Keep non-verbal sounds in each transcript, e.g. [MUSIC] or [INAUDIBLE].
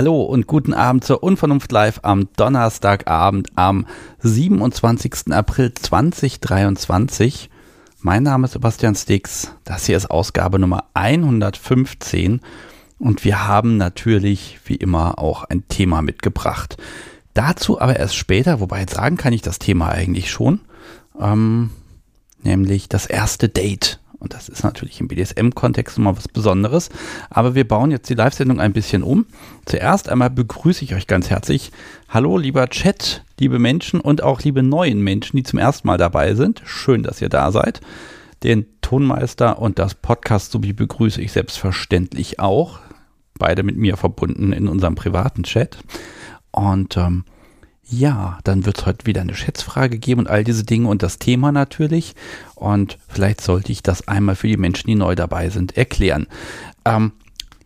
Hallo und guten Abend zur Unvernunft Live am Donnerstagabend am 27. April 2023. Mein Name ist Sebastian Stix. Das hier ist Ausgabe Nummer 115 und wir haben natürlich wie immer auch ein Thema mitgebracht. Dazu aber erst später, wobei jetzt sagen kann ich das Thema eigentlich schon, ähm, nämlich das erste Date. Und das ist natürlich im BDSM-Kontext immer was Besonderes. Aber wir bauen jetzt die Live-Sendung ein bisschen um. Zuerst einmal begrüße ich euch ganz herzlich. Hallo, lieber Chat, liebe Menschen und auch liebe neuen Menschen, die zum ersten Mal dabei sind. Schön, dass ihr da seid. Den Tonmeister und das Podcast sowie begrüße ich selbstverständlich auch. Beide mit mir verbunden in unserem privaten Chat. Und ähm, ja, dann wird es heute wieder eine Schätzfrage geben und all diese Dinge und das Thema natürlich. Und vielleicht sollte ich das einmal für die Menschen, die neu dabei sind, erklären. Ähm,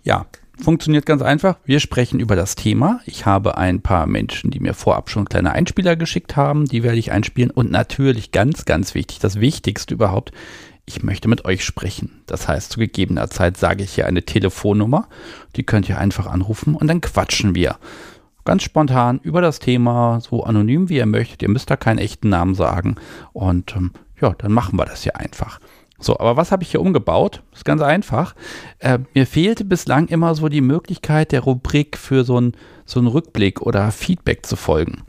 ja, funktioniert ganz einfach. Wir sprechen über das Thema. Ich habe ein paar Menschen, die mir vorab schon kleine Einspieler geschickt haben. Die werde ich einspielen. Und natürlich ganz, ganz wichtig, das Wichtigste überhaupt, ich möchte mit euch sprechen. Das heißt, zu gegebener Zeit sage ich hier eine Telefonnummer. Die könnt ihr einfach anrufen und dann quatschen wir ganz spontan über das Thema, so anonym wie ihr möchtet. Ihr müsst da keinen echten Namen sagen. Und ähm, ja, dann machen wir das hier einfach. So, aber was habe ich hier umgebaut? Ist ganz einfach. Äh, mir fehlte bislang immer so die Möglichkeit der Rubrik für so einen so Rückblick oder Feedback zu folgen.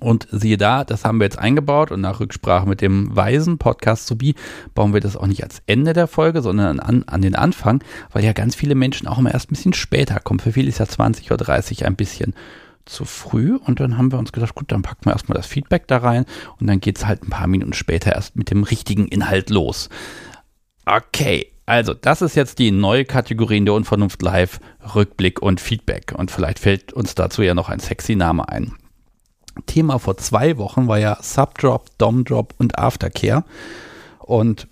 Und siehe da, das haben wir jetzt eingebaut und nach Rücksprache mit dem Weisen Podcast Subi bauen wir das auch nicht als Ende der Folge, sondern an, an den Anfang, weil ja ganz viele Menschen auch immer erst ein bisschen später kommen. Für viele ist ja 20 oder 30 ein bisschen zu früh und dann haben wir uns gedacht, gut, dann packen wir erstmal das Feedback da rein und dann geht es halt ein paar Minuten später erst mit dem richtigen Inhalt los. Okay, also das ist jetzt die neue Kategorie in der Unvernunft Live, Rückblick und Feedback und vielleicht fällt uns dazu ja noch ein sexy Name ein. Thema vor zwei Wochen war ja Subdrop, Domdrop und Aftercare. Und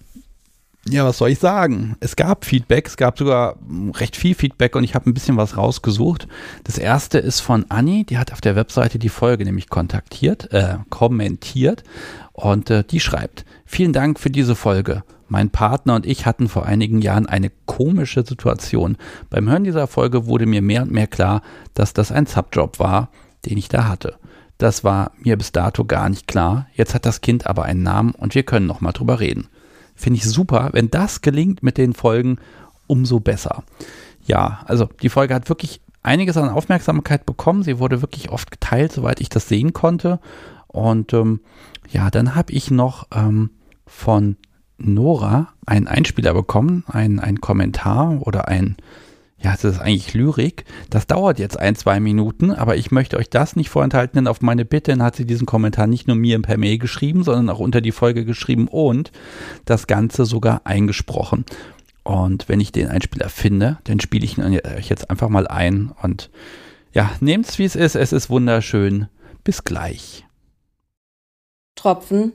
ja, was soll ich sagen? Es gab Feedback, es gab sogar recht viel Feedback und ich habe ein bisschen was rausgesucht. Das erste ist von Anni, die hat auf der Webseite die Folge nämlich kontaktiert, äh, kommentiert und äh, die schreibt: Vielen Dank für diese Folge. Mein Partner und ich hatten vor einigen Jahren eine komische Situation. Beim Hören dieser Folge wurde mir mehr und mehr klar, dass das ein Subdrop war, den ich da hatte. Das war mir bis dato gar nicht klar. Jetzt hat das Kind aber einen Namen und wir können nochmal drüber reden. Finde ich super. Wenn das gelingt mit den Folgen, umso besser. Ja, also die Folge hat wirklich einiges an Aufmerksamkeit bekommen. Sie wurde wirklich oft geteilt, soweit ich das sehen konnte. Und ähm, ja, dann habe ich noch ähm, von Nora einen Einspieler bekommen, einen, einen Kommentar oder ein, ja, das ist eigentlich Lyrik. Das dauert jetzt ein, zwei Minuten, aber ich möchte euch das nicht vorenthalten, denn auf meine Bitte hat sie diesen Kommentar nicht nur mir per Mail geschrieben, sondern auch unter die Folge geschrieben und das Ganze sogar eingesprochen. Und wenn ich den Einspieler finde, dann spiele ich ihn euch jetzt einfach mal ein und ja, nehmt's wie es ist, es ist wunderschön. Bis gleich. Tropfen,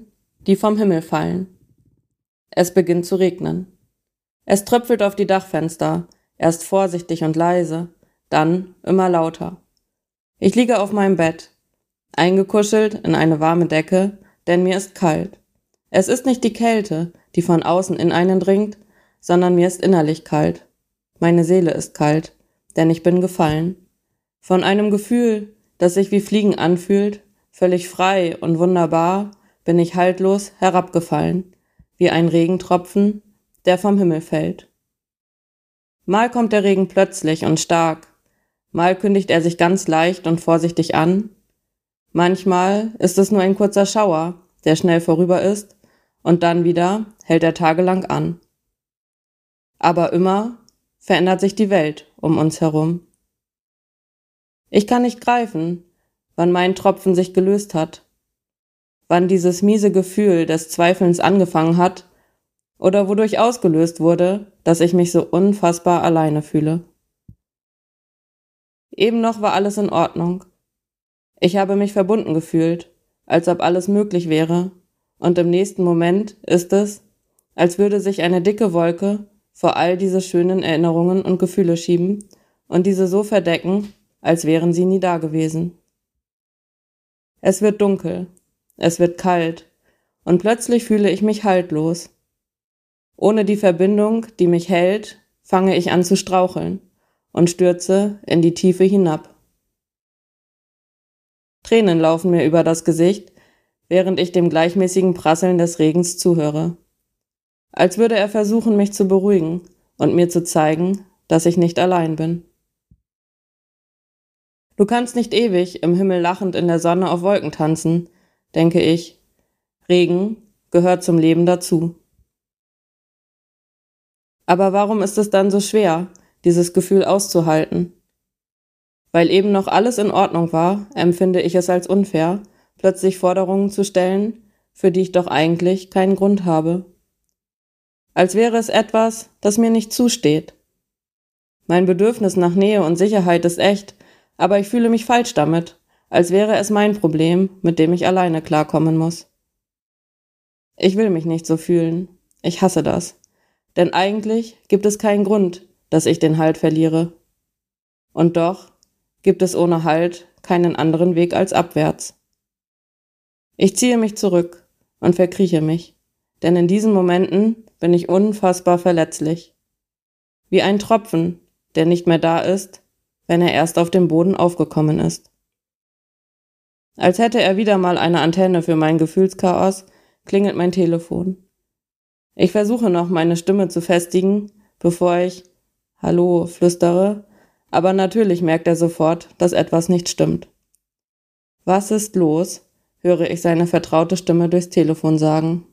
die vom Himmel fallen. Es beginnt zu regnen. Es tröpfelt auf die Dachfenster, Erst vorsichtig und leise, dann immer lauter. Ich liege auf meinem Bett, eingekuschelt in eine warme Decke, denn mir ist kalt. Es ist nicht die Kälte, die von außen in einen dringt, sondern mir ist innerlich kalt. Meine Seele ist kalt, denn ich bin gefallen. Von einem Gefühl, das sich wie Fliegen anfühlt, völlig frei und wunderbar, bin ich haltlos herabgefallen, wie ein Regentropfen, der vom Himmel fällt. Mal kommt der Regen plötzlich und stark, mal kündigt er sich ganz leicht und vorsichtig an, manchmal ist es nur ein kurzer Schauer, der schnell vorüber ist, und dann wieder hält er tagelang an. Aber immer verändert sich die Welt um uns herum. Ich kann nicht greifen, wann mein Tropfen sich gelöst hat, wann dieses miese Gefühl des Zweifelns angefangen hat oder wodurch ausgelöst wurde, dass ich mich so unfassbar alleine fühle. Eben noch war alles in Ordnung. Ich habe mich verbunden gefühlt, als ob alles möglich wäre, und im nächsten Moment ist es, als würde sich eine dicke Wolke vor all diese schönen Erinnerungen und Gefühle schieben und diese so verdecken, als wären sie nie da gewesen. Es wird dunkel, es wird kalt, und plötzlich fühle ich mich haltlos, ohne die Verbindung, die mich hält, fange ich an zu straucheln und stürze in die Tiefe hinab. Tränen laufen mir über das Gesicht, während ich dem gleichmäßigen Prasseln des Regens zuhöre. Als würde er versuchen, mich zu beruhigen und mir zu zeigen, dass ich nicht allein bin. Du kannst nicht ewig im Himmel lachend in der Sonne auf Wolken tanzen, denke ich. Regen gehört zum Leben dazu. Aber warum ist es dann so schwer, dieses Gefühl auszuhalten? Weil eben noch alles in Ordnung war, empfinde ich es als unfair, plötzlich Forderungen zu stellen, für die ich doch eigentlich keinen Grund habe. Als wäre es etwas, das mir nicht zusteht. Mein Bedürfnis nach Nähe und Sicherheit ist echt, aber ich fühle mich falsch damit, als wäre es mein Problem, mit dem ich alleine klarkommen muss. Ich will mich nicht so fühlen. Ich hasse das. Denn eigentlich gibt es keinen Grund, dass ich den Halt verliere. Und doch gibt es ohne Halt keinen anderen Weg als abwärts. Ich ziehe mich zurück und verkrieche mich, denn in diesen Momenten bin ich unfassbar verletzlich. Wie ein Tropfen, der nicht mehr da ist, wenn er erst auf dem Boden aufgekommen ist. Als hätte er wieder mal eine Antenne für mein Gefühlschaos, klingelt mein Telefon. Ich versuche noch meine Stimme zu festigen, bevor ich Hallo flüstere, aber natürlich merkt er sofort, dass etwas nicht stimmt. Was ist los? höre ich seine vertraute Stimme durchs Telefon sagen.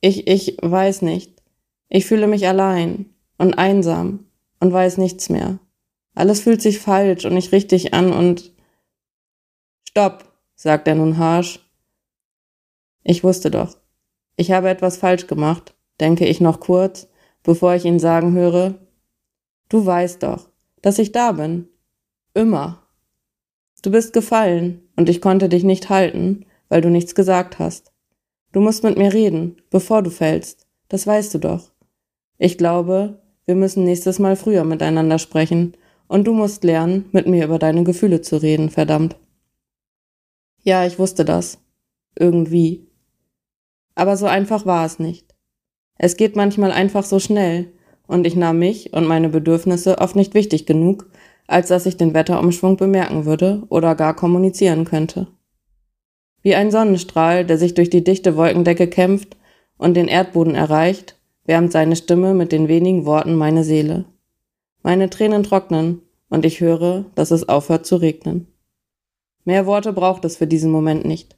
Ich, ich weiß nicht. Ich fühle mich allein und einsam und weiß nichts mehr. Alles fühlt sich falsch und nicht richtig an und Stopp, sagt er nun harsch. Ich wusste doch. Ich habe etwas falsch gemacht, denke ich noch kurz, bevor ich ihn sagen höre, Du weißt doch, dass ich da bin. Immer. Du bist gefallen und ich konnte dich nicht halten, weil du nichts gesagt hast. Du musst mit mir reden, bevor du fällst. Das weißt du doch. Ich glaube, wir müssen nächstes Mal früher miteinander sprechen und du musst lernen, mit mir über deine Gefühle zu reden, verdammt. Ja, ich wusste das. Irgendwie. Aber so einfach war es nicht. Es geht manchmal einfach so schnell, und ich nahm mich und meine Bedürfnisse oft nicht wichtig genug, als dass ich den Wetterumschwung bemerken würde oder gar kommunizieren könnte. Wie ein Sonnenstrahl, der sich durch die dichte Wolkendecke kämpft und den Erdboden erreicht, wärmt seine Stimme mit den wenigen Worten meine Seele. Meine Tränen trocknen und ich höre, dass es aufhört zu regnen. Mehr Worte braucht es für diesen Moment nicht.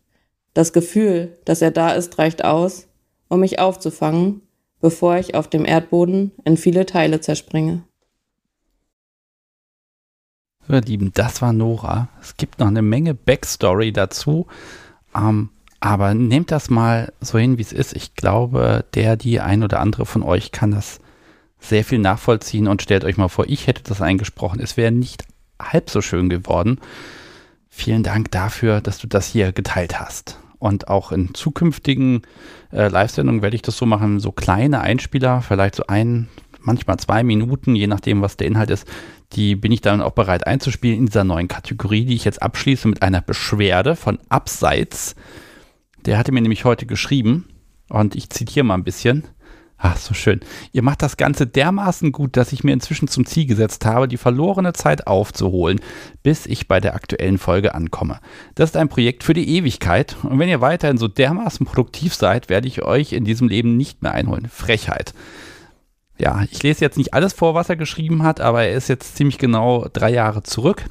Das Gefühl, dass er da ist, reicht aus, um mich aufzufangen bevor ich auf dem Erdboden in viele Teile zerspringe. So, ihr Lieben, das war Nora. Es gibt noch eine Menge Backstory dazu. Ähm, aber nehmt das mal so hin, wie es ist. Ich glaube, der, die ein oder andere von euch kann das sehr viel nachvollziehen und stellt euch mal vor, ich hätte das eingesprochen. Es wäre nicht halb so schön geworden. Vielen Dank dafür, dass du das hier geteilt hast. Und auch in zukünftigen äh, Live-Sendungen werde ich das so machen, so kleine Einspieler, vielleicht so ein, manchmal zwei Minuten, je nachdem, was der Inhalt ist, die bin ich dann auch bereit einzuspielen in dieser neuen Kategorie, die ich jetzt abschließe mit einer Beschwerde von Abseits. Der hatte mir nämlich heute geschrieben und ich zitiere mal ein bisschen. Ach, so schön. Ihr macht das Ganze dermaßen gut, dass ich mir inzwischen zum Ziel gesetzt habe, die verlorene Zeit aufzuholen, bis ich bei der aktuellen Folge ankomme. Das ist ein Projekt für die Ewigkeit und wenn ihr weiterhin so dermaßen produktiv seid, werde ich euch in diesem Leben nicht mehr einholen. Frechheit. Ja, ich lese jetzt nicht alles vor, was er geschrieben hat, aber er ist jetzt ziemlich genau drei Jahre zurück.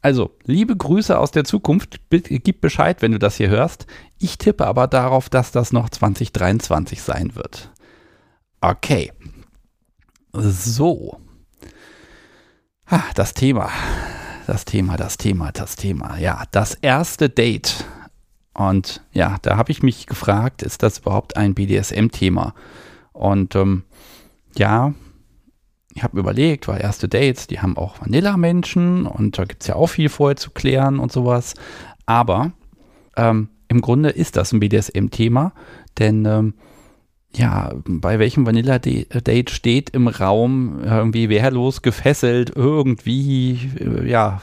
Also, liebe Grüße aus der Zukunft. Gib Bescheid, wenn du das hier hörst. Ich tippe aber darauf, dass das noch 2023 sein wird. Okay. So. Ah, das Thema. Das Thema, das Thema, das Thema. Ja, das erste Date. Und ja, da habe ich mich gefragt, ist das überhaupt ein BDSM-Thema? Und ähm, ja, ich habe überlegt, weil erste Dates, die haben auch Vanilla-Menschen und da gibt es ja auch viel vorher zu klären und sowas. Aber ähm, im Grunde ist das ein BDSM-Thema, denn ähm, ja, bei welchem Vanilla-Date steht im Raum irgendwie wehrlos gefesselt, irgendwie, äh, ja,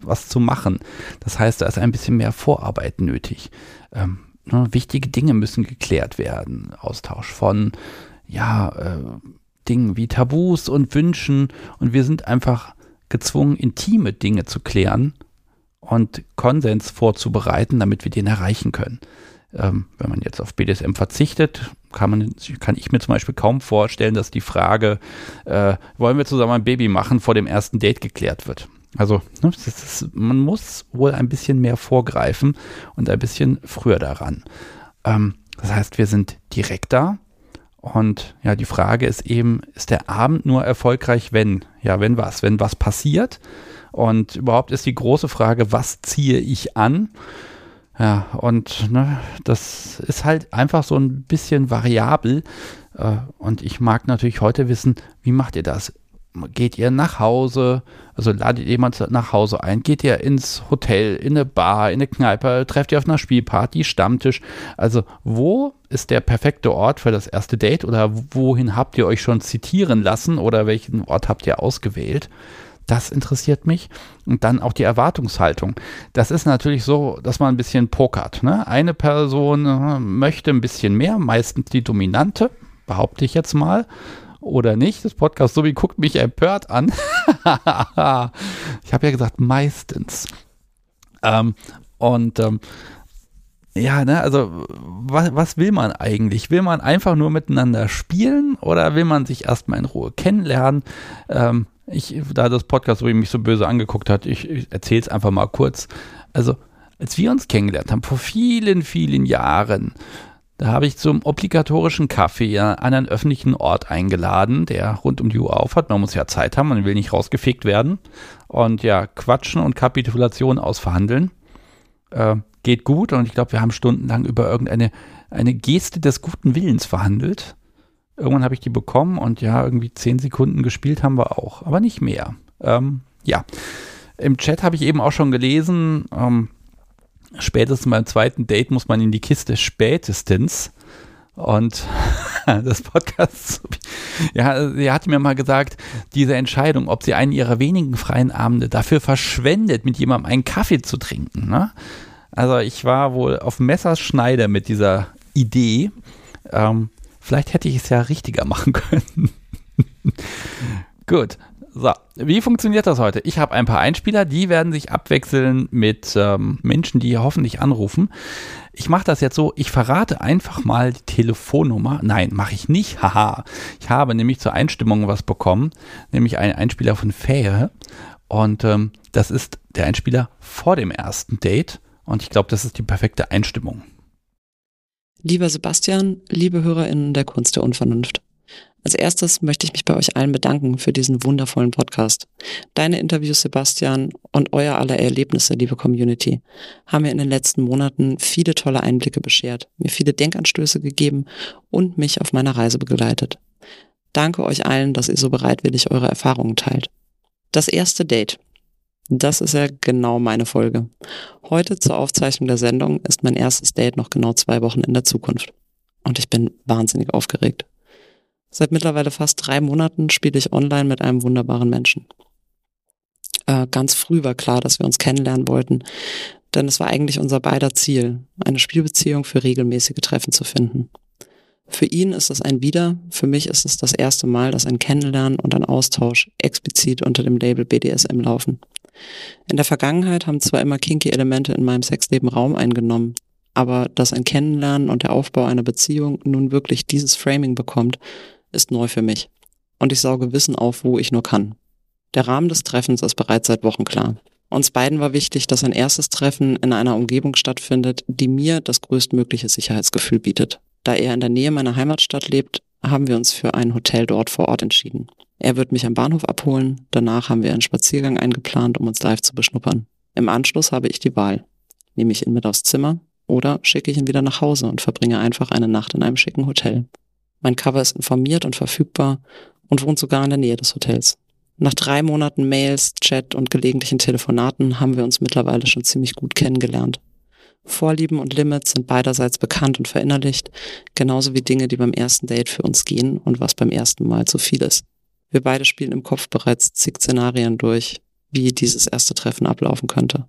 was zu machen. Das heißt, da ist ein bisschen mehr Vorarbeit nötig. Ähm, ne, wichtige Dinge müssen geklärt werden. Austausch von, ja, äh, Dingen wie Tabus und Wünschen. Und wir sind einfach gezwungen, intime Dinge zu klären. und Konsens vorzubereiten, damit wir den erreichen können. Ähm, wenn man jetzt auf BDSM verzichtet, kann, man, kann ich mir zum Beispiel kaum vorstellen, dass die Frage, äh, wollen wir zusammen ein Baby machen, vor dem ersten Date geklärt wird. Also ne, ist, man muss wohl ein bisschen mehr vorgreifen und ein bisschen früher daran. Ähm, das heißt, wir sind direkt da. Und ja, die Frage ist eben, ist der Abend nur erfolgreich, wenn? Ja, wenn was? Wenn was passiert? Und überhaupt ist die große Frage, was ziehe ich an? Ja, und ne, das ist halt einfach so ein bisschen variabel. Äh, und ich mag natürlich heute wissen, wie macht ihr das? Geht ihr nach Hause? Also ladet jemand nach Hause ein? Geht ihr ins Hotel, in eine Bar, in eine Kneipe? Trefft ihr auf einer Spielparty, Stammtisch? Also wo ist der perfekte Ort für das erste Date? Oder wohin habt ihr euch schon zitieren lassen? Oder welchen Ort habt ihr ausgewählt? Das interessiert mich. Und dann auch die Erwartungshaltung. Das ist natürlich so, dass man ein bisschen pokert. Ne? Eine Person äh, möchte ein bisschen mehr, meistens die Dominante, behaupte ich jetzt mal. Oder nicht. Das Podcast Sobi guckt mich empört an. [LAUGHS] ich habe ja gesagt, meistens. Ähm, und ähm, ja, ne, also was, was will man eigentlich? Will man einfach nur miteinander spielen oder will man sich erstmal in Ruhe kennenlernen? Ähm, ich, da das Podcast, wo ich mich so böse angeguckt hat, ich, ich erzähle es einfach mal kurz. Also, als wir uns kennengelernt haben, vor vielen, vielen Jahren, da habe ich zum obligatorischen Kaffee an einen öffentlichen Ort eingeladen, der rund um die Uhr aufhat. Man muss ja Zeit haben, man will nicht rausgefegt werden. Und ja, quatschen und Kapitulation ausverhandeln. Äh, geht gut und ich glaube, wir haben stundenlang über irgendeine eine Geste des guten Willens verhandelt. Irgendwann habe ich die bekommen und ja, irgendwie zehn Sekunden gespielt haben wir auch, aber nicht mehr. Ähm, ja, im Chat habe ich eben auch schon gelesen, ähm, spätestens beim zweiten Date muss man in die Kiste spätestens. Und [LAUGHS] das Podcast, ja, sie hat mir mal gesagt, diese Entscheidung, ob sie einen ihrer wenigen freien Abende dafür verschwendet, mit jemandem einen Kaffee zu trinken. Ne? Also ich war wohl auf Messerschneider mit dieser Idee. Ähm, Vielleicht hätte ich es ja richtiger machen können. [LAUGHS] Gut. So, wie funktioniert das heute? Ich habe ein paar Einspieler, die werden sich abwechseln mit ähm, Menschen, die hoffentlich anrufen. Ich mache das jetzt so, ich verrate einfach mal die Telefonnummer. Nein, mache ich nicht. Haha. Ich habe nämlich zur Einstimmung was bekommen, nämlich einen Einspieler von Fähe. Und ähm, das ist der Einspieler vor dem ersten Date. Und ich glaube, das ist die perfekte Einstimmung. Lieber Sebastian, liebe HörerInnen der Kunst der Unvernunft. Als erstes möchte ich mich bei euch allen bedanken für diesen wundervollen Podcast. Deine Interviews, Sebastian, und euer aller Erlebnisse, liebe Community, haben mir in den letzten Monaten viele tolle Einblicke beschert, mir viele Denkanstöße gegeben und mich auf meiner Reise begleitet. Danke euch allen, dass ihr so bereitwillig eure Erfahrungen teilt. Das erste Date. Das ist ja genau meine Folge. Heute zur Aufzeichnung der Sendung ist mein erstes Date noch genau zwei Wochen in der Zukunft. Und ich bin wahnsinnig aufgeregt. Seit mittlerweile fast drei Monaten spiele ich online mit einem wunderbaren Menschen. Äh, ganz früh war klar, dass wir uns kennenlernen wollten, denn es war eigentlich unser beider Ziel, eine Spielbeziehung für regelmäßige Treffen zu finden. Für ihn ist es ein Wieder, für mich ist es das erste Mal, dass ein Kennenlernen und ein Austausch explizit unter dem Label BDSM laufen. In der Vergangenheit haben zwar immer kinky Elemente in meinem Sexleben Raum eingenommen, aber dass ein Kennenlernen und der Aufbau einer Beziehung nun wirklich dieses Framing bekommt, ist neu für mich. Und ich sauge Wissen auf, wo ich nur kann. Der Rahmen des Treffens ist bereits seit Wochen klar. Uns beiden war wichtig, dass ein erstes Treffen in einer Umgebung stattfindet, die mir das größtmögliche Sicherheitsgefühl bietet. Da er in der Nähe meiner Heimatstadt lebt, haben wir uns für ein Hotel dort vor Ort entschieden. Er wird mich am Bahnhof abholen, danach haben wir einen Spaziergang eingeplant, um uns live zu beschnuppern. Im Anschluss habe ich die Wahl. Nehme ich ihn mit aufs Zimmer oder schicke ich ihn wieder nach Hause und verbringe einfach eine Nacht in einem schicken Hotel. Mein Cover ist informiert und verfügbar und wohnt sogar in der Nähe des Hotels. Nach drei Monaten Mails, Chat und gelegentlichen Telefonaten haben wir uns mittlerweile schon ziemlich gut kennengelernt. Vorlieben und Limits sind beiderseits bekannt und verinnerlicht, genauso wie Dinge, die beim ersten Date für uns gehen und was beim ersten Mal zu viel ist. Wir beide spielen im Kopf bereits zig Szenarien durch, wie dieses erste Treffen ablaufen könnte.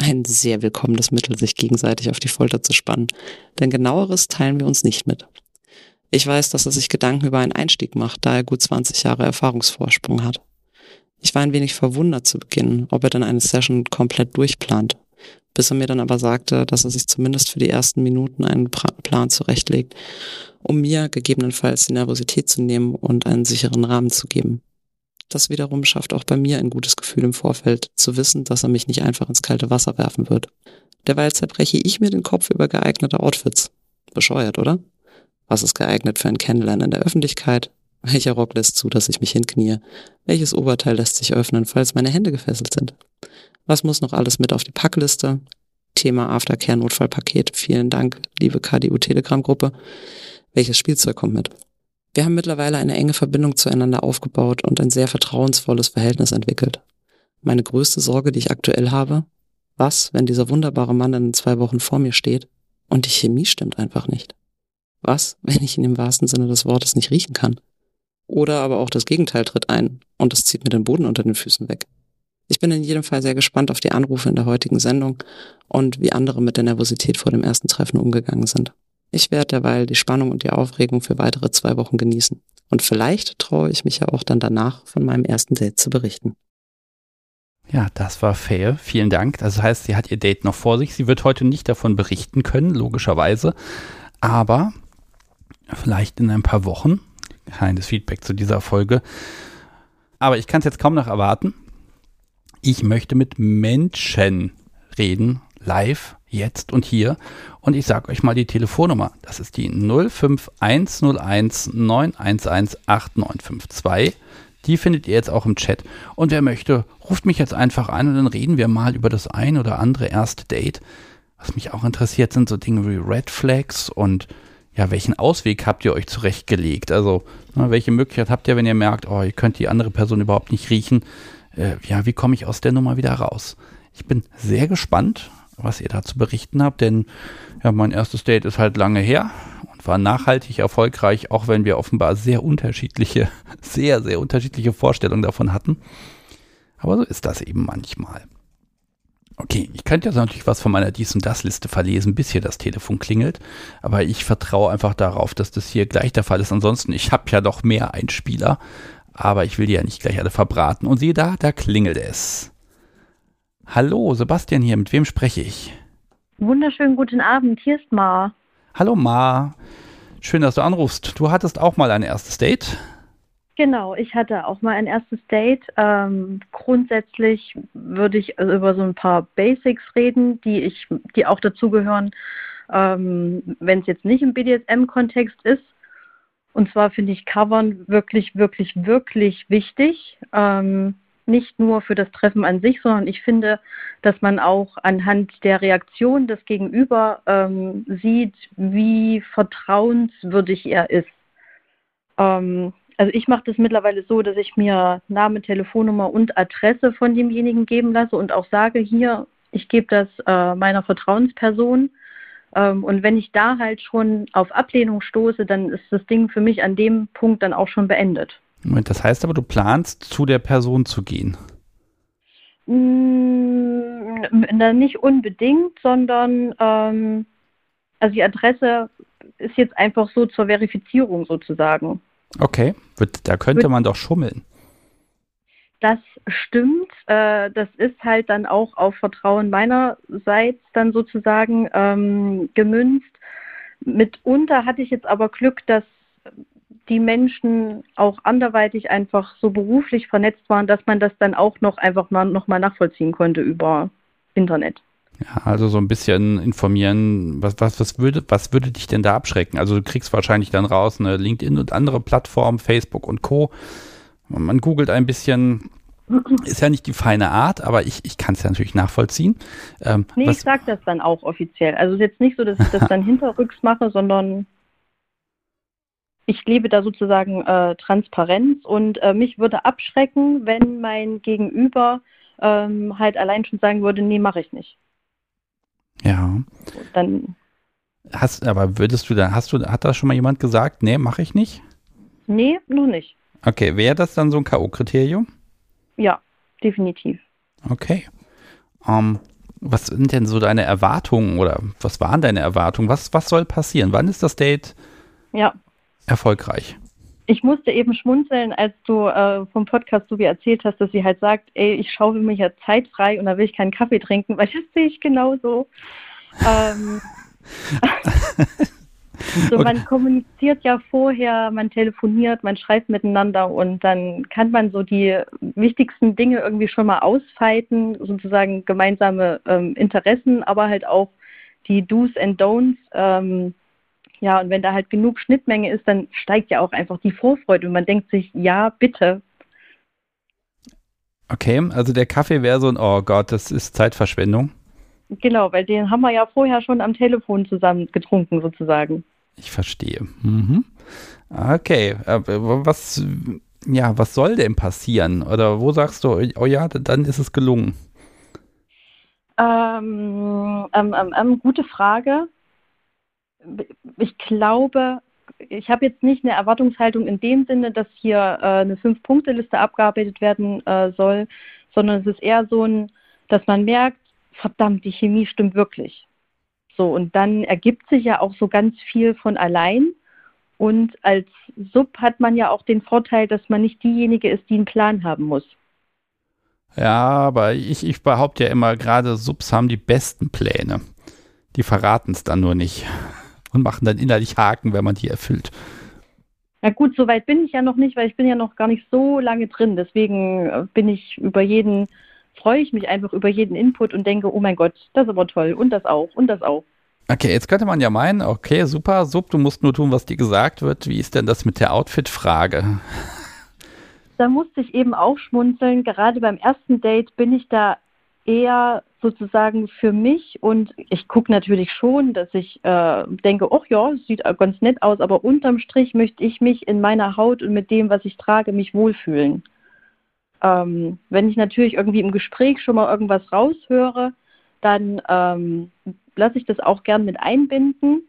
Ein sehr willkommenes Mittel, sich gegenseitig auf die Folter zu spannen, denn genaueres teilen wir uns nicht mit. Ich weiß, dass er sich Gedanken über einen Einstieg macht, da er gut 20 Jahre Erfahrungsvorsprung hat. Ich war ein wenig verwundert zu Beginn, ob er dann eine Session komplett durchplant, bis er mir dann aber sagte, dass er sich zumindest für die ersten Minuten einen Plan zurechtlegt, um mir gegebenenfalls die Nervosität zu nehmen und einen sicheren Rahmen zu geben. Das wiederum schafft auch bei mir ein gutes Gefühl im Vorfeld, zu wissen, dass er mich nicht einfach ins kalte Wasser werfen wird. Derweil zerbreche ich mir den Kopf über geeignete Outfits. Bescheuert, oder? Was ist geeignet für ein Kennenlernen in der Öffentlichkeit? Welcher Rock lässt zu, dass ich mich hinknie? Welches Oberteil lässt sich öffnen, falls meine Hände gefesselt sind? Was muss noch alles mit auf die Packliste? Thema Aftercare Notfallpaket. Vielen Dank, liebe KDU Telegram Gruppe. Welches Spielzeug kommt mit? Wir haben mittlerweile eine enge Verbindung zueinander aufgebaut und ein sehr vertrauensvolles Verhältnis entwickelt. Meine größte Sorge, die ich aktuell habe, was, wenn dieser wunderbare Mann in zwei Wochen vor mir steht und die Chemie stimmt einfach nicht? Was, wenn ich ihn im wahrsten Sinne des Wortes nicht riechen kann? Oder aber auch das Gegenteil tritt ein und es zieht mir den Boden unter den Füßen weg. Ich bin in jedem Fall sehr gespannt auf die Anrufe in der heutigen Sendung und wie andere mit der Nervosität vor dem ersten Treffen umgegangen sind. Ich werde derweil die Spannung und die Aufregung für weitere zwei Wochen genießen. Und vielleicht traue ich mich ja auch dann danach von meinem ersten Date zu berichten. Ja, das war fair. Vielen Dank. Das heißt, sie hat ihr Date noch vor sich. Sie wird heute nicht davon berichten können, logischerweise. Aber vielleicht in ein paar Wochen. Keines Feedback zu dieser Folge. Aber ich kann es jetzt kaum noch erwarten. Ich möchte mit Menschen reden, live, jetzt und hier. Und ich sage euch mal die Telefonnummer. Das ist die 05101 911 8952. Die findet ihr jetzt auch im Chat. Und wer möchte, ruft mich jetzt einfach an und dann reden wir mal über das ein oder andere erste Date. Was mich auch interessiert, sind so Dinge wie Red Flags und ja, welchen Ausweg habt ihr euch zurechtgelegt? Also, na, welche Möglichkeit habt ihr, wenn ihr merkt, oh, ihr könnt die andere Person überhaupt nicht riechen? Äh, ja, wie komme ich aus der Nummer wieder raus? Ich bin sehr gespannt, was ihr da zu berichten habt, denn ja, mein erstes Date ist halt lange her und war nachhaltig erfolgreich, auch wenn wir offenbar sehr unterschiedliche, [LAUGHS] sehr, sehr unterschiedliche Vorstellungen davon hatten. Aber so ist das eben manchmal. Okay, ich könnte jetzt natürlich was von meiner Dies- und Das-Liste verlesen, bis hier das Telefon klingelt. Aber ich vertraue einfach darauf, dass das hier gleich der Fall ist. Ansonsten, ich habe ja noch mehr Einspieler. Aber ich will die ja nicht gleich alle verbraten. Und siehe da, da klingelt es. Hallo, Sebastian hier. Mit wem spreche ich? Wunderschönen guten Abend. Hier ist Ma. Hallo Ma. Schön, dass du anrufst. Du hattest auch mal ein erstes Date. Genau, ich hatte auch mal ein erstes Date. Ähm, grundsätzlich würde ich also über so ein paar Basics reden, die ich, die auch dazugehören, ähm, wenn es jetzt nicht im BDSM-Kontext ist. Und zwar finde ich Covern wirklich, wirklich, wirklich wichtig. Ähm, nicht nur für das Treffen an sich, sondern ich finde, dass man auch anhand der Reaktion des Gegenüber ähm, sieht, wie vertrauenswürdig er ist. Ähm, also ich mache das mittlerweile so, dass ich mir Name, Telefonnummer und Adresse von demjenigen geben lasse und auch sage, hier, ich gebe das äh, meiner Vertrauensperson. Ähm, und wenn ich da halt schon auf Ablehnung stoße, dann ist das Ding für mich an dem Punkt dann auch schon beendet. Moment, das heißt aber, du planst, zu der Person zu gehen. Mmh, nicht unbedingt, sondern ähm, also die Adresse ist jetzt einfach so zur Verifizierung sozusagen. Okay, da könnte man doch schummeln. Das stimmt. Äh, das ist halt dann auch auf Vertrauen meinerseits dann sozusagen ähm, gemünzt. Mitunter hatte ich jetzt aber Glück, dass die Menschen auch anderweitig einfach so beruflich vernetzt waren, dass man das dann auch noch einfach mal, noch mal nachvollziehen konnte über Internet. Ja, also so ein bisschen informieren, was, was, was, würde, was würde dich denn da abschrecken? Also du kriegst wahrscheinlich dann raus eine LinkedIn und andere Plattformen, Facebook und Co. Man googelt ein bisschen, ist ja nicht die feine Art, aber ich, ich kann es ja natürlich nachvollziehen. Ähm, nee, ich sage das dann auch offiziell. Also es ist jetzt nicht so, dass ich das dann [LAUGHS] hinterrücks mache, sondern ich lebe da sozusagen äh, Transparenz und äh, mich würde abschrecken, wenn mein Gegenüber ähm, halt allein schon sagen würde, nee, mache ich nicht. Ja. Dann. Hast, aber würdest du da, hast du, hat da schon mal jemand gesagt, nee, mache ich nicht? Nee, noch nicht. Okay, wäre das dann so ein K.O.-Kriterium? Ja, definitiv. Okay. Um, ähm, was sind denn so deine Erwartungen oder was waren deine Erwartungen? Was, was soll passieren? Wann ist das Date ja. erfolgreich? ich musste eben schmunzeln, als du äh, vom Podcast so wie erzählt hast, dass sie halt sagt, ey, ich schaue mir ja Zeit frei und da will ich keinen Kaffee trinken, weil das sehe ich genauso. Ähm, [LAUGHS] [LAUGHS] so, okay. man kommuniziert ja vorher, man telefoniert, man schreibt miteinander und dann kann man so die wichtigsten Dinge irgendwie schon mal ausfeiten, sozusagen gemeinsame ähm, Interessen, aber halt auch die Do's and Don'ts. Ähm, ja, und wenn da halt genug Schnittmenge ist, dann steigt ja auch einfach die Vorfreude und man denkt sich, ja, bitte. Okay, also der Kaffee wäre so ein, oh Gott, das ist Zeitverschwendung. Genau, weil den haben wir ja vorher schon am Telefon zusammen getrunken, sozusagen. Ich verstehe. Mhm. Okay, äh, was, ja, was soll denn passieren? Oder wo sagst du, oh ja, dann ist es gelungen? Ähm, ähm, ähm, ähm gute Frage. Ich glaube, ich habe jetzt nicht eine Erwartungshaltung in dem Sinne, dass hier äh, eine Fünf-Punkte-Liste abgearbeitet werden äh, soll, sondern es ist eher so ein, dass man merkt, verdammt, die Chemie stimmt wirklich. So, und dann ergibt sich ja auch so ganz viel von allein. Und als Sub hat man ja auch den Vorteil, dass man nicht diejenige ist, die einen Plan haben muss. Ja, aber ich, ich behaupte ja immer, gerade Subs haben die besten Pläne. Die verraten es dann nur nicht [LAUGHS] und machen dann innerlich Haken, wenn man die erfüllt. Na gut, so weit bin ich ja noch nicht, weil ich bin ja noch gar nicht so lange drin. Deswegen bin ich über jeden freue ich mich einfach über jeden Input und denke, oh mein Gott, das ist aber toll und das auch und das auch. Okay, jetzt könnte man ja meinen, okay, super, Sub, du musst nur tun, was dir gesagt wird. Wie ist denn das mit der Outfit-Frage? Da musste ich eben auch schmunzeln. Gerade beim ersten Date bin ich da eher sozusagen für mich und ich gucke natürlich schon, dass ich äh, denke, ach ja, es sieht ganz nett aus, aber unterm Strich möchte ich mich in meiner Haut und mit dem, was ich trage, mich wohlfühlen. Ähm, wenn ich natürlich irgendwie im Gespräch schon mal irgendwas raushöre, dann ähm, lasse ich das auch gern mit einbinden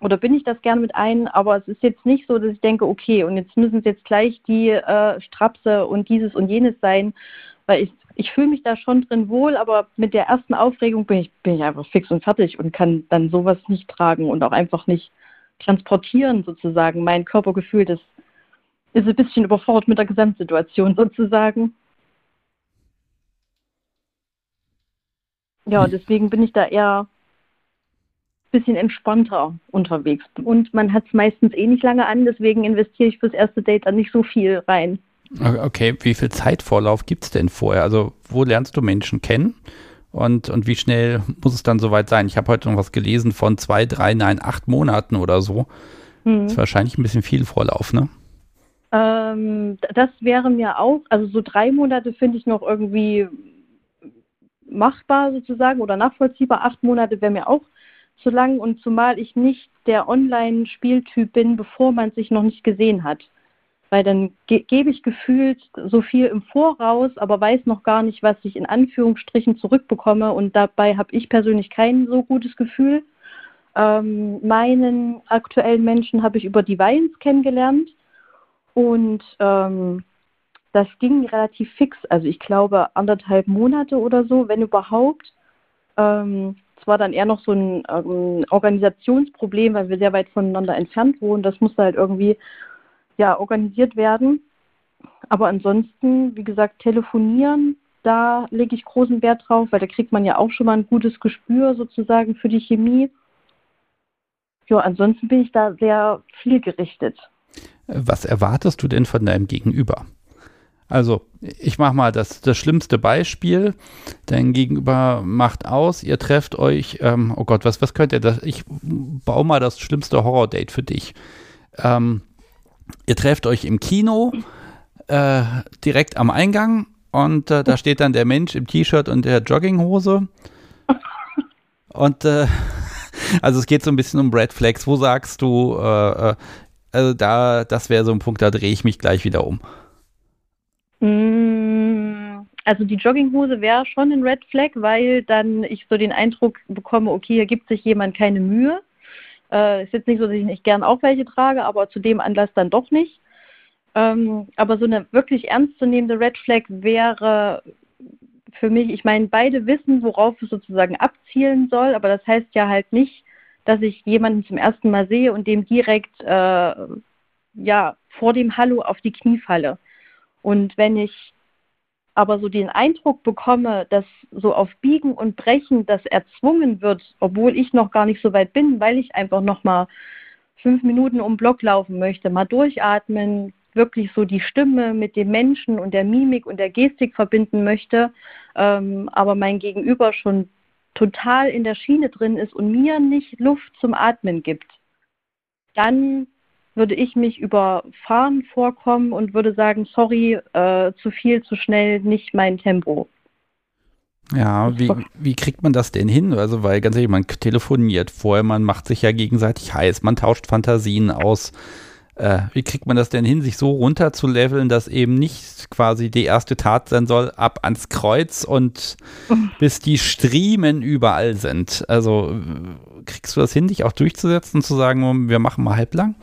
oder bin ich das gern mit ein, aber es ist jetzt nicht so, dass ich denke, okay, und jetzt müssen es jetzt gleich die äh, Strapse und dieses und jenes sein, weil ich, ich fühle mich da schon drin wohl, aber mit der ersten Aufregung bin ich, bin ich einfach fix und fertig und kann dann sowas nicht tragen und auch einfach nicht transportieren sozusagen. Mein Körpergefühl, das ist ein bisschen überfordert mit der Gesamtsituation sozusagen. Ja, hm. deswegen bin ich da eher ein bisschen entspannter unterwegs. Und man hat es meistens eh nicht lange an, deswegen investiere ich fürs erste Date dann nicht so viel rein. Okay, wie viel Zeitvorlauf gibt es denn vorher? Also, wo lernst du Menschen kennen? Und, und wie schnell muss es dann soweit sein? Ich habe heute noch was gelesen von zwei, drei, nein, acht Monaten oder so. Das ist wahrscheinlich ein bisschen viel Vorlauf, ne? Ähm, das wäre mir auch, also so drei Monate finde ich noch irgendwie machbar sozusagen oder nachvollziehbar. Acht Monate wäre mir auch zu lang und zumal ich nicht der Online-Spieltyp bin, bevor man sich noch nicht gesehen hat. Weil dann ge gebe ich gefühlt so viel im Voraus, aber weiß noch gar nicht, was ich in Anführungsstrichen zurückbekomme und dabei habe ich persönlich kein so gutes Gefühl. Ähm, meinen aktuellen Menschen habe ich über die Vines kennengelernt und ähm, das ging relativ fix. Also ich glaube anderthalb Monate oder so, wenn überhaupt. Ähm, es war dann eher noch so ein ähm, Organisationsproblem, weil wir sehr weit voneinander entfernt wohnen. Das musste halt irgendwie ja organisiert werden. Aber ansonsten, wie gesagt, telefonieren, da lege ich großen Wert drauf, weil da kriegt man ja auch schon mal ein gutes Gespür sozusagen für die Chemie. Ja, ansonsten bin ich da sehr zielgerichtet. Was erwartest du denn von deinem Gegenüber? Also, ich mache mal das, das schlimmste Beispiel. Dein Gegenüber macht aus, ihr trefft euch, ähm, oh Gott, was, was könnt ihr das? Ich baue mal das schlimmste Horror-Date für dich. Ähm, ihr trefft euch im Kino, äh, direkt am Eingang und äh, da steht dann der Mensch im T-Shirt und der Jogginghose. [LAUGHS] Und äh, [LAUGHS] also es geht so ein bisschen um Red Flags. Wo sagst du, äh, äh also da, das wäre so ein Punkt, da drehe ich mich gleich wieder um. Mm, also die Jogginghose wäre schon ein Red Flag, weil dann ich so den Eindruck bekomme, okay, hier gibt sich jemand keine Mühe. Äh, ist jetzt nicht so, dass ich nicht gern auch welche trage, aber zu dem Anlass dann doch nicht. Ähm, aber so eine wirklich ernstzunehmende Red Flag wäre für mich, ich meine, beide wissen, worauf es sozusagen abzielen soll, aber das heißt ja halt nicht, dass ich jemanden zum ersten Mal sehe und dem direkt äh, ja vor dem Hallo auf die Knie falle. Und wenn ich aber so den Eindruck bekomme, dass so auf Biegen und Brechen das erzwungen wird, obwohl ich noch gar nicht so weit bin, weil ich einfach noch mal fünf Minuten um Block laufen möchte, mal durchatmen, wirklich so die Stimme mit dem Menschen und der Mimik und der Gestik verbinden möchte, ähm, aber mein Gegenüber schon total in der Schiene drin ist und mir nicht Luft zum Atmen gibt, dann würde ich mich überfahren vorkommen und würde sagen, sorry, äh, zu viel, zu schnell, nicht mein Tempo. Ja, wie, wie kriegt man das denn hin? Also, weil ganz ehrlich, man telefoniert vorher, man macht sich ja gegenseitig heiß, man tauscht Fantasien aus. Äh, wie kriegt man das denn hin, sich so runter zu leveln, dass eben nicht quasi die erste Tat sein soll, ab ans Kreuz und [LAUGHS] bis die Striemen überall sind? Also, kriegst du das hin, dich auch durchzusetzen und zu sagen, wir machen mal halblang?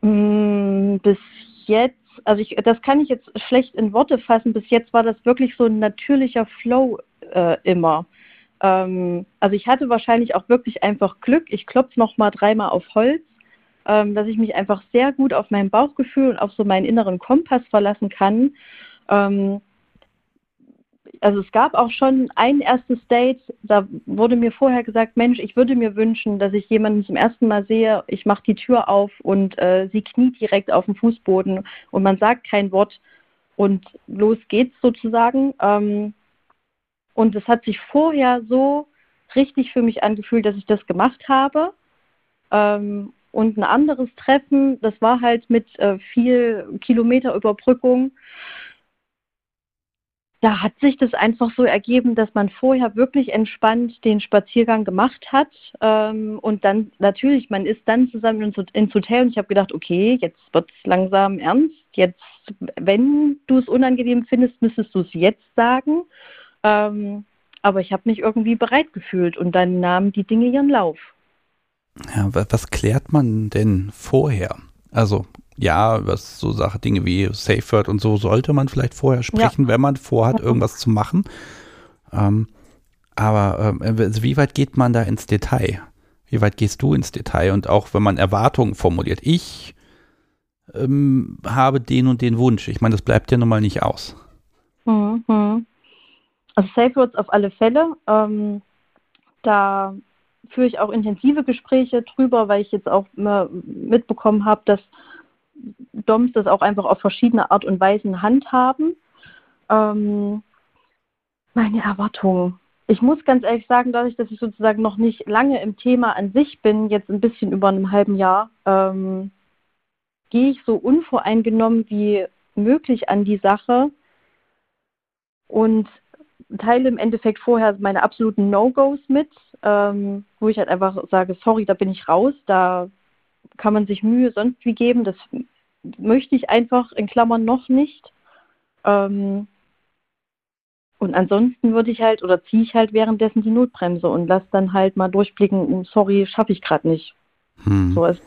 Mm, bis jetzt, also ich, das kann ich jetzt schlecht in Worte fassen. Bis jetzt war das wirklich so ein natürlicher Flow äh, immer. Ähm, also ich hatte wahrscheinlich auch wirklich einfach Glück. Ich klopfe noch mal dreimal auf Holz, ähm, dass ich mich einfach sehr gut auf mein Bauchgefühl und auf so meinen inneren Kompass verlassen kann. Ähm, also es gab auch schon ein erstes Date, da wurde mir vorher gesagt, Mensch, ich würde mir wünschen, dass ich jemanden zum ersten Mal sehe, ich mache die Tür auf und äh, sie kniet direkt auf dem Fußboden und man sagt kein Wort und los geht's sozusagen. Ähm, und es hat sich vorher so richtig für mich angefühlt, dass ich das gemacht habe. Ähm, und ein anderes Treffen, das war halt mit äh, viel Kilometer Überbrückung da hat sich das einfach so ergeben, dass man vorher wirklich entspannt den Spaziergang gemacht hat ähm, und dann natürlich, man ist dann zusammen ins, ins Hotel und ich habe gedacht, okay, jetzt wird es langsam ernst. Jetzt, wenn du es unangenehm findest, müsstest du es jetzt sagen. Ähm, aber ich habe mich irgendwie bereit gefühlt und dann nahmen die Dinge ihren Lauf. Ja, was klärt man denn vorher? Also ja, was so Sache, Dinge wie Safe Word und so sollte man vielleicht vorher sprechen, ja. wenn man vorhat, irgendwas zu machen. Ähm, aber äh, wie weit geht man da ins Detail? Wie weit gehst du ins Detail? Und auch wenn man Erwartungen formuliert, ich ähm, habe den und den Wunsch. Ich meine, das bleibt ja nun mal nicht aus. Mhm. Also Safe Words auf alle Fälle. Ähm, da führe ich auch intensive Gespräche drüber, weil ich jetzt auch mitbekommen habe, dass DOMs das auch einfach auf verschiedene Art und Weisen handhaben. Ähm, meine Erwartungen. Ich muss ganz ehrlich sagen, dadurch, dass ich sozusagen noch nicht lange im Thema an sich bin, jetzt ein bisschen über einem halben Jahr, ähm, gehe ich so unvoreingenommen wie möglich an die Sache und teile im Endeffekt vorher meine absoluten No-Gos mit, ähm, wo ich halt einfach sage, sorry, da bin ich raus, da kann man sich Mühe sonst wie geben. Das möchte ich einfach in Klammern noch nicht. Ähm, und ansonsten würde ich halt oder ziehe ich halt währenddessen die Notbremse und lasse dann halt mal durchblicken, sorry, schaffe ich gerade nicht. Hm. So, das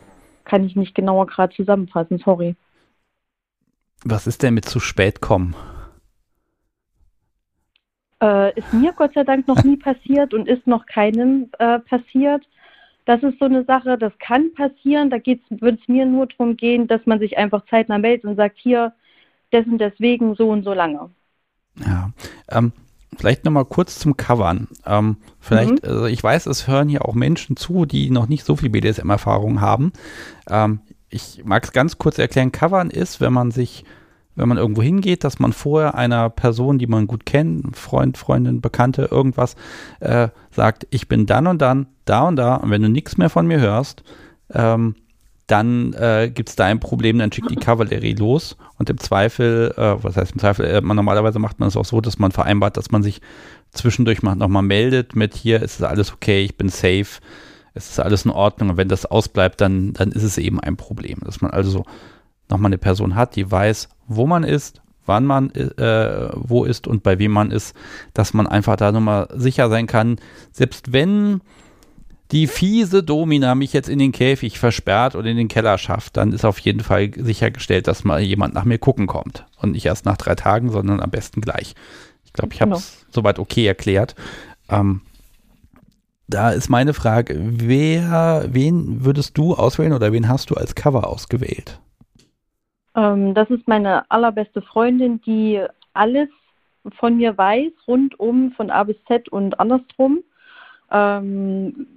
kann ich nicht genauer gerade zusammenfassen, sorry. Was ist denn mit zu spät kommen? Äh, ist mir Gott sei Dank noch nie passiert und ist noch keinem äh, passiert. Das ist so eine Sache, das kann passieren. Da würde es mir nur darum gehen, dass man sich einfach zeitnah meldet und sagt, hier, dessen deswegen so und so lange. Ja, ähm, vielleicht nochmal kurz zum Covern. Ähm, vielleicht, mhm. also ich weiß, es hören hier auch Menschen zu, die noch nicht so viel BDSM-Erfahrung haben. Ähm, ich mag es ganz kurz erklären. Covern ist, wenn man sich wenn man irgendwo hingeht, dass man vorher einer Person, die man gut kennt, Freund, Freundin, Bekannte, irgendwas, äh, sagt, ich bin dann und dann, da und da, und wenn du nichts mehr von mir hörst, ähm, dann äh, gibt es da ein Problem, dann schickt die Kavallerie los. Und im Zweifel, äh, was heißt im Zweifel, äh, man, normalerweise macht man es auch so, dass man vereinbart, dass man sich zwischendurch nochmal meldet mit hier, ist alles okay, ich bin safe, es ist alles in Ordnung. Und wenn das ausbleibt, dann, dann ist es eben ein Problem, dass man also so nochmal eine Person hat, die weiß, wo man ist, wann man äh, wo ist und bei wem man ist, dass man einfach da nochmal sicher sein kann, selbst wenn die fiese Domina mich jetzt in den Käfig versperrt oder in den Keller schafft, dann ist auf jeden Fall sichergestellt, dass mal jemand nach mir gucken kommt. Und nicht erst nach drei Tagen, sondern am besten gleich. Ich glaube, ich habe es genau. soweit okay erklärt. Ähm, da ist meine Frage, wer, wen würdest du auswählen oder wen hast du als Cover ausgewählt? Ähm, das ist meine allerbeste Freundin, die alles von mir weiß, rundum von A bis Z und andersrum. Ähm,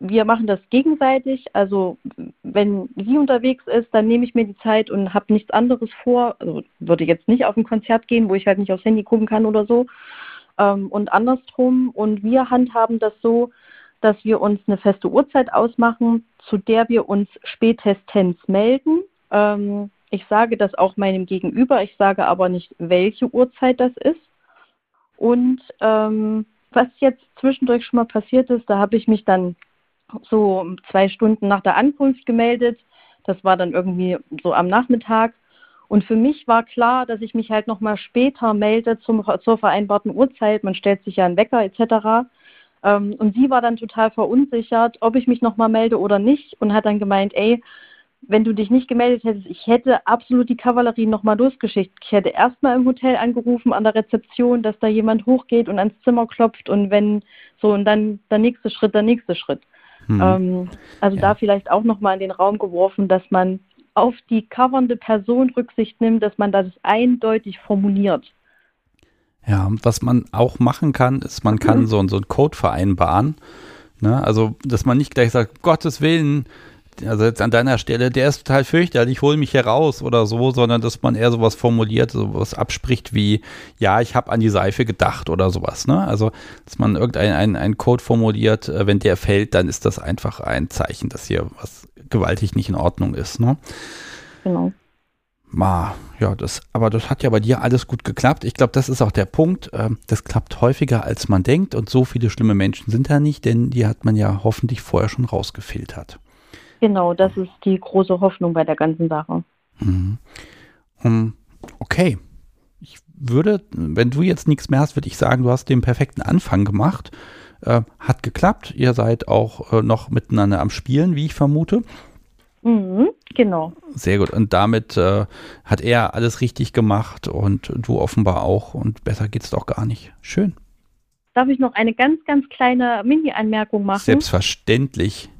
wir machen das gegenseitig. Also wenn sie unterwegs ist, dann nehme ich mir die Zeit und habe nichts anderes vor. Also würde jetzt nicht auf ein Konzert gehen, wo ich halt nicht aufs Handy gucken kann oder so. Ähm, und andersrum. Und wir handhaben das so, dass wir uns eine feste Uhrzeit ausmachen, zu der wir uns spätestens melden. Ähm, ich sage das auch meinem Gegenüber, ich sage aber nicht, welche Uhrzeit das ist. Und ähm, was jetzt zwischendurch schon mal passiert ist, da habe ich mich dann so zwei Stunden nach der Ankunft gemeldet. Das war dann irgendwie so am Nachmittag. Und für mich war klar, dass ich mich halt nochmal später melde zum, zur vereinbarten Uhrzeit. Man stellt sich ja einen Wecker etc. Ähm, und sie war dann total verunsichert, ob ich mich nochmal melde oder nicht und hat dann gemeint, ey, wenn du dich nicht gemeldet hättest, ich hätte absolut die Kavallerie nochmal losgeschickt. Ich hätte erstmal im Hotel angerufen an der Rezeption, dass da jemand hochgeht und ans Zimmer klopft und wenn so und dann der nächste Schritt, der nächste Schritt. Hm. Ähm, also ja. da vielleicht auch nochmal in den Raum geworfen, dass man auf die covernde Person Rücksicht nimmt, dass man das eindeutig formuliert. Ja, was man auch machen kann, ist, man kann mhm. so, so einen Code vereinbaren. Ne? Also, dass man nicht gleich sagt, Gottes Willen, also jetzt an deiner Stelle, der ist total fürchterlich, hol mich hier raus oder so, sondern dass man eher sowas formuliert, sowas abspricht wie, ja, ich habe an die Seife gedacht oder sowas. Ne? Also, dass man irgendeinen einen, Code formuliert, äh, wenn der fällt, dann ist das einfach ein Zeichen, dass hier was gewaltig nicht in Ordnung ist. Ne? Genau. Ma, ja, das, aber das hat ja bei dir alles gut geklappt. Ich glaube, das ist auch der Punkt. Ähm, das klappt häufiger, als man denkt. Und so viele schlimme Menschen sind da nicht, denn die hat man ja hoffentlich vorher schon rausgefiltert. Genau, das ist die große Hoffnung bei der ganzen Sache. Mhm. Um, okay. Ich würde, wenn du jetzt nichts mehr hast, würde ich sagen, du hast den perfekten Anfang gemacht. Äh, hat geklappt. Ihr seid auch äh, noch miteinander am Spielen, wie ich vermute. Mhm, genau. Sehr gut. Und damit äh, hat er alles richtig gemacht und du offenbar auch. Und besser geht es doch gar nicht. Schön. Darf ich noch eine ganz, ganz kleine Mini-Anmerkung machen? Selbstverständlich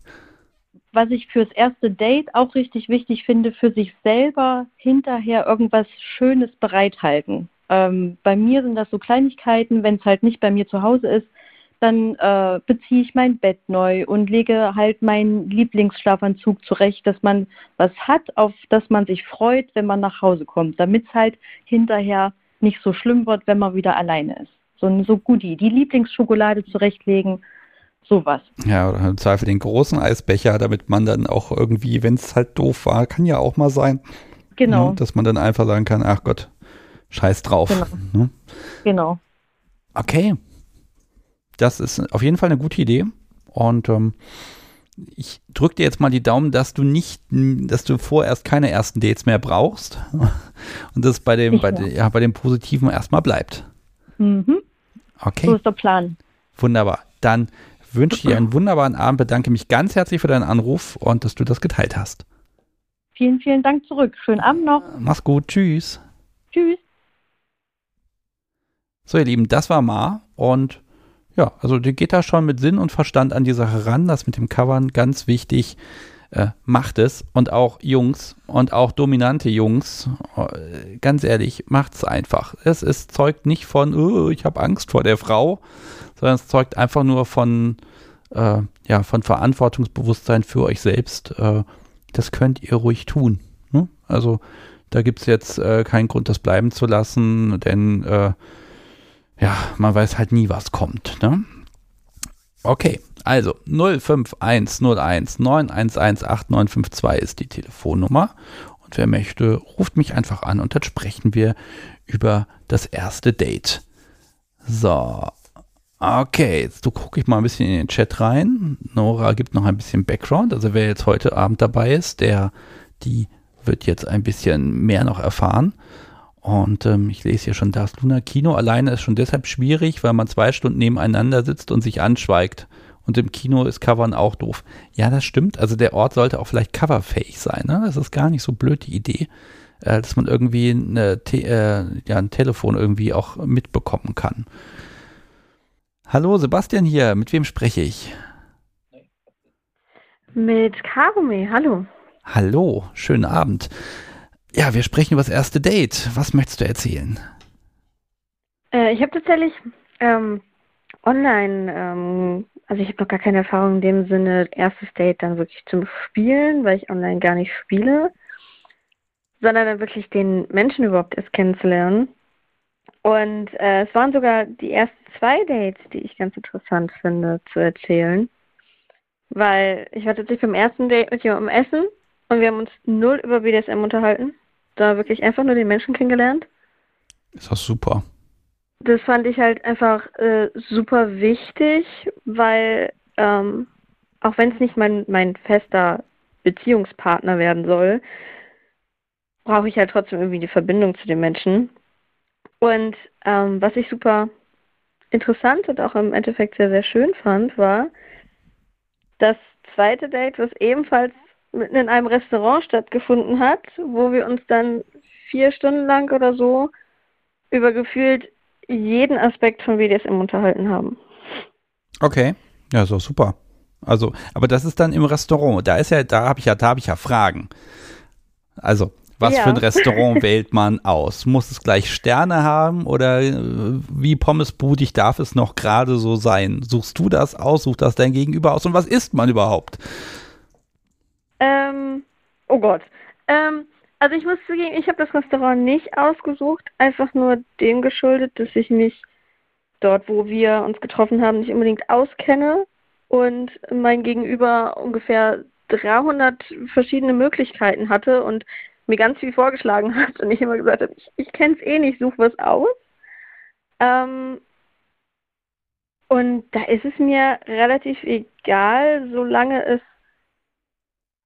was ich fürs erste Date auch richtig wichtig finde, für sich selber hinterher irgendwas Schönes bereithalten. Ähm, bei mir sind das so Kleinigkeiten, wenn es halt nicht bei mir zu Hause ist, dann äh, beziehe ich mein Bett neu und lege halt meinen Lieblingsschlafanzug zurecht, dass man was hat, auf das man sich freut, wenn man nach Hause kommt, damit es halt hinterher nicht so schlimm wird, wenn man wieder alleine ist. So, so Goodie, die Lieblingsschokolade zurechtlegen, Sowas. Ja, oder im Zweifel den großen Eisbecher, damit man dann auch irgendwie, wenn es halt doof war, kann ja auch mal sein. Genau. Ne, dass man dann einfach sagen kann, ach Gott, scheiß drauf. Genau. Ne? genau. Okay. Das ist auf jeden Fall eine gute Idee. Und ähm, ich drücke dir jetzt mal die Daumen, dass du nicht, dass du vorerst keine ersten Dates mehr brauchst [LAUGHS] und das bei dem, bei, ja, bei dem Positiven erstmal bleibt. Mhm. Okay. So ist der Plan. Wunderbar. Dann wünsche dir [CLEARS THROAT] einen wunderbaren Abend, bedanke mich ganz herzlich für deinen Anruf und dass du das geteilt hast. Vielen, vielen Dank zurück. Schönen Abend noch. Mach's gut. Tschüss. Tschüss. So, ihr Lieben, das war Ma und ja, also die geht da schon mit Sinn und Verstand an die Sache ran. Das mit dem Covern ganz wichtig. Äh, macht es und auch Jungs und auch dominante Jungs, äh, ganz ehrlich, macht's einfach. Es ist zeugt nicht von, oh, ich habe Angst vor der Frau, sondern es zeugt einfach nur von, äh, ja, von Verantwortungsbewusstsein für euch selbst. Äh, das könnt ihr ruhig tun. Ne? Also da gibt es jetzt äh, keinen Grund, das bleiben zu lassen, denn äh, ja, man weiß halt nie, was kommt. Ne? Okay, also 051019118952 9118952 ist die Telefonnummer. Und wer möchte, ruft mich einfach an und dann sprechen wir über das erste Date. So, Okay, jetzt gucke ich mal ein bisschen in den Chat rein. Nora gibt noch ein bisschen Background. Also wer jetzt heute Abend dabei ist, der, die wird jetzt ein bisschen mehr noch erfahren. Und ähm, ich lese hier schon das Luna Kino alleine ist schon deshalb schwierig, weil man zwei Stunden nebeneinander sitzt und sich anschweigt. Und im Kino ist Covern auch doof. Ja, das stimmt. Also der Ort sollte auch vielleicht coverfähig sein. Ne? Das ist gar nicht so blöd, die Idee, äh, dass man irgendwie eine, äh, ja, ein Telefon irgendwie auch mitbekommen kann. Hallo, Sebastian hier. Mit wem spreche ich? Mit Karome, hallo. Hallo, schönen Abend. Ja, wir sprechen über das erste Date. Was möchtest du erzählen? Äh, ich habe tatsächlich ähm, online, ähm, also ich habe noch gar keine Erfahrung in dem Sinne, erstes Date dann wirklich zum Spielen, weil ich online gar nicht spiele, sondern dann wirklich den Menschen überhaupt erst kennenzulernen. Und äh, es waren sogar die ersten zwei Dates, die ich ganz interessant finde zu erzählen. Weil ich war tatsächlich beim ersten Date mit jemandem essen und wir haben uns null über BDSM unterhalten. Da wirklich einfach nur den Menschen kennengelernt. Das super. Das fand ich halt einfach äh, super wichtig, weil ähm, auch wenn es nicht mein, mein fester Beziehungspartner werden soll, brauche ich halt trotzdem irgendwie die Verbindung zu den Menschen. Und ähm, was ich super interessant und auch im Endeffekt sehr, sehr schön fand, war das zweite Date, was ebenfalls mitten in einem Restaurant stattgefunden hat, wo wir uns dann vier Stunden lang oder so über gefühlt jeden Aspekt von BDSM unterhalten haben. Okay, ja, so super. Also, aber das ist dann im Restaurant. Da ist ja, da habe ich ja, da habe ich ja Fragen. Also, was Ja. für ein [LAUGHS] Restaurant wählt man aus? Muss es gleich Sterne haben oder äh, wie pommesbudig darf es noch gerade so sein? Suchst du das aus? Sucht das dein Gegenüber aus? Und was isst man überhaupt? Ähm, oh Gott. Ähm, also ich muss zugeben, ich habe das Restaurant nicht ausgesucht, einfach nur dem geschuldet, dass ich mich dort, wo wir uns getroffen haben, nicht unbedingt auskenne und mein Gegenüber ungefähr 300 verschiedene Möglichkeiten hatte und mir ganz viel vorgeschlagen hat und ich immer gesagt habe, ich, ich kenne es eh nicht, such was aus. Ähm, und da ist es mir relativ egal, solange es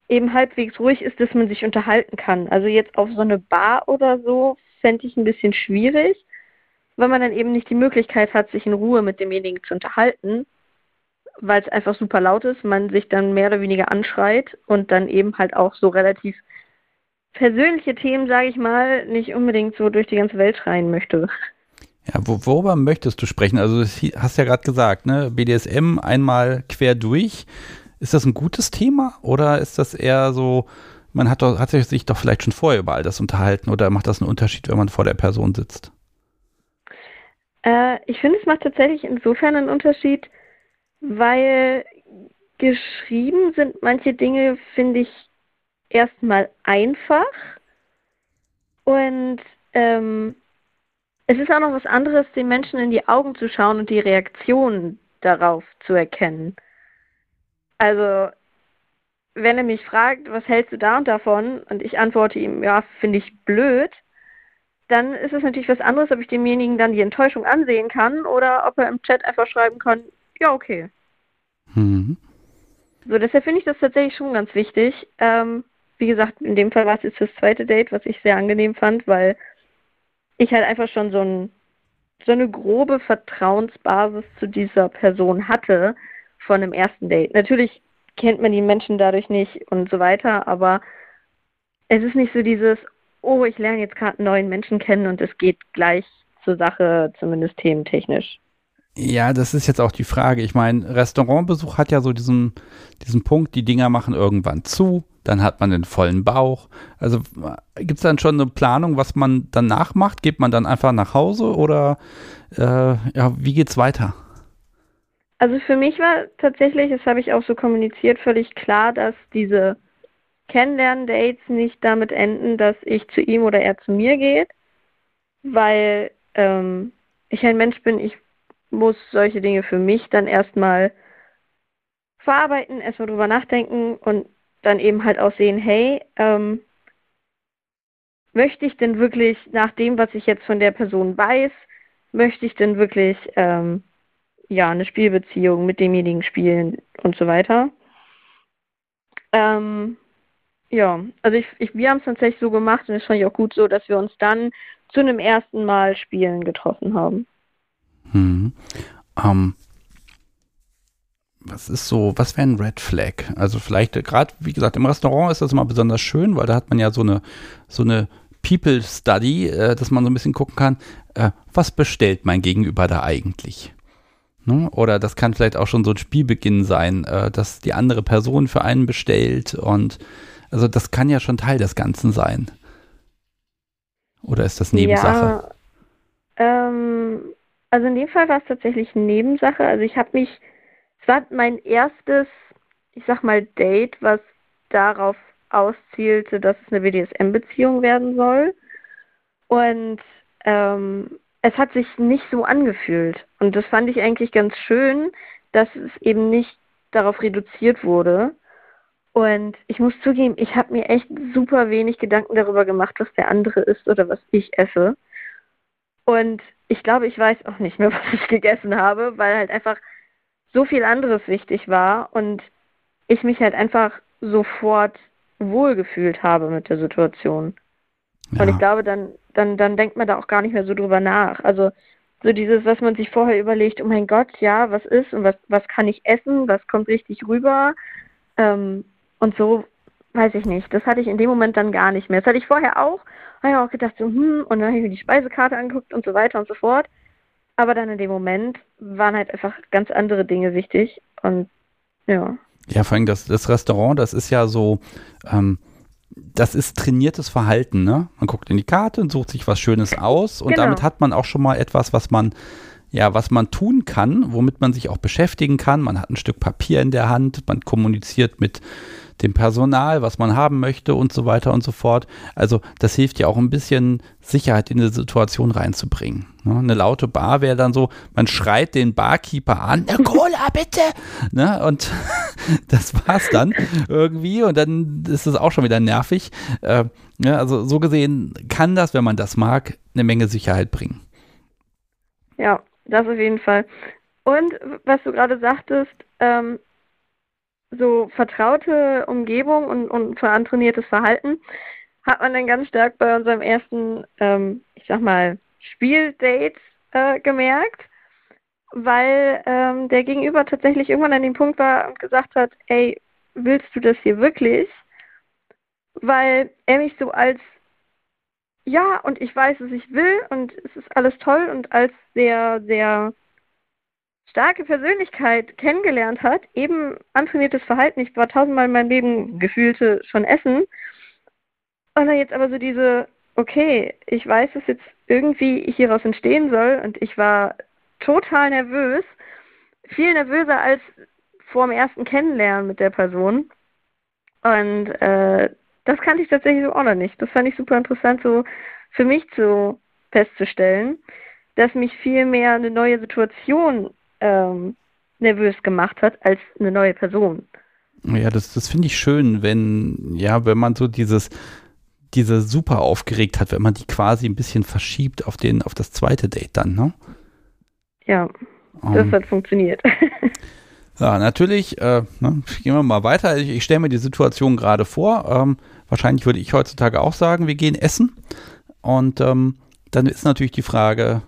eben halbwegs ruhig ist, dass man sich unterhalten kann. Also jetzt auf so eine Bar oder so fände ich ein bisschen schwierig, weil man dann eben nicht die Möglichkeit hat, sich in Ruhe mit demjenigen zu unterhalten, weil es einfach super laut ist, man sich dann mehr oder weniger anschreit und dann eben halt auch so relativ persönliche Themen, sage ich mal, nicht unbedingt so durch die ganze Welt schreien möchte. Ja, wo, worüber möchtest du sprechen? Also, das hast ja gerade gesagt, ne? BDSM einmal quer durch. Ist das ein gutes Thema oder ist das eher so, man hat, doch, hat sich doch vielleicht schon vorher über all das unterhalten oder macht das einen Unterschied, wenn man vor der Person sitzt? Äh, ich finde, es macht tatsächlich insofern einen Unterschied, weil geschrieben sind manche Dinge, finde ich, erstmal einfach. Und ähm, es ist auch noch was anderes, den Menschen in die Augen zu schauen und die Reaktion darauf zu erkennen. Also, wenn er mich fragt, was hältst du da und davon, und ich antworte ihm, ja, finde ich blöd, dann ist es natürlich was anderes, ob ich demjenigen dann die Enttäuschung ansehen kann oder ob er im Chat einfach schreiben kann, ja, okay. Mhm. So, deshalb finde ich das tatsächlich schon ganz wichtig. Ähm, wie gesagt, in dem Fall war es jetzt das zweite Date, was ich sehr angenehm fand, weil ich halt einfach schon so, ein, so eine grobe Vertrauensbasis zu dieser Person hatte von dem ersten Date. Natürlich kennt man die Menschen dadurch nicht und so weiter, aber es ist nicht so dieses, oh, ich lerne jetzt gerade neuen Menschen kennen und es geht gleich zur Sache, zumindest thementechnisch. Ja, das ist jetzt auch die Frage. Ich meine, Restaurantbesuch hat ja so diesen, diesen Punkt, die Dinger machen irgendwann zu, dann hat man den vollen Bauch. Also gibt es dann schon eine Planung, was man danach macht? Geht man dann einfach nach Hause oder äh, ja, wie geht's weiter? Also für mich war tatsächlich, das habe ich auch so kommuniziert, völlig klar, dass diese Kennenlernen-Dates nicht damit enden, dass ich zu ihm oder er zu mir geht, weil ähm, ich ein Mensch bin, ich muss solche Dinge für mich dann erstmal verarbeiten, erstmal drüber nachdenken und dann eben halt auch sehen, hey, ähm, möchte ich denn wirklich nach dem, was ich jetzt von der Person weiß, möchte ich denn wirklich ähm, ja eine Spielbeziehung mit demjenigen spielen und so weiter. Ähm, ja, also ich, ich, wir haben es tatsächlich so gemacht und es fand ich auch gut so, dass wir uns dann zu einem ersten Mal Spielen getroffen haben. Hm. Ähm, was ist so, was wäre ein Red Flag? Also vielleicht gerade, wie gesagt, im Restaurant ist das immer besonders schön, weil da hat man ja so eine, so eine People Study, äh, dass man so ein bisschen gucken kann, äh, was bestellt mein Gegenüber da eigentlich? Ne? Oder das kann vielleicht auch schon so ein Spielbeginn sein, äh, dass die andere Person für einen bestellt und also das kann ja schon Teil des Ganzen sein. Oder ist das Nebensache? Ja, ähm, also in dem Fall war es tatsächlich Nebensache. Also ich habe mich, es war mein erstes, ich sag mal, Date, was darauf auszielte, dass es eine BDSM-Beziehung werden soll. Und ähm, es hat sich nicht so angefühlt. Und das fand ich eigentlich ganz schön, dass es eben nicht darauf reduziert wurde. Und ich muss zugeben, ich habe mir echt super wenig Gedanken darüber gemacht, was der andere isst oder was ich esse. Und ich glaube, ich weiß auch nicht mehr, [LAUGHS] was ich gegessen habe, weil halt einfach so viel anderes wichtig war und ich mich halt einfach sofort wohlgefühlt habe mit der Situation. Ja. Und ich glaube, dann, dann, dann denkt man da auch gar nicht mehr so drüber nach. Also so dieses, was man sich vorher überlegt, oh mein Gott, ja, was ist und was, was kann ich essen, was kommt richtig rüber. Ähm, und so, weiß ich nicht. Das hatte ich in dem Moment dann gar nicht mehr. Das hatte ich vorher auch. Habe ich auch gedacht, so, hm, und dann habe ich mir die Speisekarte angeguckt und so weiter und so fort. Aber dann in dem Moment waren halt einfach ganz andere Dinge wichtig. Und ja. Ja, vor allem das, das Restaurant, das ist ja so, ähm, das ist trainiertes Verhalten, ne? Man guckt in die Karte und sucht sich was Schönes aus und genau. damit hat man auch schon mal etwas, was man ja, was man tun kann, womit man sich auch beschäftigen kann. Man hat ein Stück Papier in der Hand, man kommuniziert mit dem Personal, was man haben möchte und so weiter und so fort. Also das hilft ja auch ein bisschen Sicherheit in eine Situation reinzubringen. Ne? Eine laute Bar wäre dann so, man schreit den Barkeeper an, eine Cola bitte! [LAUGHS] Ne? Und [LAUGHS] das war's dann irgendwie und dann ist es auch schon wieder nervig. Äh, ja, also so gesehen kann das, wenn man das mag, eine Menge Sicherheit bringen. Ja, das auf jeden Fall. Und was du gerade sagtest, ähm, so vertraute Umgebung und, und verantrainiertes Verhalten hat man dann ganz stark bei unserem ersten, ähm, ich sag mal, Spieldate äh, gemerkt, weil ähm, der Gegenüber tatsächlich irgendwann an dem Punkt war und gesagt hat, ey, willst du das hier wirklich? Weil er mich so als ja, und ich weiß, was ich will und es ist alles toll und als sehr, sehr starke Persönlichkeit kennengelernt hat, eben antrainiertes Verhalten. Ich war tausendmal in meinem Leben gefühlte schon essen. Und dann jetzt aber so diese, okay, ich weiß, dass jetzt irgendwie hieraus entstehen soll und ich war total nervös, viel nervöser als vor dem ersten Kennenlernen mit der Person. Und äh, das kannte ich tatsächlich so auch noch nicht. Das fand ich super interessant, so für mich zu festzustellen, dass mich viel mehr eine neue Situation ähm, nervös gemacht hat als eine neue Person. Ja, das, das finde ich schön, wenn, ja, wenn man so dieses, diese super aufgeregt hat, wenn man die quasi ein bisschen verschiebt auf den, auf das zweite Date dann, ne? Ja, das um, hat funktioniert. [LAUGHS] ja, natürlich, äh, ne, gehen wir mal weiter. Ich, ich stelle mir die Situation gerade vor. Ähm, wahrscheinlich würde ich heutzutage auch sagen, wir gehen essen. Und ähm, dann ist natürlich die Frage,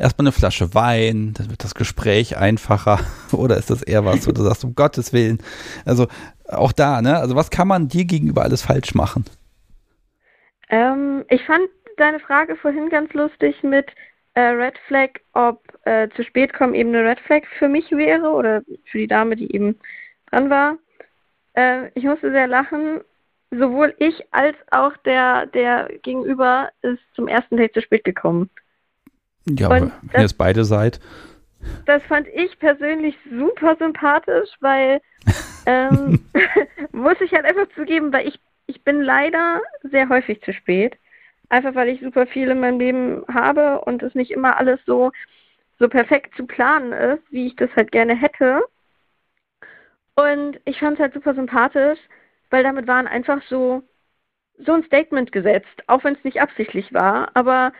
erstmal eine Flasche Wein, dann wird das Gespräch einfacher. [LAUGHS] Oder ist das eher was, wo du sagst, um Gottes Willen. Also auch da, ne? Also was kann man dir gegenüber alles falsch machen? Ähm, ich fand deine Frage vorhin ganz lustig mit äh, Red Flag, ob äh, zu spät kommen eben eine Red Flag für mich wäre oder für die Dame, die eben dran war. Äh, ich musste sehr lachen. Sowohl ich als auch der, der Gegenüber ist zum ersten Date zu spät gekommen. Ja, und wenn das, ihr es beide seid. Das fand ich persönlich super sympathisch, weil [LAUGHS] ähm, [LAUGHS] muss ich halt einfach zugeben, weil ich, ich bin leider sehr häufig zu spät. Einfach weil ich super viel in meinem Leben habe und es nicht immer alles so, so perfekt zu planen ist, wie ich das halt gerne hätte. Und ich fand es halt super sympathisch, weil damit waren einfach so, so ein Statement gesetzt, auch wenn es nicht absichtlich war. Aber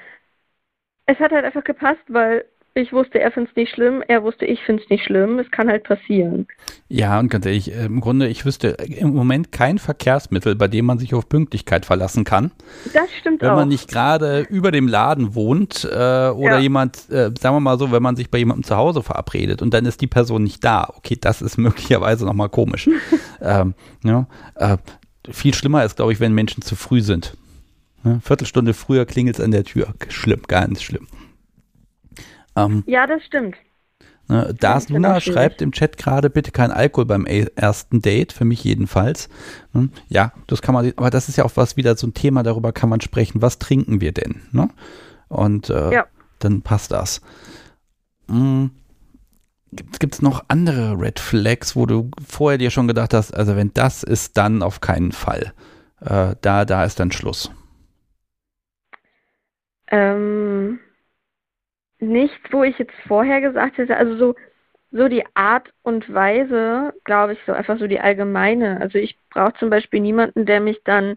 es hat halt einfach gepasst, weil ich wusste, er findet es nicht schlimm, er wusste, ich finde es nicht schlimm. Es kann halt passieren. Ja, und ganz ehrlich, im Grunde, ich wüsste im Moment kein Verkehrsmittel, bei dem man sich auf Pünktlichkeit verlassen kann. Das stimmt wenn auch. Wenn man nicht gerade über dem Laden wohnt äh, oder ja. jemand, äh, sagen wir mal so, wenn man sich bei jemandem zu Hause verabredet und dann ist die Person nicht da. Okay, das ist [LAUGHS] möglicherweise nochmal komisch. [LAUGHS] ähm, ja, äh, viel schlimmer ist, glaube ich, wenn Menschen zu früh sind. Ne? Viertelstunde früher klingelt es an der Tür. Schlimm, ganz schlimm. Ähm, ja, das stimmt. Ne, Dars Ja, Luna schreibt im Chat gerade, bitte kein Alkohol beim e- ersten Date, für mich jedenfalls. Hm, Ja, das kann man, aber das ist ja auch was wieder so ein Thema, darüber kann man sprechen. Was trinken wir denn? Ne? Und äh, Ja. dann passt das. Hm, Gibt es noch andere Red Flags, wo du vorher dir schon gedacht hast, also wenn das ist, dann auf keinen Fall. Äh, da, da ist dann Schluss. Ähm, nichts, wo ich jetzt vorher gesagt hätte, also so, so die Art und Weise, glaube ich, so einfach so die allgemeine. Also ich brauche zum Beispiel niemanden, der mich dann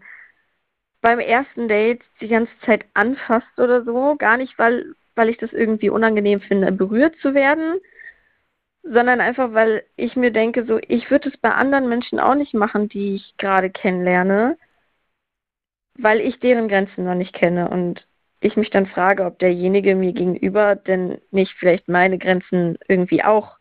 beim ersten Date die ganze Zeit anfasst oder so. Gar nicht, weil, weil ich das irgendwie unangenehm finde, berührt zu werden, sondern einfach, weil ich mir denke, so, ich würde es bei anderen Menschen auch nicht machen, die ich gerade kennenlerne, weil ich deren Grenzen noch nicht kenne und ich mich dann frage, ob derjenige mir gegenüber denn nicht vielleicht meine Grenzen irgendwie auch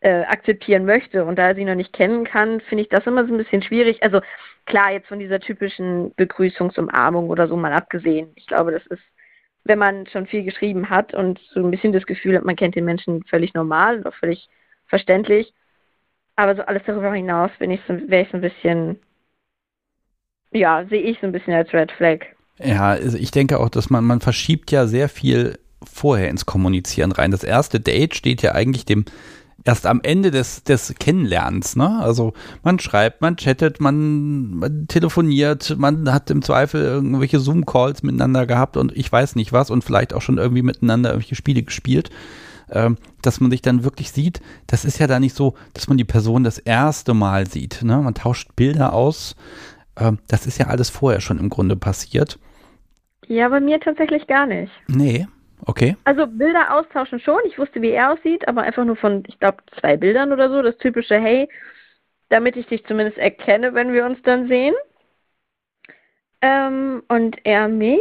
äh, akzeptieren möchte. Und da er sie noch nicht kennen kann, finde ich das immer so ein bisschen schwierig. Also klar, jetzt von dieser typischen Begrüßungsumarmung oder so mal abgesehen. Ich glaube, das ist, wenn man schon viel geschrieben hat und so ein bisschen das Gefühl hat, man kennt den Menschen völlig normal und auch völlig verständlich. Aber so alles darüber hinaus bin ich so, wäre ich so ein bisschen, ja, sehe ich so ein bisschen als Red Flag. Ja, also ich denke auch, dass man, man verschiebt ja sehr viel vorher ins Kommunizieren rein. Das erste Date steht ja eigentlich dem erst am Ende des, des Kennenlernens, ne? Also man schreibt, man chattet, man, man telefoniert, man hat im Zweifel irgendwelche Zoom-Calls miteinander gehabt und ich weiß nicht was und vielleicht auch schon irgendwie miteinander irgendwelche Spiele gespielt. Ähm, dass man sich dann wirklich sieht, das ist ja da nicht so, dass man die Person das erste Mal sieht. Ne? Man tauscht Bilder aus. Ähm, das ist ja alles vorher schon im Grunde passiert. Ja, bei mir tatsächlich gar nicht. Nee, okay. Also Bilder austauschen schon. Ich wusste, wie er aussieht, aber einfach nur von, ich glaube, zwei Bildern oder so. Das typische, hey, damit ich dich zumindest erkenne, wenn wir uns dann sehen. Ähm, und er mich.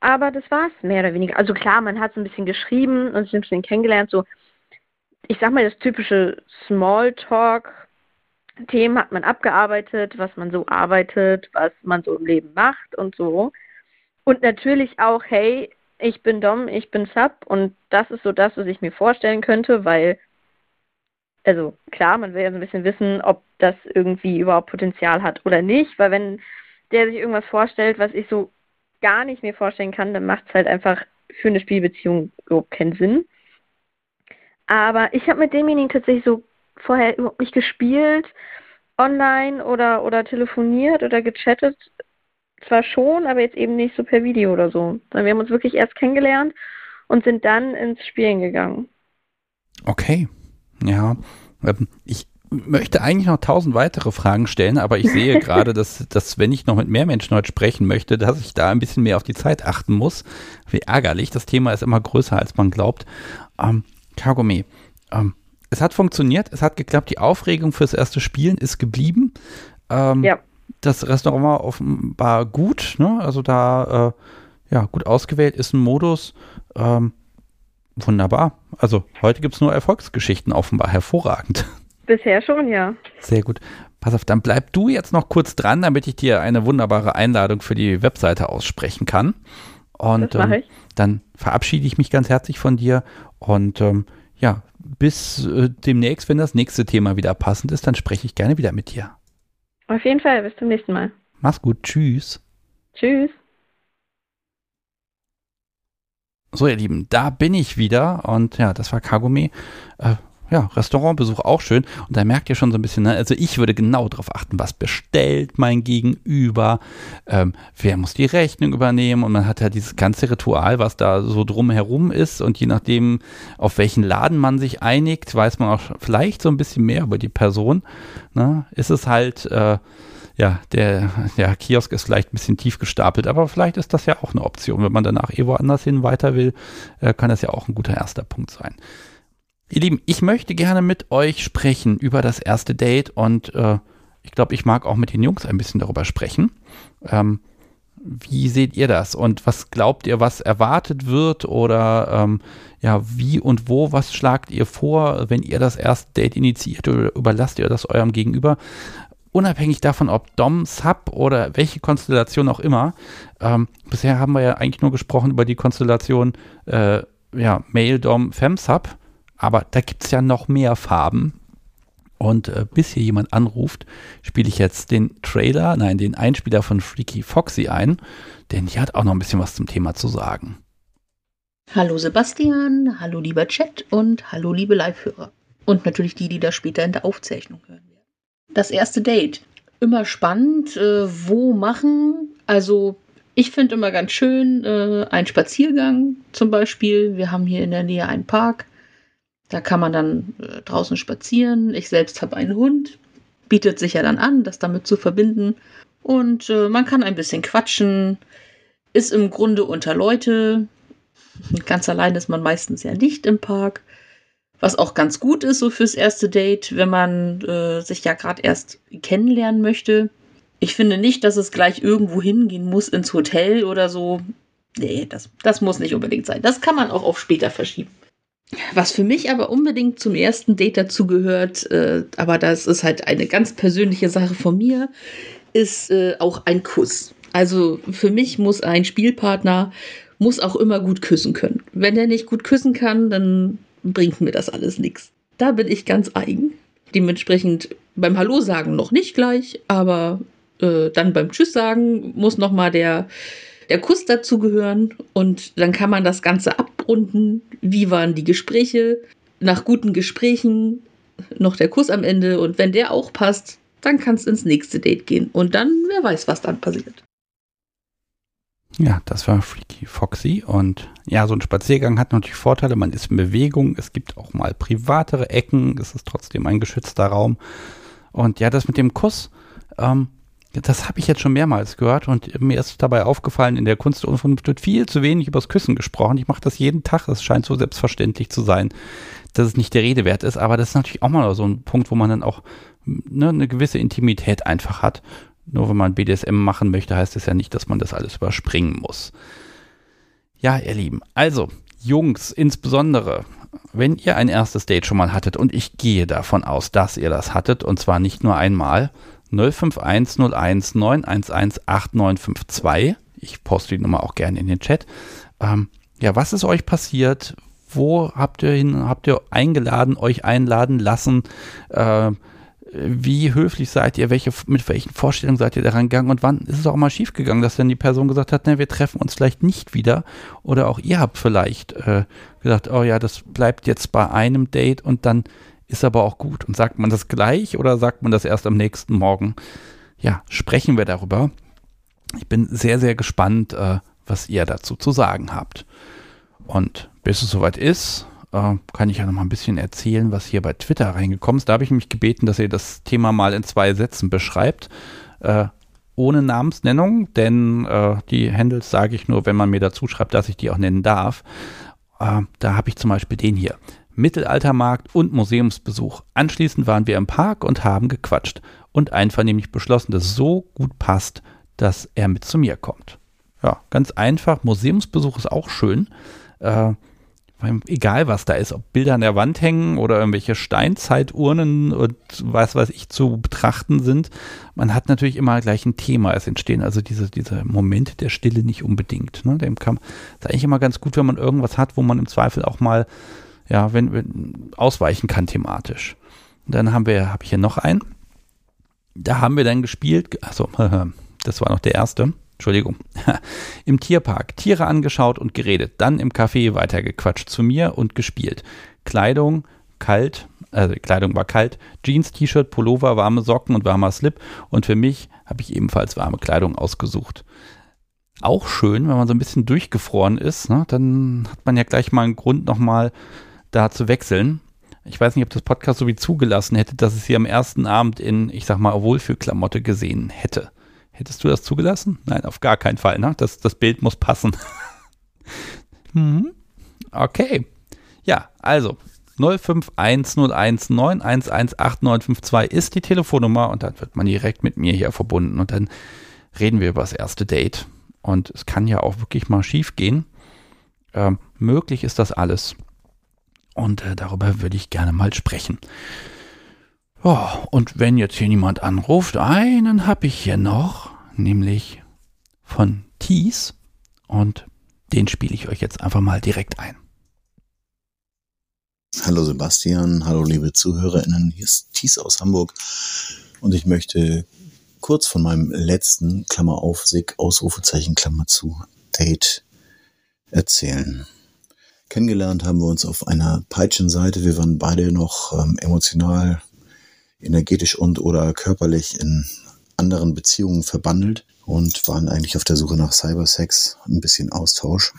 Aber das war's mehr oder weniger. Also klar, man hat so ein bisschen geschrieben und sich ein bisschen kennengelernt. So, ich sag mal, das typische Smalltalk-Themen hat man abgearbeitet, was man so arbeitet, was man so im Leben macht und so. Und natürlich auch, hey, ich bin Dom, ich bin Sub und das ist so das, was ich mir vorstellen könnte, weil, also klar, man will ja so ein bisschen wissen, ob das irgendwie überhaupt Potenzial hat oder nicht, weil wenn der sich irgendwas vorstellt, was ich so gar nicht mir vorstellen kann, dann macht es halt einfach für eine Spielbeziehung überhaupt keinen Sinn. Aber ich habe mit demjenigen tatsächlich so vorher überhaupt nicht gespielt, online oder, oder telefoniert oder gechattet. Zwar schon, aber jetzt eben nicht so per Video oder so. Sondern wir haben uns wirklich erst kennengelernt und sind dann ins Spielen gegangen. Okay. Ja. Ähm, Ich möchte eigentlich noch tausend weitere Fragen stellen, aber ich sehe [LAUGHS] gerade, dass, dass, wenn ich noch mit mehr Menschen heute sprechen möchte, dass ich da ein bisschen mehr auf die Zeit achten muss. Wie ärgerlich. Das Thema ist immer größer, als man glaubt. Ähm, Kagome, ähm, es hat funktioniert, es hat geklappt. Die Aufregung fürs erste Spielen ist geblieben. Ähm, Ja. Das Restaurant war offenbar gut, ne? Also da, äh, ja, gut ausgewählt ist ein Modus. Ähm, wunderbar. Also heute gibt es nur Erfolgsgeschichten offenbar. Hervorragend. Bisher schon, ja. Sehr gut. Pass auf, dann bleib du jetzt noch kurz dran, damit ich dir eine wunderbare Einladung für die Webseite aussprechen kann. Und Das mache ähm, ich. dann verabschiede ich mich ganz herzlich von dir und ähm, ja, bis äh, demnächst, wenn das nächste Thema wieder passend ist, dann spreche ich gerne wieder mit dir. Auf jeden Fall, bis zum nächsten Mal. Mach's gut, tschüss. Tschüss. So, ihr Lieben, da bin ich wieder und ja, das war Kagome. Äh, ja, Restaurantbesuch auch schön. Und da merkt ihr schon so ein bisschen, ne? also ich würde genau darauf achten, was bestellt mein Gegenüber, ähm, wer muss die Rechnung übernehmen und man hat ja dieses ganze Ritual, was da so drumherum ist und je nachdem, auf welchen Laden man sich einigt, weiß man auch vielleicht so ein bisschen mehr über die Person. Ne? Ist es halt, äh, ja, der, der Kiosk ist vielleicht ein bisschen tief gestapelt, aber vielleicht ist das ja auch eine Option. Wenn man danach eh woanders hin weiter will, äh, kann das ja auch ein guter erster Punkt sein. Ihr Lieben, ich möchte gerne mit euch sprechen über das erste Date und äh, ich glaube, ich mag auch mit den Jungs ein bisschen darüber sprechen. Ähm, wie seht ihr das und was glaubt ihr, was erwartet wird oder ähm, ja, wie und wo, was schlagt ihr vor, wenn ihr das erste Date initiiert oder überlasst ihr das eurem Gegenüber? Unabhängig davon, ob Dom, Sub oder welche Konstellation auch immer. Ähm, bisher haben wir ja eigentlich nur gesprochen über die Konstellation, äh, ja, Mail, Dom, Femsub. Aber da gibt es ja noch mehr Farben. Und äh, bis hier jemand anruft, spiele ich jetzt den Trailer, nein, den Einspieler von Freaky Foxy ein, denn die hat auch noch ein bisschen was zum Thema zu sagen. Hallo Sebastian, hallo lieber Chat und hallo liebe Live-Hörer. Und natürlich die, die das später in der Aufzeichnung hören werden. Das erste Date. Immer spannend, äh, wo machen. Also ich finde immer ganz schön äh, ein Spaziergang zum Beispiel. Wir haben hier in der Nähe einen Park. Da kann man dann äh, draußen spazieren. Ich selbst habe einen Hund. Bietet sich ja dann an, das damit zu verbinden. Und äh, man kann ein bisschen quatschen. Ist im Grunde unter Leute. Ganz allein ist man meistens ja nicht im Park. Was auch ganz gut ist, so fürs erste Date, wenn man äh, sich ja gerade erst kennenlernen möchte. Ich finde nicht, dass es gleich irgendwo hingehen muss ins Hotel oder so. Nee, das, das muss nicht unbedingt sein. Das kann man auch auf später verschieben. Was für mich aber unbedingt zum ersten Date dazugehört, äh, aber das ist halt eine ganz persönliche Sache von mir, ist äh, auch ein Kuss. Also für mich muss ein Spielpartner muss auch immer gut küssen können. Wenn er nicht gut küssen kann, dann bringt mir das alles nichts. Da bin ich ganz eigen. Dementsprechend beim Hallo sagen noch nicht gleich, aber äh, dann beim Tschüss sagen muss noch mal der der Kuss dazugehören und dann kann man das Ganze abrunden. Wie waren die Gespräche? Nach guten Gesprächen noch der Kuss am Ende und wenn der auch passt, dann kann es ins nächste Date gehen und dann, wer weiß, was dann passiert. Ja, das war Freaky Foxy und ja, so ein Spaziergang hat natürlich Vorteile. Man ist in Bewegung, es gibt auch mal privatere Ecken, es ist trotzdem ein geschützter Raum. Und ja, das mit dem Kuss, ähm, das habe ich jetzt schon mehrmals gehört und mir ist dabei aufgefallen, in der Kunst der Unvernunft wird viel zu wenig übers Küssen gesprochen. Ich mache das jeden Tag, es scheint so selbstverständlich zu sein, dass es nicht der Rede wert ist, aber das ist natürlich auch mal so ein Punkt, wo man dann auch ne, eine gewisse Intimität einfach hat. Nur wenn man BDSM machen möchte, heißt es ja nicht, dass man das alles überspringen muss. Ja, ihr Lieben, also Jungs insbesondere, wenn ihr ein erstes Date schon mal hattet und ich gehe davon aus, dass ihr das hattet und zwar nicht nur einmal, 05101 911 8952. Ich poste die Nummer auch gerne in den Chat. Ähm, ja, was ist euch passiert? Wo habt ihr hin, habt ihr eingeladen, euch einladen lassen? Äh, wie höflich seid ihr? Welche, mit welchen Vorstellungen seid ihr daran gegangen? Und wann ist es auch mal schief gegangen, dass dann die Person gesagt hat, ne, wir treffen uns vielleicht nicht wieder? Oder auch ihr habt vielleicht äh, gesagt, oh ja, das bleibt jetzt bei einem Date und dann ist aber auch gut. Und sagt man das gleich oder sagt man das erst am nächsten Morgen? Ja, sprechen wir darüber. Ich bin sehr, sehr gespannt, äh, was ihr dazu zu sagen habt. Und bis es soweit ist, äh, kann ich ja noch mal ein bisschen erzählen, was hier bei Twitter reingekommen ist. Da habe ich mich gebeten, dass ihr das Thema mal in zwei Sätzen beschreibt. Äh, ohne Namensnennung, denn äh, die Handles sage ich nur, wenn man mir dazu schreibt, dass ich die auch nennen darf. Äh, da habe ich zum Beispiel den hier. Mittelaltermarkt und Museumsbesuch. Anschließend waren wir im Park und haben gequatscht und einvernehmlich beschlossen, dass es so gut passt, dass er mit zu mir kommt. Ja, ganz einfach. Museumsbesuch ist auch schön. Äh, egal was da ist, ob Bilder an der Wand hängen oder irgendwelche Steinzeiturnen und was weiß ich zu betrachten sind, man hat natürlich immer gleich ein Thema. Es entstehen also diese, diese Momente der Stille nicht unbedingt. Ne? Dem kann, ist eigentlich immer ganz gut, wenn man irgendwas hat, wo man im Zweifel auch mal ja, wenn, wenn ausweichen kann thematisch. Und dann haben wir, habe ich hier noch einen. Da haben wir dann gespielt, also [LAUGHS] das war noch der erste. Entschuldigung. [LAUGHS] Im Tierpark Tiere angeschaut und geredet, dann im Café weitergequatscht zu mir und gespielt. Kleidung kalt, also Kleidung war kalt, Jeans, T-Shirt, Pullover, warme Socken und warmer Slip und für mich habe ich ebenfalls warme Kleidung ausgesucht auch schön, wenn man so ein bisschen durchgefroren ist. Ne? Dann hat man ja gleich mal einen Grund, nochmal da zu wechseln. Ich weiß nicht, ob das Podcast so wie zugelassen hätte, dass es sie am ersten Abend in, ich sag mal, Wohlfühlklamotte gesehen hätte. Hättest du das zugelassen? Nein, auf gar keinen Fall. Ne? Das, das Bild muss passen. [LAUGHS] hm. Okay. Ja, also 051019118952 ist die Telefonnummer und dann wird man direkt mit mir hier verbunden und dann reden wir über das erste Date. Und es kann ja auch wirklich mal schief gehen. Ähm, möglich ist das alles. Und äh, darüber würde ich gerne mal sprechen. Oh, und wenn jetzt hier niemand anruft, einen habe ich hier noch, nämlich von Thies. Und den spiele ich euch jetzt einfach mal direkt ein. Hallo Sebastian, hallo liebe ZuhörerInnen, hier ist Thies aus Hamburg und ich möchte kurz von meinem letzten, Klammer auf, Sig, Ausrufezeichen, Klammer zu, Date erzählen. Kennengelernt haben wir uns auf einer Peitschenseite. Wir waren beide noch ähm, emotional, energetisch und oder körperlich in anderen Beziehungen verbandelt und waren eigentlich auf der Suche nach Cybersex, ein bisschen Austausch.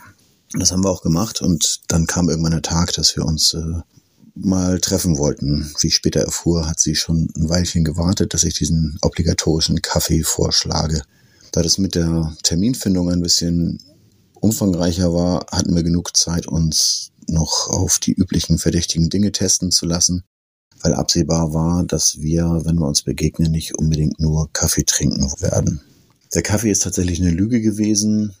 Das haben wir auch gemacht und dann kam irgendwann der Tag, dass wir uns äh, mal treffen wollten. Wie ich später erfuhr, hat sie schon ein Weilchen gewartet, dass ich diesen obligatorischen Kaffee vorschlage. Da das mit der Terminfindung ein bisschen umfangreicher war, hatten wir genug Zeit, uns noch auf die üblichen verdächtigen Dinge testen zu lassen, weil absehbar war, dass wir, wenn wir uns begegnen, nicht unbedingt nur Kaffee trinken werden. Der Kaffee ist tatsächlich eine Lüge gewesen.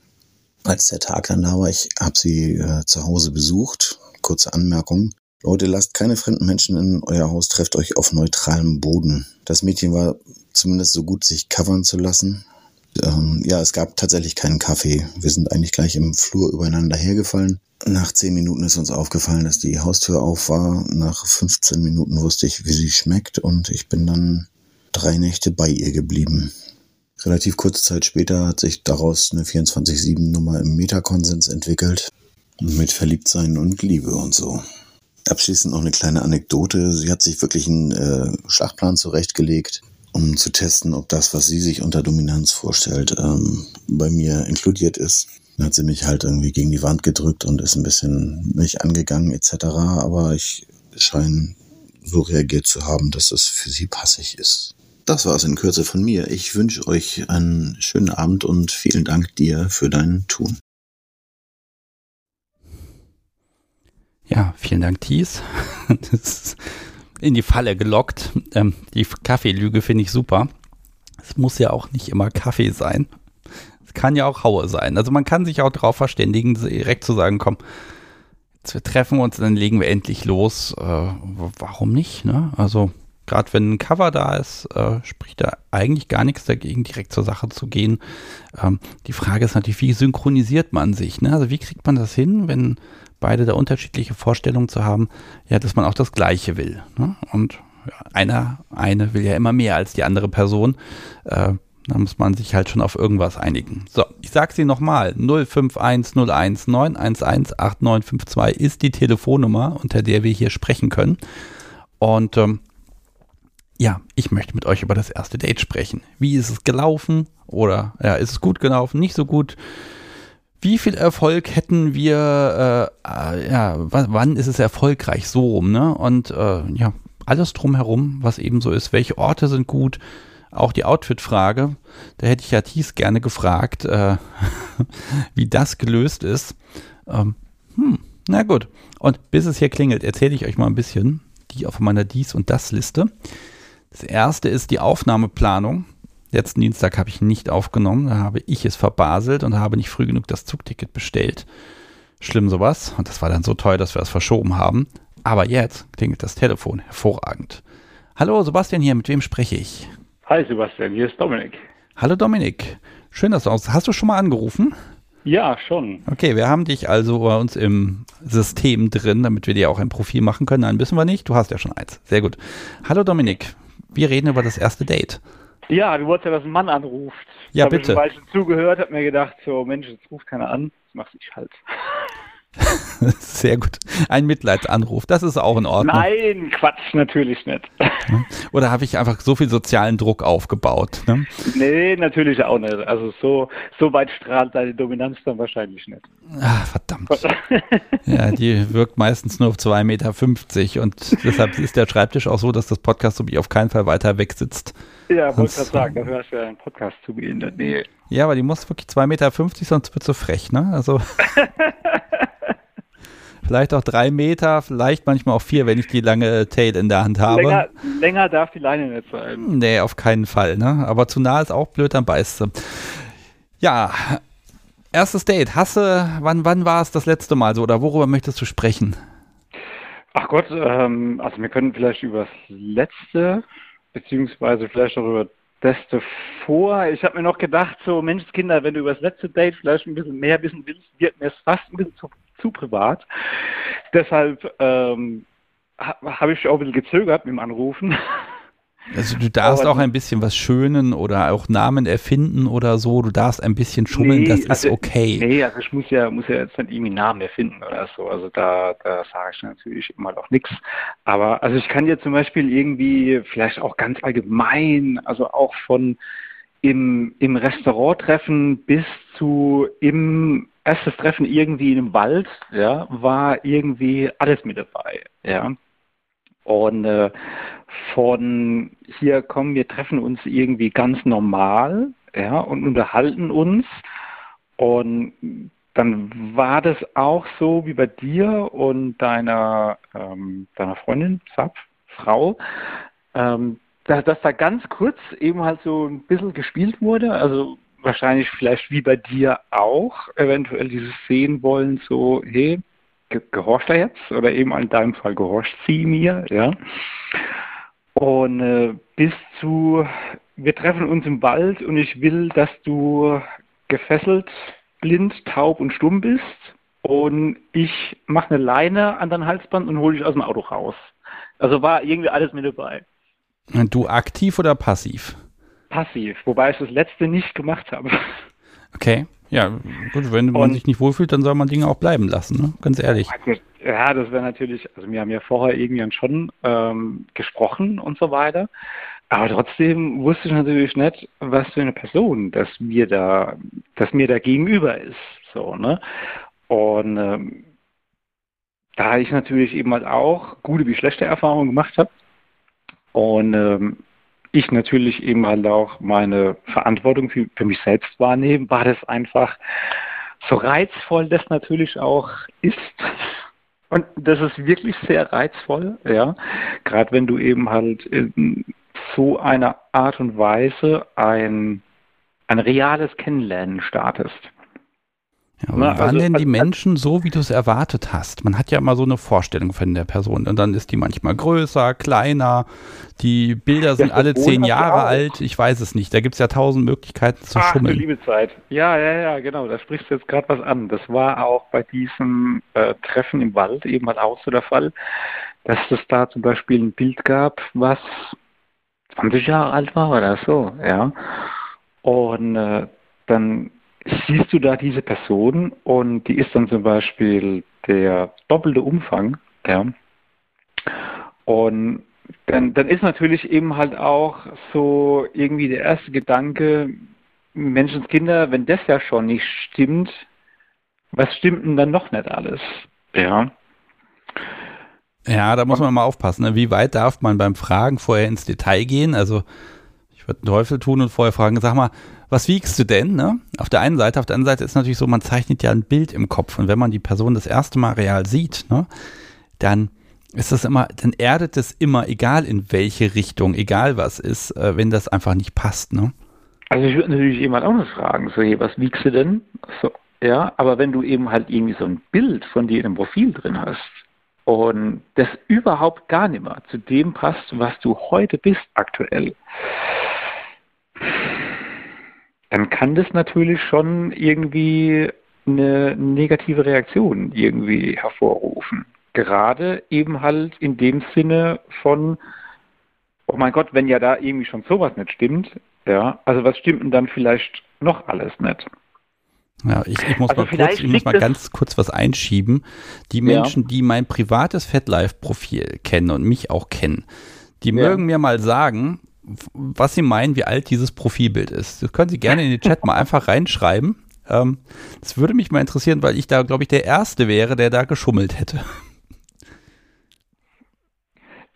Als der Tag dann da war, ich habe sie äh, zu Hause besucht. Kurze Anmerkung. Leute, lasst keine fremden Menschen in euer Haus, trefft euch auf neutralem Boden. Das Mädchen war zumindest so gut, sich covern zu lassen. Ähm, ja, es gab tatsächlich keinen Kaffee. Wir sind eigentlich gleich im Flur übereinander hergefallen. Nach zehn Minuten ist uns aufgefallen, dass die Haustür auf war. Nach 15 Minuten wusste ich, wie sie schmeckt und ich bin dann drei Nächte bei ihr geblieben. Relativ kurze Zeit später hat sich daraus eine 24-7-Nummer im Metakonsens entwickelt. Mit Verliebtsein und Liebe und so. Abschließend noch eine kleine Anekdote. Sie hat sich wirklich einen äh, Schlachtplan zurechtgelegt, um zu testen, ob das, was sie sich unter Dominanz vorstellt, ähm, bei mir inkludiert ist. Dann hat sie mich halt irgendwie gegen die Wand gedrückt und ist ein bisschen mich angegangen etc. Aber ich scheine so reagiert zu haben, dass es für sie passig ist. Das war es in Kürze von mir. Ich wünsche euch einen schönen Abend und vielen Dank dir für dein Tun. Ja, vielen Dank, Thies. [LAUGHS] in die Falle gelockt. Ähm, die Kaffeelüge finde ich super. Es muss ja auch nicht immer Kaffee sein. Es kann ja auch Haue sein. Also man kann sich auch darauf verständigen, direkt zu sagen, komm, jetzt wir treffen uns, dann legen wir endlich los. Äh, warum nicht? Ne? Also gerade wenn ein Cover da ist, äh, spricht da eigentlich gar nichts dagegen, direkt zur Sache zu gehen. Ähm, die Frage ist natürlich, wie synchronisiert man sich? Ne? Also wie kriegt man das hin, wenn beide da unterschiedliche Vorstellungen zu haben, ja, dass man auch das Gleiche will. Ne? Und einer, eine will ja immer mehr als die andere Person. Äh, da muss man sich halt schon auf irgendwas einigen. So, ich sage sie nochmal. 05101 911 8952 ist die Telefonnummer, unter der wir hier sprechen können. Und ähm, ja, ich möchte mit euch über das erste Date sprechen. Wie ist es gelaufen? Oder ja, ist es gut gelaufen? Nicht so gut? Wie viel Erfolg hätten wir? Äh, ja, wann ist es erfolgreich? So rum, ne? Und äh, ja, alles drumherum, was eben so ist. Welche Orte sind gut? Auch die Outfit-Frage. Da hätte ich ja Thies gerne gefragt, äh, [LAUGHS] wie das gelöst ist. Ähm, hm, na gut. Und bis es hier klingelt, erzähle ich euch mal ein bisschen die auf meiner Dies- und Das-Liste. Das erste ist die Aufnahmeplanung. Letzten Dienstag habe ich nicht aufgenommen, da habe ich es verbaselt und habe nicht früh genug das Zugticket bestellt. Schlimm sowas. Und das war dann so teuer, dass wir es verschoben haben. Aber jetzt klingelt das Telefon hervorragend. Hallo, Sebastian hier, mit wem spreche ich? Hi Sebastian, hier ist Dominik. Hallo Dominik. Schön, dass du aus. Hast du schon mal angerufen? Ja, schon. Okay, wir haben dich also bei uns im System drin, damit wir dir auch ein Profil machen können. Nein, wissen wir nicht. Du hast ja schon eins. Sehr gut. Hallo Dominik. Wir reden über das erste Date. Ja, du wolltest ja, dass ein Mann anruft. Ja, ich bitte. Ich habe zugehört, habe mir gedacht, so Mensch, jetzt ruft keiner an, das mach's ich halt. [LAUGHS] Sehr gut. Ein Mitleidsanruf, das ist auch in Ordnung. Nein, Quatsch, natürlich nicht. Oder habe ich einfach so viel sozialen Druck aufgebaut? Ne? Nee, natürlich auch nicht. Also so, so weit strahlt deine Dominanz dann wahrscheinlich nicht. Ah, verdammt. ja, die wirkt meistens nur auf 2,50 Meter und deshalb ist der Schreibtisch auch so, dass das Podcast so mich auf keinen Fall weiter weg sitzt. Ja, wollte gerade sagen, dafür hast du ja einen Podcast zu mir in der Nähe. Ja, aber die muss wirklich 2,50 Meter, sonst wird so frech, ne? Also. [LAUGHS] vielleicht auch drei Meter, vielleicht manchmal auch vier, wenn ich die lange Tail in der Hand habe. Länger, länger darf die Leine nicht sein. Nee, auf keinen Fall, ne? Aber zu nah ist auch blöd, dann beißt sie. Ja, erstes Date. Hasse, wann, wann war es das letzte Mal so oder worüber möchtest du sprechen? Ach Gott, ähm, also wir können vielleicht über das letzte, beziehungsweise vielleicht auch über das davor. Ich habe mir noch gedacht, so Menschenskinder, wenn du über das letzte Date vielleicht ein bisschen mehr wissen willst, wird mir es fast ein bisschen zu, zu privat. Deshalb ähm, ha, habe ich auch ein bisschen gezögert mit dem Anrufen. [LAUGHS] Also du darfst Aber auch ein bisschen was schönen oder auch Namen erfinden oder so. Du darfst ein bisschen schummeln, Nee, das ist also- okay. Nee, also ich muss ja, muss ja jetzt nicht irgendwie Namen erfinden oder so. Also da, da sage ich natürlich immer noch nichts. Aber also ich kann dir zum Beispiel irgendwie vielleicht auch ganz allgemein, also auch von im, im Restaurant treffen bis zu im erstes Treffen irgendwie in einem Wald, ja, war irgendwie alles mit dabei, ja. Und äh, von hier kommen, wir treffen uns irgendwie ganz normal, ja, und unterhalten uns. Und dann war das auch so wie bei dir und deiner, ähm, deiner Freundin, Sab, Frau, ähm, dass, dass da ganz kurz eben halt so ein bisschen gespielt wurde. Also wahrscheinlich vielleicht wie bei dir auch, eventuell dieses sehen wollen, so, hey, gehorcht er jetzt? Oder eben in deinem Fall gehorcht sie mir, ja. Und äh, bis zu, wir treffen uns im Wald und ich will, dass du gefesselt, blind, taub und stumm bist. Und ich mache eine Leine an dein Halsband und hole dich aus dem Auto raus. Also war irgendwie alles mit dabei. Du aktiv oder passiv? Passiv, wobei ich das letzte nicht gemacht habe. Okay. Ja, gut, wenn man Und- sich nicht wohlfühlt, dann soll man Dinge auch bleiben lassen, ne? Ganz ehrlich. Ja, das wäre natürlich, also wir haben ja vorher irgendwie schon ähm, gesprochen und so weiter. Aber trotzdem wusste ich natürlich nicht, was für eine Person das mir da, das mir da gegenüber ist. So, ne? Und ähm, da ich natürlich eben halt auch gute wie schlechte Erfahrungen gemacht habe und ähm, ich natürlich eben halt auch meine Verantwortung für, für mich selbst wahrnehme, war das einfach so reizvoll das natürlich auch ist. Und das ist wirklich sehr reizvoll, ja. Gerade wenn du eben halt in so einer Art und Weise ein, ein reales Kennenlernen startest. Ja, Na, waren also- denn die also- Menschen so, wie du es erwartet hast? Man hat ja immer so eine Vorstellung von der Person und dann ist die manchmal größer, kleiner, die Bilder sind alle zehn Jahre alt, ich weiß es nicht. Da gibt es ja tausend Möglichkeiten zu Ach, schummeln. liebe Zeit. Ja, ja, ja, genau. Da sprichst du jetzt gerade was an. Das war auch bei diesem äh, Treffen im Wald eben halt auch so der Fall, dass es da zum Beispiel ein Bild gab, was 20 Jahre alt war oder so, ja. Und äh, dann siehst du da diese Person und die ist dann zum Beispiel der doppelte Umfang, ja. Und dann, dann ist natürlich eben halt auch so irgendwie der erste Gedanke, Menschenskinder, wenn das ja schon nicht stimmt, was stimmt denn dann noch nicht alles? Ja. Ja, da muss man mal aufpassen. Ne? Wie weit darf man beim Fragen vorher ins Detail gehen? Also ich würde einen Teufel tun und vorher fragen, sag mal, was wiegst du denn? Ne? Auf der einen Seite, auf der anderen Seite ist natürlich so, man zeichnet ja ein Bild im Kopf und wenn man die Person das erste Mal real sieht, ne, dann ist das immer, dann erdet es immer, egal in welche Richtung, egal was ist, äh, wenn das einfach nicht passt. Ne? Also ich würde natürlich jemand noch fragen, so, hey, was wiegst du denn? So, ja, aber wenn du eben halt irgendwie so ein Bild von dir in einem Profil drin hast und das überhaupt gar nicht mehr zu dem passt, was du heute bist aktuell, dann kann das natürlich schon irgendwie eine negative Reaktion irgendwie hervorrufen. Gerade eben halt in dem Sinne von, oh mein Gott, wenn ja da irgendwie schon sowas nicht stimmt, ja, also was stimmt denn dann vielleicht noch alles nicht? Ja, ich, ich muss Also mal kurz, ich muss mal ganz kurz was einschieben. Die Ja. Menschen, die mein privates FetLife-Profil kennen und mich auch kennen, die Ja. mögen mir mal sagen, was sie meinen, wie alt dieses Profilbild ist. Das können Sie gerne in den Chat mal einfach reinschreiben. Ähm, das würde mich mal interessieren, weil ich da, glaube ich, der Erste wäre, der da geschummelt hätte.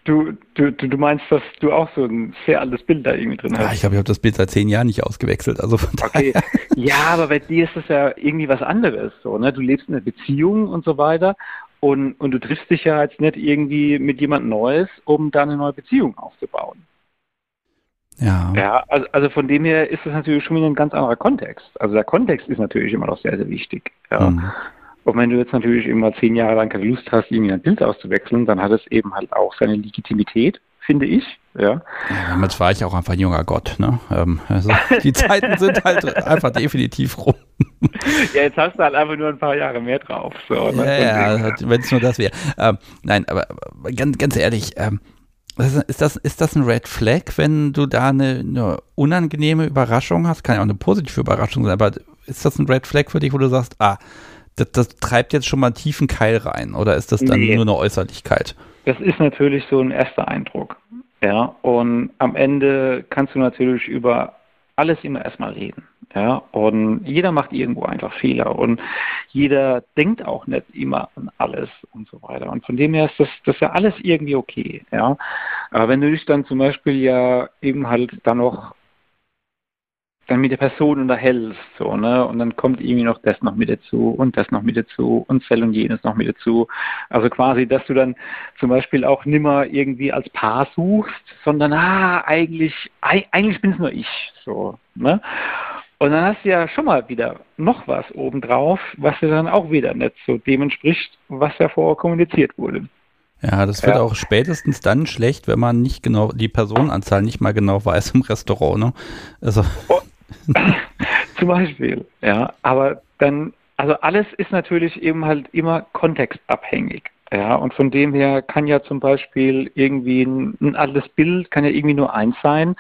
Du, du, du meinst, dass du auch so ein sehr altes Bild da irgendwie drin Ja, hast? ich glaube, ich habe das Bild seit zehn Jahren nicht ausgewechselt. Also von Okay. Ja, aber bei dir ist das ja irgendwie was anderes. So, ne? Du lebst in einer Beziehung und so weiter und, und du triffst dich ja jetzt nicht irgendwie mit jemand Neues, um da eine neue Beziehung aufzubauen. Ja. Ja, also, also von dem her ist das natürlich schon wieder ein ganz anderer Kontext. Also der Kontext ist natürlich immer noch sehr, sehr wichtig. Ja. Mhm. Und wenn du jetzt natürlich immer zehn Jahre lang keine Lust hast, irgendwie ein Bild auszuwechseln, dann hat es eben halt auch seine Legitimität, finde ich. Ja. Damals war ich auch einfach ein junger Gott. Ne? Ähm, also [LAUGHS] die Zeiten sind halt einfach definitiv rum. ja, jetzt hast du halt einfach nur ein paar Jahre mehr drauf. So, ne? Ja, ja wenn es nur das wäre. Ähm, nein, aber ganz, ganz ehrlich, ähm, ist das, ist das ein Red Flag, wenn du da eine, eine, unangenehme Überraschung hast? Kann ja auch eine positive Überraschung sein, aber ist das ein Red Flag für dich, wo du sagst, ah, das, das treibt jetzt schon mal einen tiefen Keil rein oder ist das dann nee. nur eine Äußerlichkeit? Das ist natürlich so ein erster Eindruck. Ja, und am Ende kannst du natürlich über alles immer erstmal reden. Ja, und jeder macht irgendwo einfach Fehler und jeder denkt auch nicht immer an alles und so weiter. Und von dem her ist das, das ja alles irgendwie okay. Ja, aber wenn du dich dann zum Beispiel ja eben halt dann noch dann mit der Person unterhältst, so, ne? Und dann kommt irgendwie noch das noch mit dazu und das noch mit dazu und Zell und jenes noch mit dazu. Also quasi, dass du dann zum Beispiel auch nimmer irgendwie als Paar suchst, sondern ah, eigentlich, eigentlich bin es nur ich, so, ne? Und dann hast du ja schon mal wieder noch was obendrauf, was dir dann auch wieder nicht so dem entspricht, was ja vorher kommuniziert wurde. Ja, das wird ja. auch spätestens dann schlecht, wenn man nicht genau die Personenanzahl nicht mal genau weiß im Restaurant. Ne? Also. Oh, [LAUGHS] Zum Beispiel, ja. Aber dann, also alles ist natürlich eben halt immer kontextabhängig. Ja, und von dem her kann ja zum Beispiel irgendwie ein, ein altes Bild, kann ja irgendwie nur eins sein.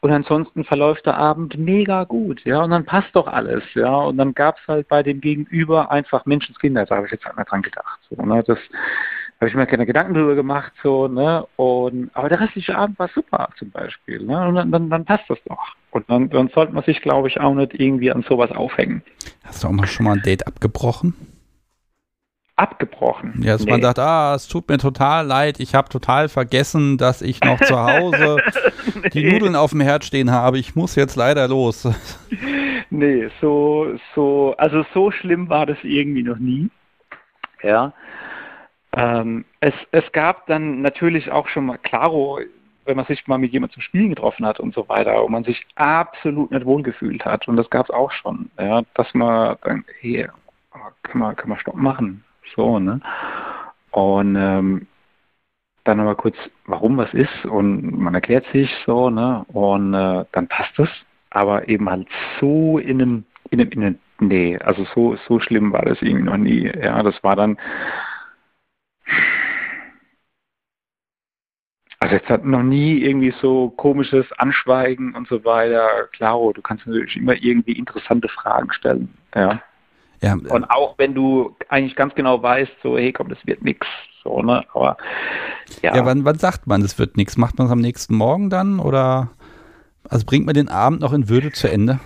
Und ansonsten verläuft der Abend mega gut, ja, und dann passt doch alles, ja. Und dann gab es halt bei dem Gegenüber einfach Menschenskinder, da habe ich jetzt halt mal dran gedacht. So, ne? Das habe ich mir keine Gedanken drüber gemacht, so, ne? Und aber der restliche Abend war super zum Beispiel, ne? Und dann, dann, dann passt das doch. Und dann, dann sollte man sich, glaube ich, auch nicht irgendwie an sowas aufhängen. Hast du auch mal schon mal ein Date abgebrochen? Abgebrochen? Ja, dass nee. man sagt, ah, es tut mir total leid, ich habe total vergessen, dass ich noch zu Hause [LAUGHS] nee. die Nudeln auf dem Herd stehen habe. Ich muss jetzt leider los. [LAUGHS] nee, so, so, also so schlimm war das irgendwie noch nie. Ja. Ähm, es, es gab dann natürlich auch schon mal, klaro, wenn man sich mal mit jemandem zum Spielen getroffen hat und so weiter, und man sich absolut nicht wohlgefühlt hat. Und das gab es auch schon, ja, dass man dann, hey, kann man, kann man Stopp machen. So, ne? Und ähm, dann aber kurz, warum was ist und man erklärt sich so, ne? Und äh, dann passt es. Aber eben halt so in einem, in einem, in einem, nee, also so, so schlimm war das irgendwie noch nie. Ja, das war dann, Also jetzt hat noch nie irgendwie so komisches Anschweigen und so weiter. Klaro, du kannst natürlich immer irgendwie interessante Fragen stellen. Ja. ja und auch wenn du eigentlich ganz genau weißt, so, hey komm, das wird nix. So, ne? Aber ja. Ja, wann, wann sagt man, das wird nix? Macht man es am nächsten Morgen dann? Oder also bringt man den Abend noch in Würde zu Ende?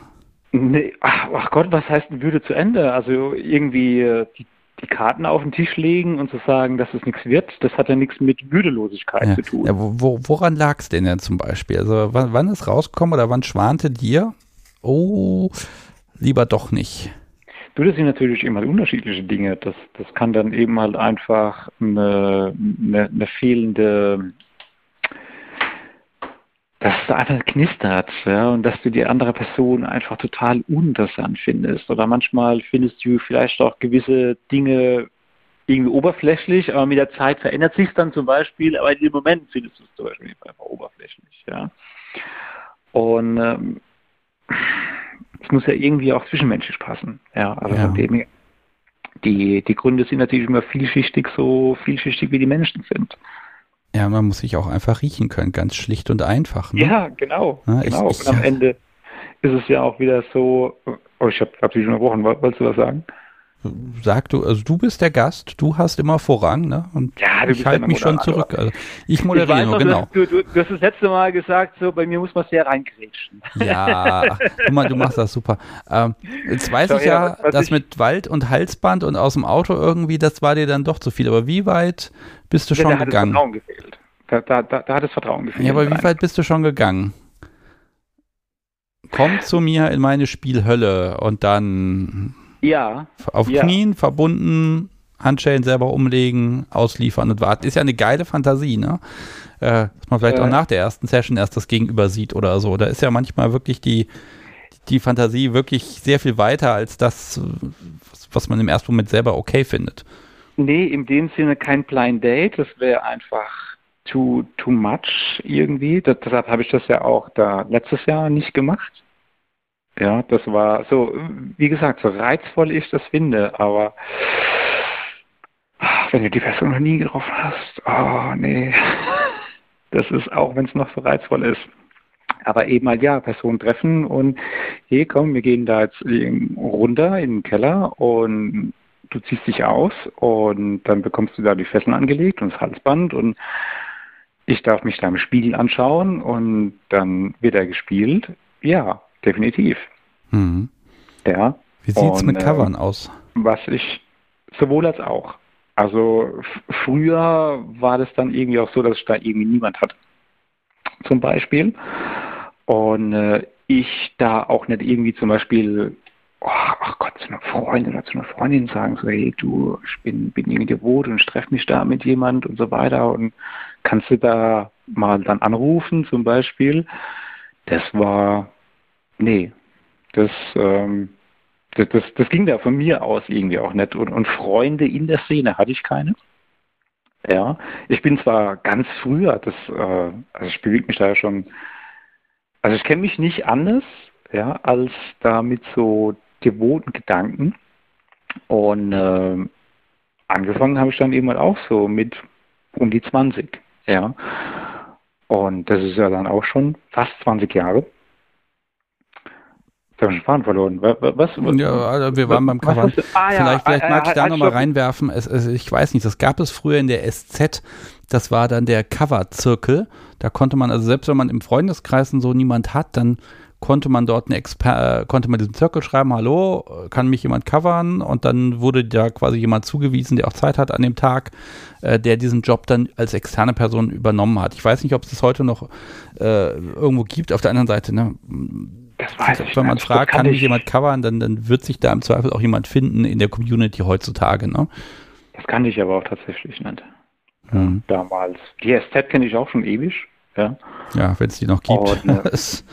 Nee, ach, ach Gott, was heißt in Würde zu Ende? Also irgendwie äh, die die Karten auf den Tisch legen und zu sagen, dass es nichts wird, das hat ja nichts mit Müdelosigkeit ja. zu tun. Ja, wo, woran lag es denn denn zum Beispiel? Also wann, wann ist rausgekommen oder wann schwante dir, oh, lieber doch nicht? Du, das sind natürlich immer unterschiedliche Dinge. Das, das kann dann eben halt einfach eine, eine, eine fehlende dass es einfach knistert ja, und dass du die andere Person einfach total uninteressant findest. Oder manchmal findest du vielleicht auch gewisse Dinge irgendwie oberflächlich, aber mit der Zeit verändert sich dann zum Beispiel, aber in dem Moment findest du es zum Beispiel einfach oberflächlich. Ja. Und ähm, es muss ja irgendwie auch zwischenmenschlich passen. Ja, also ja. dem die, die Gründe sind natürlich immer vielschichtig, so vielschichtig wie die Menschen sind. Ja, man muss sich auch einfach riechen können, ganz schlicht und einfach. Ne? Ja, genau. Ja, genau. Ich, ich, und am Ende ist es ja auch wieder so, oh, ich habe hab dich schon unterbrochen, wolltest du was sagen? Sag du, also du bist der Gast, du hast immer Vorrang, ne? Und ja, ich halte mich schon zurück. Also ich moderiere ich nur, genau. Du, du, du, hast das letzte Mal gesagt, so bei mir muss man sehr reingrätschen. Ja, du, du machst das super. Ähm, jetzt weiß so, ich ja, ja das mit Wald und Halsband und aus dem Auto irgendwie, das war dir dann doch zu viel. Aber wie weit bist du ja, schon da gegangen? Hat das Vertrauen gefehlt. Da, da, da, da hat das Vertrauen gefehlt. Ja, aber wie weit bist du schon gegangen? Komm zu mir in meine Spielhölle und dann ja. Auf ja. Knien verbunden, Handschellen selber umlegen, ausliefern und warten. Ist ja eine geile Fantasie, ne? Äh, dass man vielleicht äh. auch nach der ersten Session erst das Gegenüber sieht oder so. Da ist ja manchmal wirklich die, die Fantasie wirklich sehr viel weiter als das, was man im ersten Moment selber okay findet. Nee, in dem Sinne kein Blind Date. Das wäre einfach too, too much irgendwie. Das, deshalb habe ich das ja auch da letztes Jahr nicht gemacht. Ja, das war so, wie gesagt, so reizvoll ich das finde, aber wenn du die Person noch nie getroffen hast, oh nee, [LAUGHS] das ist auch, wenn es noch so reizvoll ist. Aber eben halt, ja, Personen treffen und, hey, komm, wir gehen da jetzt runter in den Keller und du ziehst dich aus und dann bekommst du da die Fesseln angelegt und das Halsband und ich darf mich da im Spiegel anschauen und dann wird er gespielt. Ja, definitiv. Mhm. Ja. Wie sieht es mit Und, Covern äh, aus? Was ich sowohl als auch. Also früher war das dann irgendwie auch so, dass ich da irgendwie niemand hatte. Zum Beispiel. Und äh, ich da auch nicht irgendwie zum Beispiel, oh, ach Gott, zu einer Freundin oder zu einer Freundin sagen, so, hey, du, ich bin, bin irgendwie devot und ich treffe mich da mit jemand und so weiter und kannst du da mal dann anrufen zum Beispiel. Das war, nee, das, ähm, das, das, das ging da von mir aus irgendwie auch nicht. Und, und Freunde in der Szene hatte ich keine. Ja, ich bin zwar ganz früher, das, äh, also ich bewege mich da ja schon, also ich kenne mich nicht anders, ja, als da mit so devoten Gedanken. Und äh, angefangen habe ich dann eben auch so mit um die 20, ja. Und das ist ja dann auch schon fast 20 Jahre. Ich habe den Faden verloren. Wa- wa- Was? was Ja, also wir waren beim was hast du- Ah, ja, vielleicht vielleicht ah, mag ich ah, da ah, nochmal reinwerfen. Es, es, ich weiß nicht, das gab es früher in der SZ. Das war dann der Cover-Zirkel. Da konnte man, also selbst wenn man im Freundeskreis und so niemand hat, dann konnte man dort eine Exper äh, konnte man diesen Zirkel schreiben, hallo, kann mich jemand covern? Und dann wurde da quasi jemand zugewiesen, der auch Zeit hat an dem Tag, äh, der diesen Job dann als externe Person übernommen hat. Ich weiß nicht, ob es das heute noch äh, irgendwo gibt. Auf der anderen Seite, ne, Das weiß ich wenn man nicht. fragt, kann mich ich, jemand covern, dann, dann wird sich da im Zweifel auch jemand finden in der Community heutzutage. Ne? Das kann ich aber auch tatsächlich nicht. Mhm. Damals. Die SZ kenne ich auch schon ewig. Ja. Ja, wenn es die noch gibt. Und, ne, Es-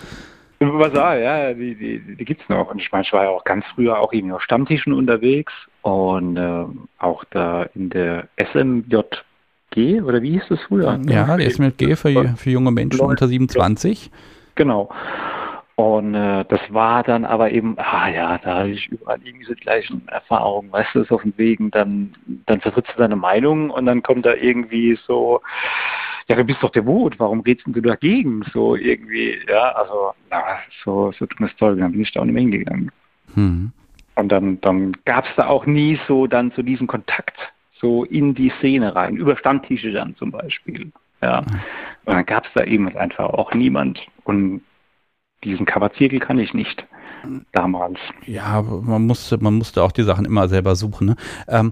Was auch, ja, die, die, die gibt's noch. Und ich meine, ich war ja auch ganz früher auch irgendwie auf Stammtischen unterwegs und äh, auch da in der SMJG, oder wie hieß das früher? ja, der SMLG für, für junge Menschen Leute, unter 27. Genau. Und äh, das war dann aber eben, ah ja, da hatte ich überall irgendwie so die gleichen Erfahrungen, weißt du, so auf dem Wegen, dann, dann vertrittst du deine Meinung und dann kommt da irgendwie so, ja, du bist doch der Wut, warum redest denn du dagegen? So irgendwie, ja, also, na, so, so dummes Zeug, dann bin ich da auch nicht mehr hingegangen. Hm. Und dann, dann gab es da auch nie so dann so diesen Kontakt so in die Szene rein, über Stammtische dann zum Beispiel. Ja. Und dann gab es da eben einfach auch niemand. Und diesen Coverzirkel kann ich nicht damals. Ja, man musste, man musste auch die Sachen immer selber suchen. Ne? Ähm,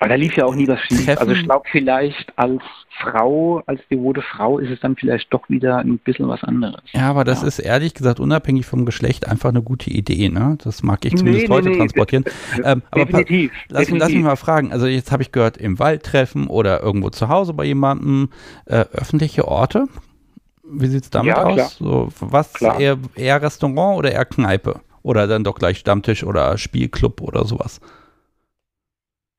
Aber da lief ja auch nie was schief. Treffen- Also ich glaube vielleicht als Frau, als devote Frau ist es dann vielleicht doch wieder ein bisschen was anderes. ja, aber das Ja. ist ehrlich gesagt unabhängig vom Geschlecht einfach eine gute Idee. Ne? Das mag ich zumindest Nee, heute nee, transportieren. Ähm, aber definitiv. Lass, lass mich definitiv. mal fragen. Also jetzt habe ich gehört, im Wald treffen oder irgendwo zu Hause bei jemandem, äh, öffentliche Orte. Wie sieht's damit Ja, aus? So, was Klar. eher, eher Restaurant oder eher Kneipe? Oder dann doch gleich Stammtisch oder Spielclub oder sowas?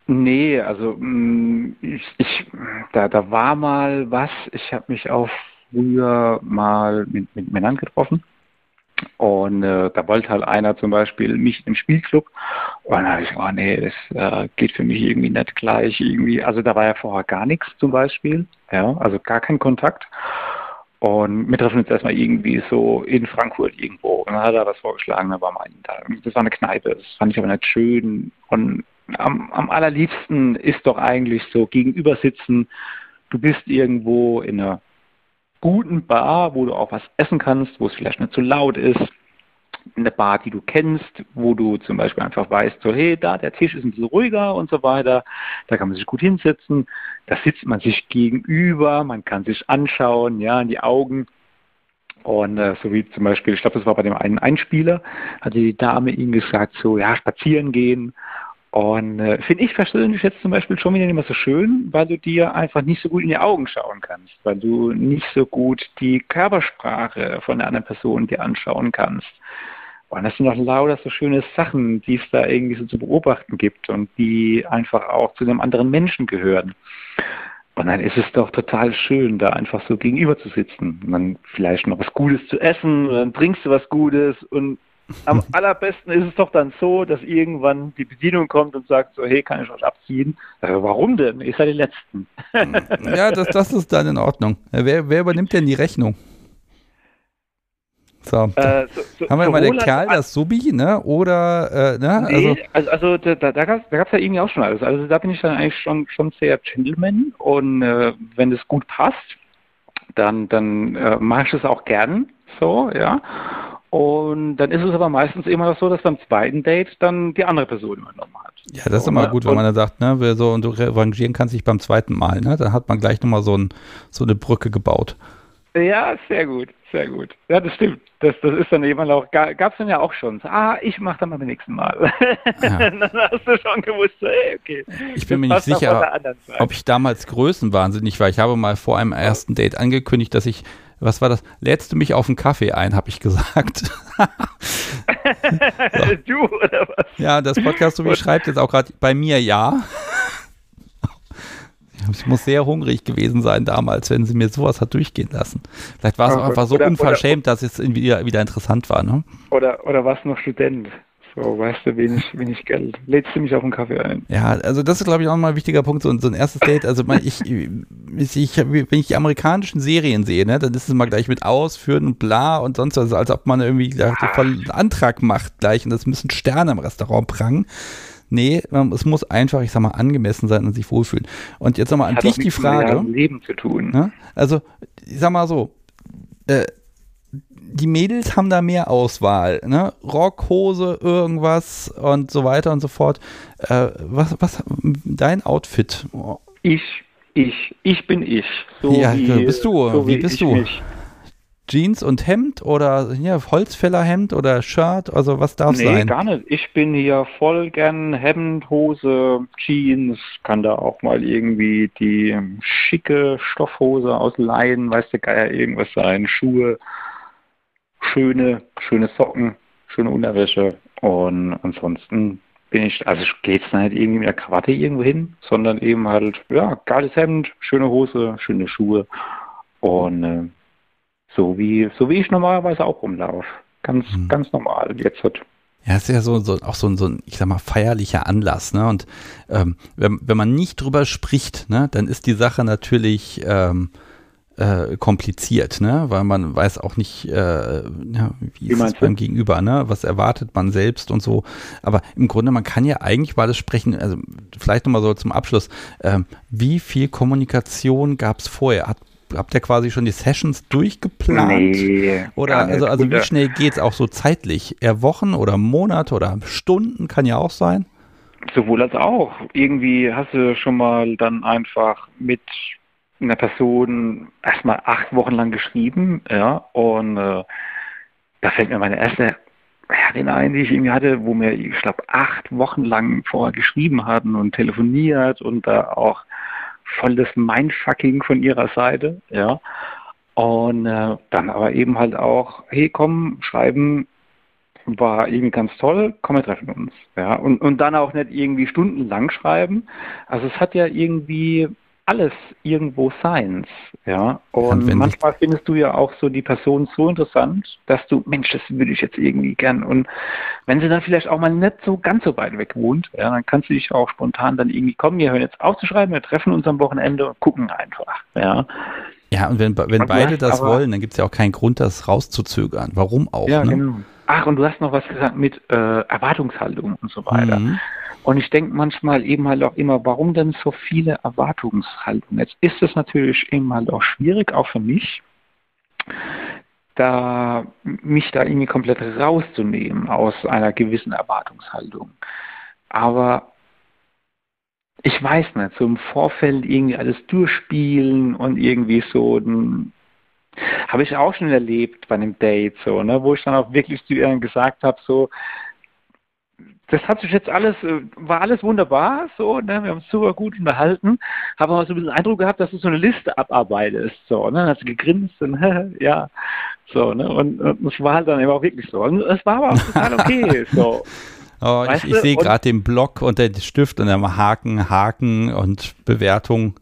Nee, also mh, ich, ich da, da war mal was, ich habe mich auch früher mal mit, mit Männern getroffen und äh, da wollte halt einer zum Beispiel mich im Spielclub und dann habe ich gesagt, oh nee, das äh, geht für mich irgendwie nicht gleich irgendwie, also da war ja vorher gar nichts zum Beispiel, ja, also gar kein Kontakt und wir treffen uns erstmal irgendwie so in Frankfurt irgendwo und dann hat er was vorgeschlagen, da war mal da, das war eine Kneipe, das fand ich aber nicht schön und am, am allerliebsten ist doch eigentlich so gegenüber sitzen. Du bist irgendwo in einer guten Bar, wo du auch was essen kannst, wo es vielleicht nicht zu laut ist. Eine Bar, die du kennst, wo du zum Beispiel einfach weißt, so hey, da der Tisch ist ein bisschen ruhiger und so weiter. Da kann man sich gut hinsetzen. Da sitzt man sich gegenüber, man kann sich anschauen, ja, in die Augen. Und äh, so wie zum Beispiel, ich glaube, das war bei dem einen Einspieler, hatte die Dame ihm gesagt, so ja, spazieren gehen. Und äh, finde ich persönlich jetzt zum Beispiel schon wieder nicht mehr so schön, weil du dir einfach nicht so gut in die Augen schauen kannst, weil du nicht so gut die Körpersprache von der anderen Person dir anschauen kannst. Und das sind doch lauter so schöne Sachen, die es da irgendwie so zu beobachten gibt und die einfach auch zu einem anderen Menschen gehören. Und dann ist es doch total schön, da einfach so gegenüber zu sitzen und dann vielleicht noch was Gutes zu essen und dann trinkst du was Gutes und am [LAUGHS] allerbesten ist es doch dann so, dass irgendwann die Bedienung kommt und sagt so, hey, kann ich euch abziehen? Äh, warum denn? Ihr seid die Letzten. ja, das, das ist dann in Ordnung. Wer, wer übernimmt denn die Rechnung? So, äh, so, so haben wir mal den Kerl, das Subi, ne? Oder, äh, ne? Nee, also, also, also da, da gab es da gab's ja irgendwie auch schon alles. Also da bin ich dann eigentlich schon, schon sehr Gentleman und äh, wenn das gut passt, dann, dann äh, mache ich das auch gern so, ja. Und dann ist es aber meistens immer noch so, dass beim zweiten Date dann die andere Person übernommen hat. Ja, das ist immer ne? gut, wenn man dann sagt, ne, wer so und du revanchieren kannst dich beim zweiten Mal, ne? Dann hat man gleich nochmal so, ein, so eine Brücke gebaut. Ja, sehr gut, sehr gut. Ja, das stimmt. Das, das ist dann eben auch, gab es dann ja auch schon. Ah, ich mache dann mal beim nächsten Mal. Ja. [LAUGHS] dann hast du schon gewusst, hey, okay. Ich bin mir nicht sicher, ob ich damals größenwahnsinnig war. Ich habe mal vor einem ersten Date angekündigt, dass ich, was war das, lädst du mich auf einen Kaffee ein, habe ich gesagt. [LAUGHS] so. Du oder was? Ja, das Podcast, so wie schreibt jetzt auch gerade bei mir ja. Ich muss sehr hungrig gewesen sein damals, wenn sie mir sowas hat durchgehen lassen. Vielleicht war es auch einfach so oder, unverschämt, oder, dass es wieder, wieder interessant war. Ne? Oder, oder warst du noch Student? So, weißt du, wenig, wenig Geld. Lädst du mich auf einen Kaffee ein? Ja, also das ist, glaube ich, auch mal ein wichtiger Punkt, so, so ein erstes Date. Also ich, ich, ich, wenn ich die amerikanischen Serien sehe, ne, dann ist es mal gleich mit ausführen und bla und sonst was, als ob man irgendwie ja. voll einen Antrag macht gleich und das müssen Sterne im Restaurant prangen. Nee, es muss einfach, ich sag mal, angemessen sein und sich wohlfühlen. Und jetzt nochmal an dich die Frage. Mit Leben zu tun. Ne? Also, ich sag mal so, äh, die Mädels haben da mehr Auswahl, ne? Rock, Hose, irgendwas und so weiter und so fort. Äh, was, was, dein Outfit? Ich, ich, ich bin ich. So ja, wie, bist du? So wie, wie bist du? Mich. Jeans und Hemd oder ja, Holzfällerhemd oder Shirt? Also was darf nee, sein? Nee, gar nicht. Ich bin hier voll gern Hemd, Hose, Jeans, kann da auch mal irgendwie die schicke Stoffhose aus Leiden, weiß der Geier, irgendwas sein, Schuhe, schöne, schöne Socken, schöne Unterwäsche und ansonsten bin ich, also geht's nicht irgendwie mit der Krawatte irgendwo hin, sondern eben halt, ja, geiles Hemd, schöne Hose, schöne Schuhe und äh, so wie, so wie ich normalerweise auch rumlaufe. Ganz, mhm. ganz normal. Jetzt wird. Ja, es ist ja so, so auch so ein, so ein, ich sag mal, feierlicher Anlass, ne? Und ähm, wenn, wenn man nicht drüber spricht, ne, dann ist die Sache natürlich ähm, äh, kompliziert, ne? Weil man weiß auch nicht, äh, ja, wie, wie ist es beim Gegenüber, ne? Was erwartet man selbst und so. Aber im Grunde, man kann ja eigentlich über alles sprechen, also vielleicht nochmal so zum Abschluss, ähm, wie viel Kommunikation gab es vorher? Hat habt ihr quasi schon die Sessions durchgeplant? Nee, oder also, also wie schnell geht es auch so zeitlich? Eher Wochen oder Monate oder Stunden kann ja auch sein? Sowohl als auch. Irgendwie hast du schon mal dann einfach mit einer Person erstmal acht Wochen lang geschrieben, ja, und äh, da fällt mir meine erste Herrin ein, die ich irgendwie hatte, wo wir, ich glaube, acht Wochen lang vorher geschrieben hatten und telefoniert und da auch volles Mindfucking von ihrer Seite, ja. Und äh, dann aber eben halt auch, hey, komm, schreiben war irgendwie ganz toll, komm, wir treffen uns. Ja, und, und dann auch nicht irgendwie stundenlang schreiben. Also es hat ja irgendwie alles irgendwo Seins, ja. Und ja, manchmal findest du ja auch so die Person so interessant, dass du, Mensch, das würde ich jetzt irgendwie gern. Und wenn sie dann vielleicht auch mal nicht so ganz so weit weg wohnt, ja, dann kannst du dich auch spontan dann irgendwie kommen, wir hören jetzt aufzuschreiben, wir treffen uns am Wochenende und gucken einfach, ja. Ja, und wenn, wenn und beide das wollen, dann gibt es ja auch keinen Grund, das rauszuzögern. Warum auch? Ja, ne? genau. Ach, und du hast noch was gesagt mit äh, Erwartungshaltung und so weiter. Mhm. Und ich denke manchmal eben halt auch immer, warum denn so viele Erwartungshaltungen? Jetzt ist es natürlich eben halt auch schwierig, auch für mich, da mich da irgendwie komplett rauszunehmen aus einer gewissen Erwartungshaltung. Aber ich weiß nicht, so im Vorfeld irgendwie alles durchspielen und irgendwie so habe ich auch schon erlebt bei einem Date so, ne, wo ich dann auch wirklich zu ihr gesagt habe, so, das hat sich jetzt alles, äh, war alles wunderbar, so, ne, wir haben uns super gut unterhalten, habe aber so ein bisschen Eindruck gehabt, dass du so eine Liste abarbeitest, so, ne, dann hast du gegrinst und, [LAUGHS] ja, so, ne, und, und das war halt dann eben auch wirklich so. Und es war aber auch total okay, [LAUGHS] so. Oh, ich, ich sehe gerade den Block und den Stift und dann Haken, Haken und Bewertung.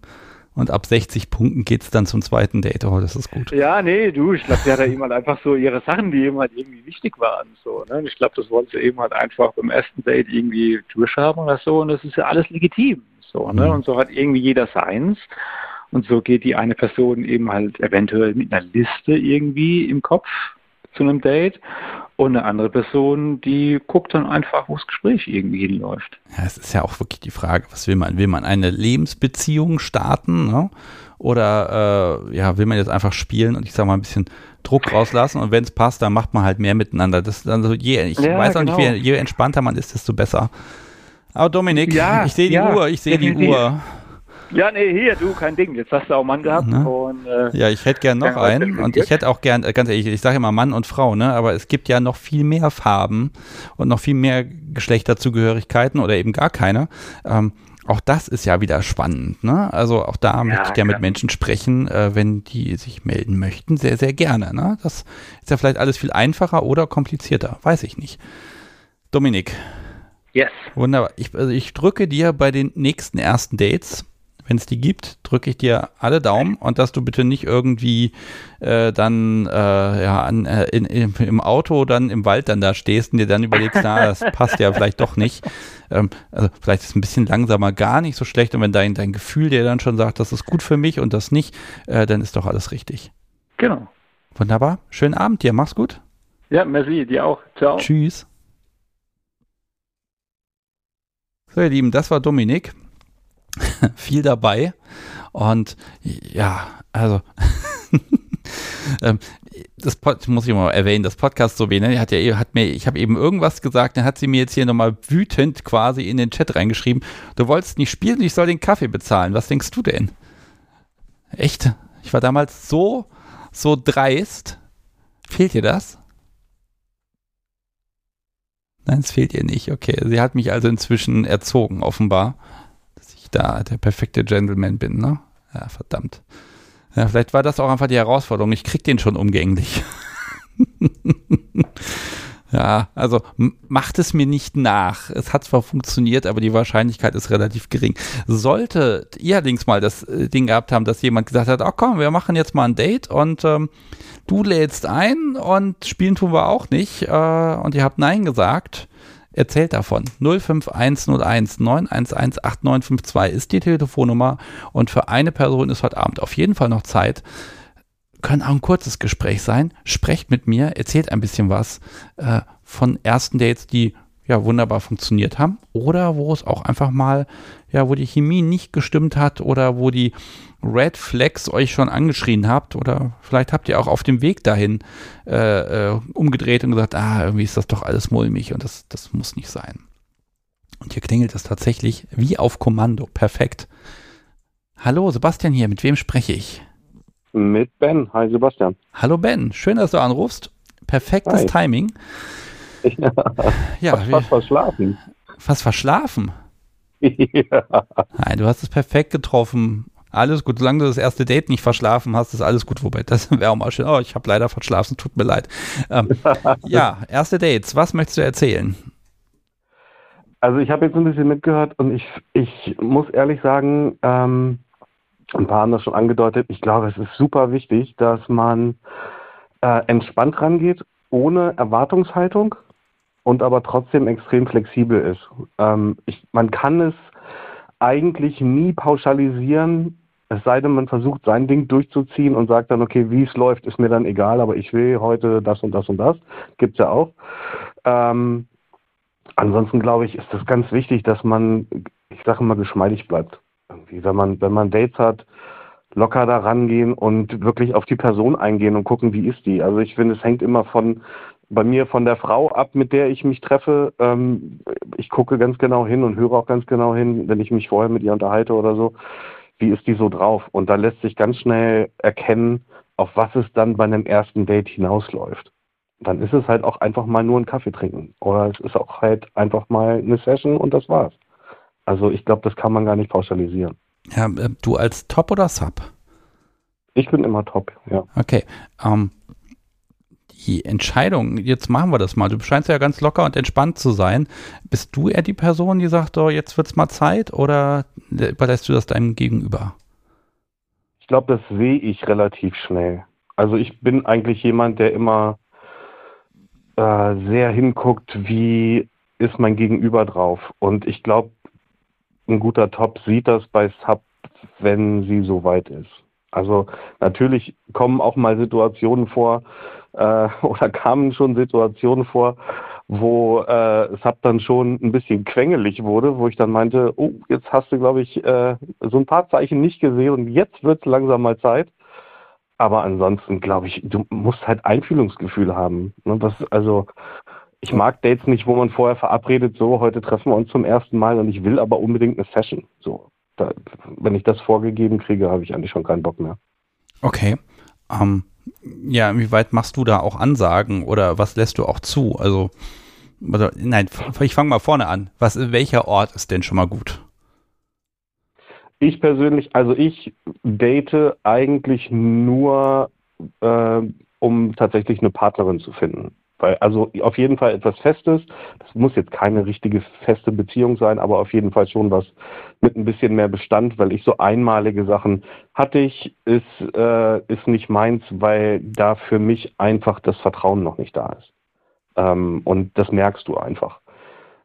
Und ab 60 Punkten geht es dann zum zweiten Date. Oh, das ist gut. Ja, nee, du, ich glaube, sie hat ja eben halt einfach so ihre Sachen, die eben halt irgendwie wichtig waren. So, ne? Und ich glaube, das wollte sie eben halt einfach beim ersten Date irgendwie durchhaben oder so. Und das ist ja alles legitim. So, ne? Mhm. Und so hat irgendwie jeder seins. Und so geht die eine Person eben halt eventuell mit einer Liste irgendwie im Kopf zu einem Date. Und eine andere Person, die guckt dann einfach, wo das Gespräch irgendwie hinläuft. Ja, es ist ja auch wirklich die Frage, was will man? Will man eine Lebensbeziehung starten? Ne? Oder äh, ja, will man jetzt einfach spielen und ich sag mal ein bisschen Druck rauslassen und wenn es passt, dann macht man halt mehr miteinander. Das also je, ich Ja, weiß auch genau. nicht, je, je entspannter man ist, desto besser. Aber Dominik, Ja, ich sehe die ja, Uhr, ich sehe die. Uhr. Ja, nee, hier, du, kein Ding. Jetzt hast du auch Mann gehabt. Ne? Und, äh, Ja, ich hätte gern noch Ja, einen und ich hätte auch gern, äh, ganz ehrlich, ich sage immer Mann und Frau, ne? Aber es gibt ja noch viel mehr Farben und noch viel mehr Geschlechterzugehörigkeiten oder eben gar keine. Ähm, auch das ist ja wieder spannend, ne? Also auch da möchte ich ja mit. Menschen sprechen, äh, wenn die sich melden möchten, sehr, sehr gerne. Ne? Das ist ja vielleicht alles viel einfacher oder komplizierter, weiß ich nicht. Dominik, yes. Wunderbar. Ich, also ich drücke dir bei den nächsten ersten Dates, wenn es die gibt, drücke ich dir alle Daumen und dass du bitte nicht irgendwie äh, dann äh, ja, an, äh, in, im, im Auto dann im Wald dann da stehst und dir dann überlegst, na, das [LAUGHS] passt ja vielleicht doch nicht. Ähm, also vielleicht ist ein bisschen langsamer gar nicht so schlecht und wenn dein, dein Gefühl dir dann schon sagt, das ist gut für mich und das nicht, äh, dann ist doch alles richtig. Genau. Wunderbar. Schönen Abend dir. Mach's gut. Ja, merci, dir auch. Ciao. Tschüss. So, ihr Lieben, das war Dominik. [LAUGHS] Viel dabei. Und ja, also, [LAUGHS] ähm, das Pod, muss ich mal erwähnen, das Podcast so ne, hat ja, hat mir, ich habe eben irgendwas gesagt, dann hat sie mir jetzt hier nochmal wütend quasi in den Chat reingeschrieben, du wolltest nicht spielen, ich soll den Kaffee bezahlen. Was denkst du denn? Echt? Ich war damals so, so dreist. Fehlt dir das? Nein, es fehlt ihr nicht. Okay, sie hat mich also inzwischen erzogen, offenbar, da der perfekte Gentleman bin, ne? Ja, verdammt. Ja, vielleicht war das auch einfach die Herausforderung. Ich krieg den schon umgänglich. [LAUGHS] ja, also macht es mir nicht nach. Es hat zwar funktioniert, aber die Wahrscheinlichkeit ist relativ gering. Sollte ihr allerdings mal das äh, Ding gehabt haben, dass jemand gesagt hat, oh komm, wir machen jetzt mal ein Date und ähm, du lädst ein und spielen tun wir auch nicht äh, und ihr habt Nein gesagt, erzählt davon. 05101 911 8952 ist die Telefonnummer und für eine Person ist heute Abend auf jeden Fall noch Zeit. Kann auch ein kurzes Gespräch sein. Sprecht mit mir, erzählt ein bisschen was äh, von ersten Dates, die ja wunderbar funktioniert haben oder wo es auch einfach mal, ja, wo die Chemie nicht gestimmt hat oder wo die Red Flags euch schon angeschrien habt oder vielleicht habt ihr auch auf dem Weg dahin äh, äh, umgedreht und gesagt, ah, irgendwie ist das doch alles mulmig und das, das muss nicht sein. Und hier klingelt es tatsächlich wie auf Kommando. Perfekt. Hallo, Sebastian hier, mit wem spreche ich? Mit Ben. Hi Sebastian. Hallo Ben, schön, dass du anrufst. Perfektes Hi. Timing. [LAUGHS] Ja, Ja, fast, fast verschlafen. fast verschlafen. [LAUGHS] ja. Nein, du hast es perfekt getroffen. Alles gut, solange du das erste Date nicht verschlafen hast, ist alles gut. Wobei, das [LAUGHS] wäre auch mal schön. Oh, ich habe leider verschlafen, tut mir leid. Ähm, ja, erste Dates, was möchtest du erzählen? Also ich habe jetzt ein bisschen mitgehört und ich, ich muss ehrlich sagen, ähm, ein paar haben das schon angedeutet, ich glaube, es ist super wichtig, dass man äh, entspannt rangeht, ohne Erwartungshaltung und aber trotzdem extrem flexibel ist. Ähm, ich, man kann es eigentlich nie pauschalisieren, es sei denn, man versucht sein Ding durchzuziehen und sagt dann, okay, wie es läuft, ist mir dann egal, aber ich will heute das und das und das. Gibt's ja auch. Ähm, ansonsten glaube ich, ist es ganz wichtig, dass man, ich sage mal, geschmeidig bleibt. Irgendwie, wenn man, wenn man Dates hat, locker da rangehen und wirklich auf die Person eingehen und gucken, wie ist die. Also ich finde, es hängt immer von bei mir von der Frau ab, mit der ich mich treffe. Ähm, ich gucke ganz genau hin und höre auch ganz genau hin, wenn ich mich vorher mit ihr unterhalte oder so. Wie ist die so drauf? Und da lässt sich ganz schnell erkennen, auf was es dann bei einem ersten Date hinausläuft dann ist es halt auch einfach mal nur ein Kaffee trinken. Oder es ist auch halt einfach mal eine Session und das war's. Also ich glaube, das kann man gar nicht pauschalisieren. Ja, äh, du als Top oder Sub? Ich bin immer top, ja. Okay. Ähm, die Entscheidung, jetzt machen wir das mal. Du scheinst ja ganz locker und entspannt zu sein. Bist du eher die Person, die sagt, oh, jetzt wird's mal Zeit oder überlässt du das deinem Gegenüber? glaube, das sehe ich relativ schnell. Also ich bin eigentlich jemand, der immer äh, sehr hinguckt, wie ist mein Gegenüber drauf. Und ich glaube, ein guter Top sieht das bei Sub, wenn sie so weit ist. Also natürlich kommen auch mal Situationen vor, äh, [LAUGHS] oder kamen schon Situationen vor, wo äh, Sub dann schon ein bisschen quengelig wurde, wo ich dann meinte, oh, jetzt hast du, glaube ich, äh, so ein paar Zeichen nicht gesehen und jetzt wird es langsam mal Zeit. Aber ansonsten glaube ich, du musst halt Einfühlungsgefühl haben. Ne? Das, also ich mag Dates nicht, wo man vorher verabredet, so heute treffen wir uns zum ersten Mal und ich will aber unbedingt eine Session. So, da, wenn ich das vorgegeben kriege, habe ich eigentlich schon keinen Bock mehr. Okay. Ähm, ja, inwieweit machst du da auch Ansagen oder was lässt du auch zu? Also, also nein, ich fange mal vorne an. Was, welcher Ort ist denn schon mal gut? Ich persönlich, also ich date eigentlich nur, äh, um tatsächlich eine Partnerin zu finden. Weil, also auf jeden Fall etwas Festes. Das muss jetzt keine richtige feste Beziehung sein, aber auf jeden Fall schon was mit ein bisschen mehr Bestand, weil ich so einmalige Sachen hatte ich, ist, äh, ist nicht meins, weil da für mich einfach das Vertrauen noch nicht da ist. Ähm, und das merkst du einfach.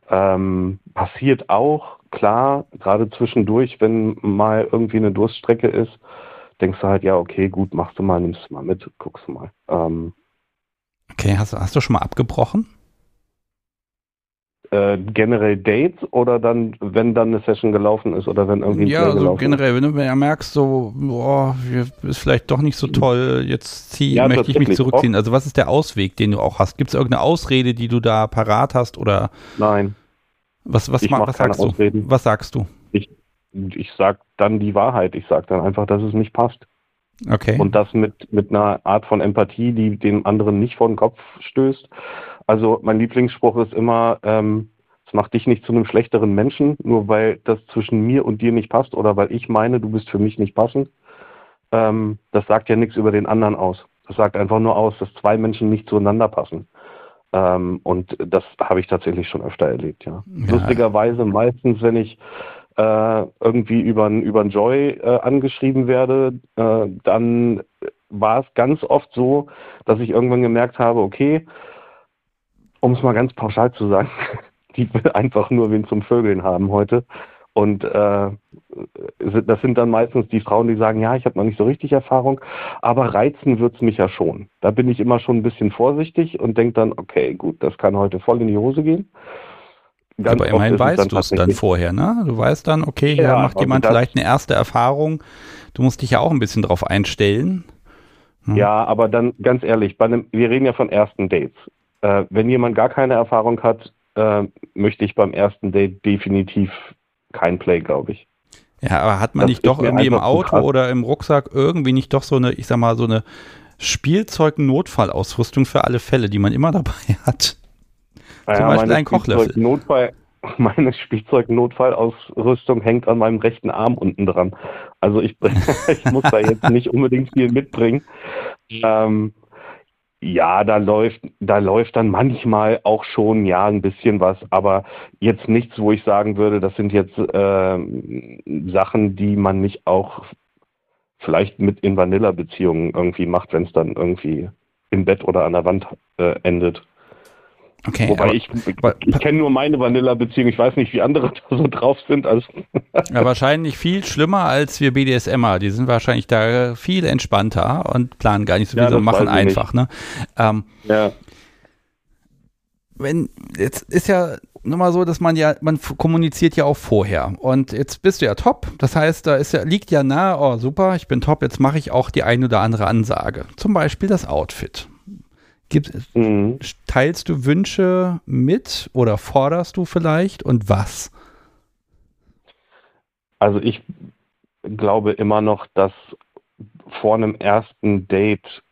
Ähm, passiert auch, klar, gerade zwischendurch, wenn mal irgendwie eine Durststrecke ist, denkst du halt, ja, okay, gut, machst du mal, nimmst du mal mit, guckst du mal. Ähm, Okay, hast, hast du schon mal abgebrochen? Äh, generell Dates oder dann, wenn dann eine Session gelaufen ist oder wenn irgendwie Ja, also generell, wenn du ja merkst, so, boah, ist vielleicht doch nicht so toll, jetzt zieh, ja, möchte ich mich zurückziehen. Also was ist der Ausweg, den du auch hast? Gibt es irgendeine Ausrede, die du da parat hast oder? Nein. Was, was, mach, was sagst Ausreden. du? Was sagst du? Ich, ich sag dann die Wahrheit. Ich sag dann einfach, dass es nicht passt. Okay. Und das mit, mit einer Art von Empathie, die dem anderen nicht vor den Kopf stößt. Also mein Lieblingsspruch ist immer, ähm, es macht dich nicht zu einem schlechteren Menschen, nur weil das zwischen mir und dir nicht passt oder weil ich meine, du bist für mich nicht passend. Ähm, das sagt ja nichts über den anderen aus. Das sagt einfach nur aus, dass zwei Menschen nicht zueinander passen. Ähm, und das habe ich tatsächlich schon öfter erlebt, ja. ja. Lustigerweise meistens, wenn ich äh, irgendwie über einen Joy äh, angeschrieben werde, äh, dann war es ganz oft so, dass ich irgendwann gemerkt habe, okay, um es mal ganz pauschal zu sagen, [LAUGHS] die will einfach nur wen zum Vögeln haben heute. Und äh, das sind dann meistens die Frauen, die sagen, ja, ich habe noch nicht so richtig Erfahrung, aber reizen wird es mich ja schon. Da bin ich immer schon ein bisschen vorsichtig und denke dann, okay, gut, das kann heute voll in die Hose gehen. Ganz aber immerhin weißt du es dann vorher, ne? Du weißt dann, okay, hier ja, macht jemand vielleicht eine erste Erfahrung. Du musst dich ja auch ein bisschen drauf einstellen. Hm. Ja, aber dann ganz ehrlich, bei einem, wir reden ja von ersten Dates. Äh, wenn jemand gar keine Erfahrung hat, äh, möchte ich beim ersten Date definitiv kein Play, glaube ich. Ja, aber hat man das nicht doch irgendwie im Auto oder im Rucksack irgendwie nicht doch so eine, ich sag mal, so eine Spielzeug-Notfallausrüstung für alle Fälle, die man immer dabei [LAUGHS] hat? Naja, Zum Beispiel ein Kochlöffel. Notfall, [LAUGHS] meine Spielzeug-Notfallausrüstung hängt an meinem rechten Arm unten dran. Also ich, [LAUGHS] ich muss da jetzt nicht unbedingt viel mitbringen. Ähm, ja, da läuft, da läuft dann manchmal auch schon ja ein bisschen was, aber jetzt nichts, wo ich sagen würde, das sind jetzt äh, Sachen, die man nicht auch vielleicht mit in Vanilla-Beziehungen irgendwie macht, wenn es dann irgendwie im Bett oder an der Wand äh, endet. Okay, Wobei aber, ich, ich kenne nur meine Vanilla-Beziehung, ich weiß nicht, wie andere [LAUGHS] da so drauf sind. Also. [LAUGHS] Ja, wahrscheinlich viel schlimmer als wir BDSMer. Die sind wahrscheinlich da viel entspannter und planen gar nicht so viel, ja, sondern machen einfach. Ne? Ähm, ja. Wenn, jetzt ist ja nun mal so, dass man ja, man kommuniziert ja auch vorher. Und jetzt bist du ja top. Das heißt, da ist ja, liegt ja nahe, oh super, ich bin top, jetzt mache ich auch die eine oder andere Ansage. Zum Beispiel das Outfit. Gibt, mhm. Teilst du Wünsche mit oder forderst du vielleicht und was? Also ich glaube immer noch, dass vor einem ersten Date,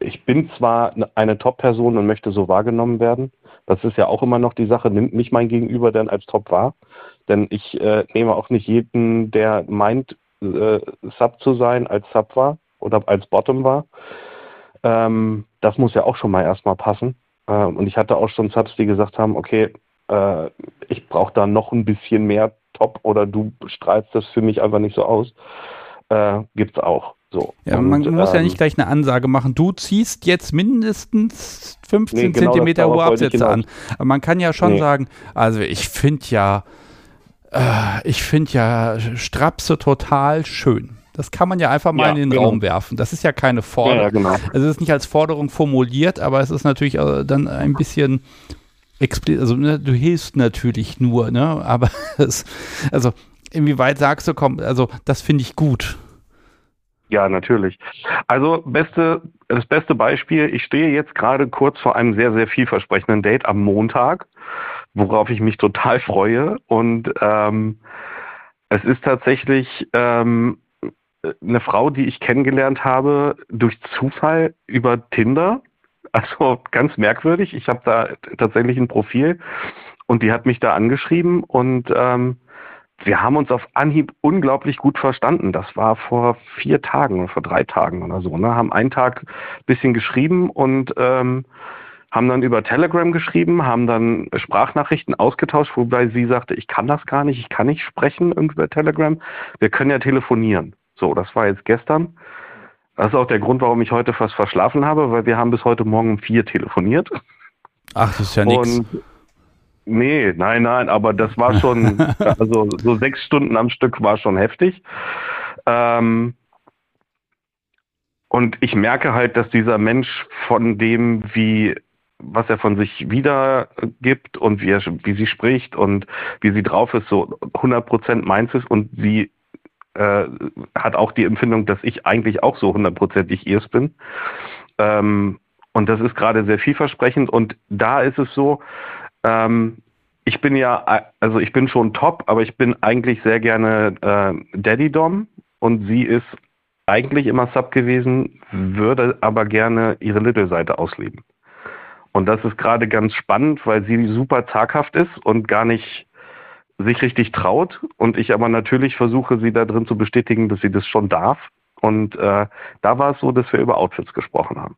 ich bin zwar eine Top-Person und möchte so wahrgenommen werden, das ist ja auch immer noch die Sache, nimmt mich mein Gegenüber denn als Top wahr? Denn ich äh, nehme auch nicht jeden, der meint, äh, Sub zu sein, als Sub war oder als Bottom war. Ähm, das muss ja auch schon mal erstmal passen. Ähm, und ich hatte auch schon Subs, die gesagt haben, okay, äh, ich brauche da noch ein bisschen mehr Top oder du strahlst das für mich einfach nicht so aus. Äh, gibt's auch. So. Ja, Und, man muss ja ähm, nicht gleich eine Ansage machen, du ziehst jetzt mindestens 15 Nee, genau, Zentimeter hohe Absätze an. Aber man kann ja schon Nee. sagen, also ich finde ja, äh, ich finde ja Strapse total schön. Das kann man ja einfach mal Ja, in den genau. Raum werfen. Das ist ja keine Forderung. ja, genau. Also es ist nicht als Forderung formuliert, aber es ist natürlich äh, dann ein bisschen explizit, also ne, du hilfst natürlich nur, ne? Aber [LAUGHS] es, also inwieweit sagst du, komm, also das finde ich gut. Ja, natürlich. Also beste, das beste Beispiel, ich stehe jetzt gerade kurz vor einem sehr, sehr vielversprechenden Date am Montag, worauf ich mich total freue. Und ähm, es ist tatsächlich ähm, eine Frau, die ich kennengelernt habe durch Zufall über Tinder. Also ganz merkwürdig. Ich habe da tatsächlich ein Profil und die hat mich da angeschrieben und ähm, wir haben uns auf Anhieb unglaublich gut verstanden. Das war vor vier Tagen oder vor drei Tagen oder so. Ne? Haben einen Tag bisschen geschrieben und ähm, haben dann über Telegram geschrieben, haben dann Sprachnachrichten ausgetauscht, wobei sie sagte, ich kann das gar nicht, ich kann nicht sprechen irgendwie über Telegram. Wir können ja telefonieren. So, das war jetzt gestern. Das ist auch der Grund, warum ich heute fast verschlafen habe, weil wir haben bis heute Morgen um vier telefoniert. Ach, das ist ja nichts. Nee, nein, nein, aber das war schon, [LAUGHS] also so sechs Stunden am Stück war schon heftig. Ähm, und ich merke halt, dass dieser Mensch von dem, wie was er von sich wiedergibt und wie, er, wie sie spricht und wie sie drauf ist, so 100% meins ist und sie äh, hat auch die Empfindung, dass ich eigentlich auch so hundertprozentig ihrs bin. Ähm, und das ist gerade sehr vielversprechend. Und da ist es so, ähm, ich bin ja, also ich bin schon top, aber ich bin eigentlich sehr gerne äh, Daddy Dom und sie ist eigentlich immer Sub gewesen, würde aber gerne ihre Little-Seite ausleben. Und das ist gerade ganz spannend, weil sie super zaghaft ist und gar nicht sich richtig traut. Und ich aber natürlich versuche, sie da drin zu bestätigen, dass sie das schon darf. Und äh, da war es so, dass wir über Outfits gesprochen haben.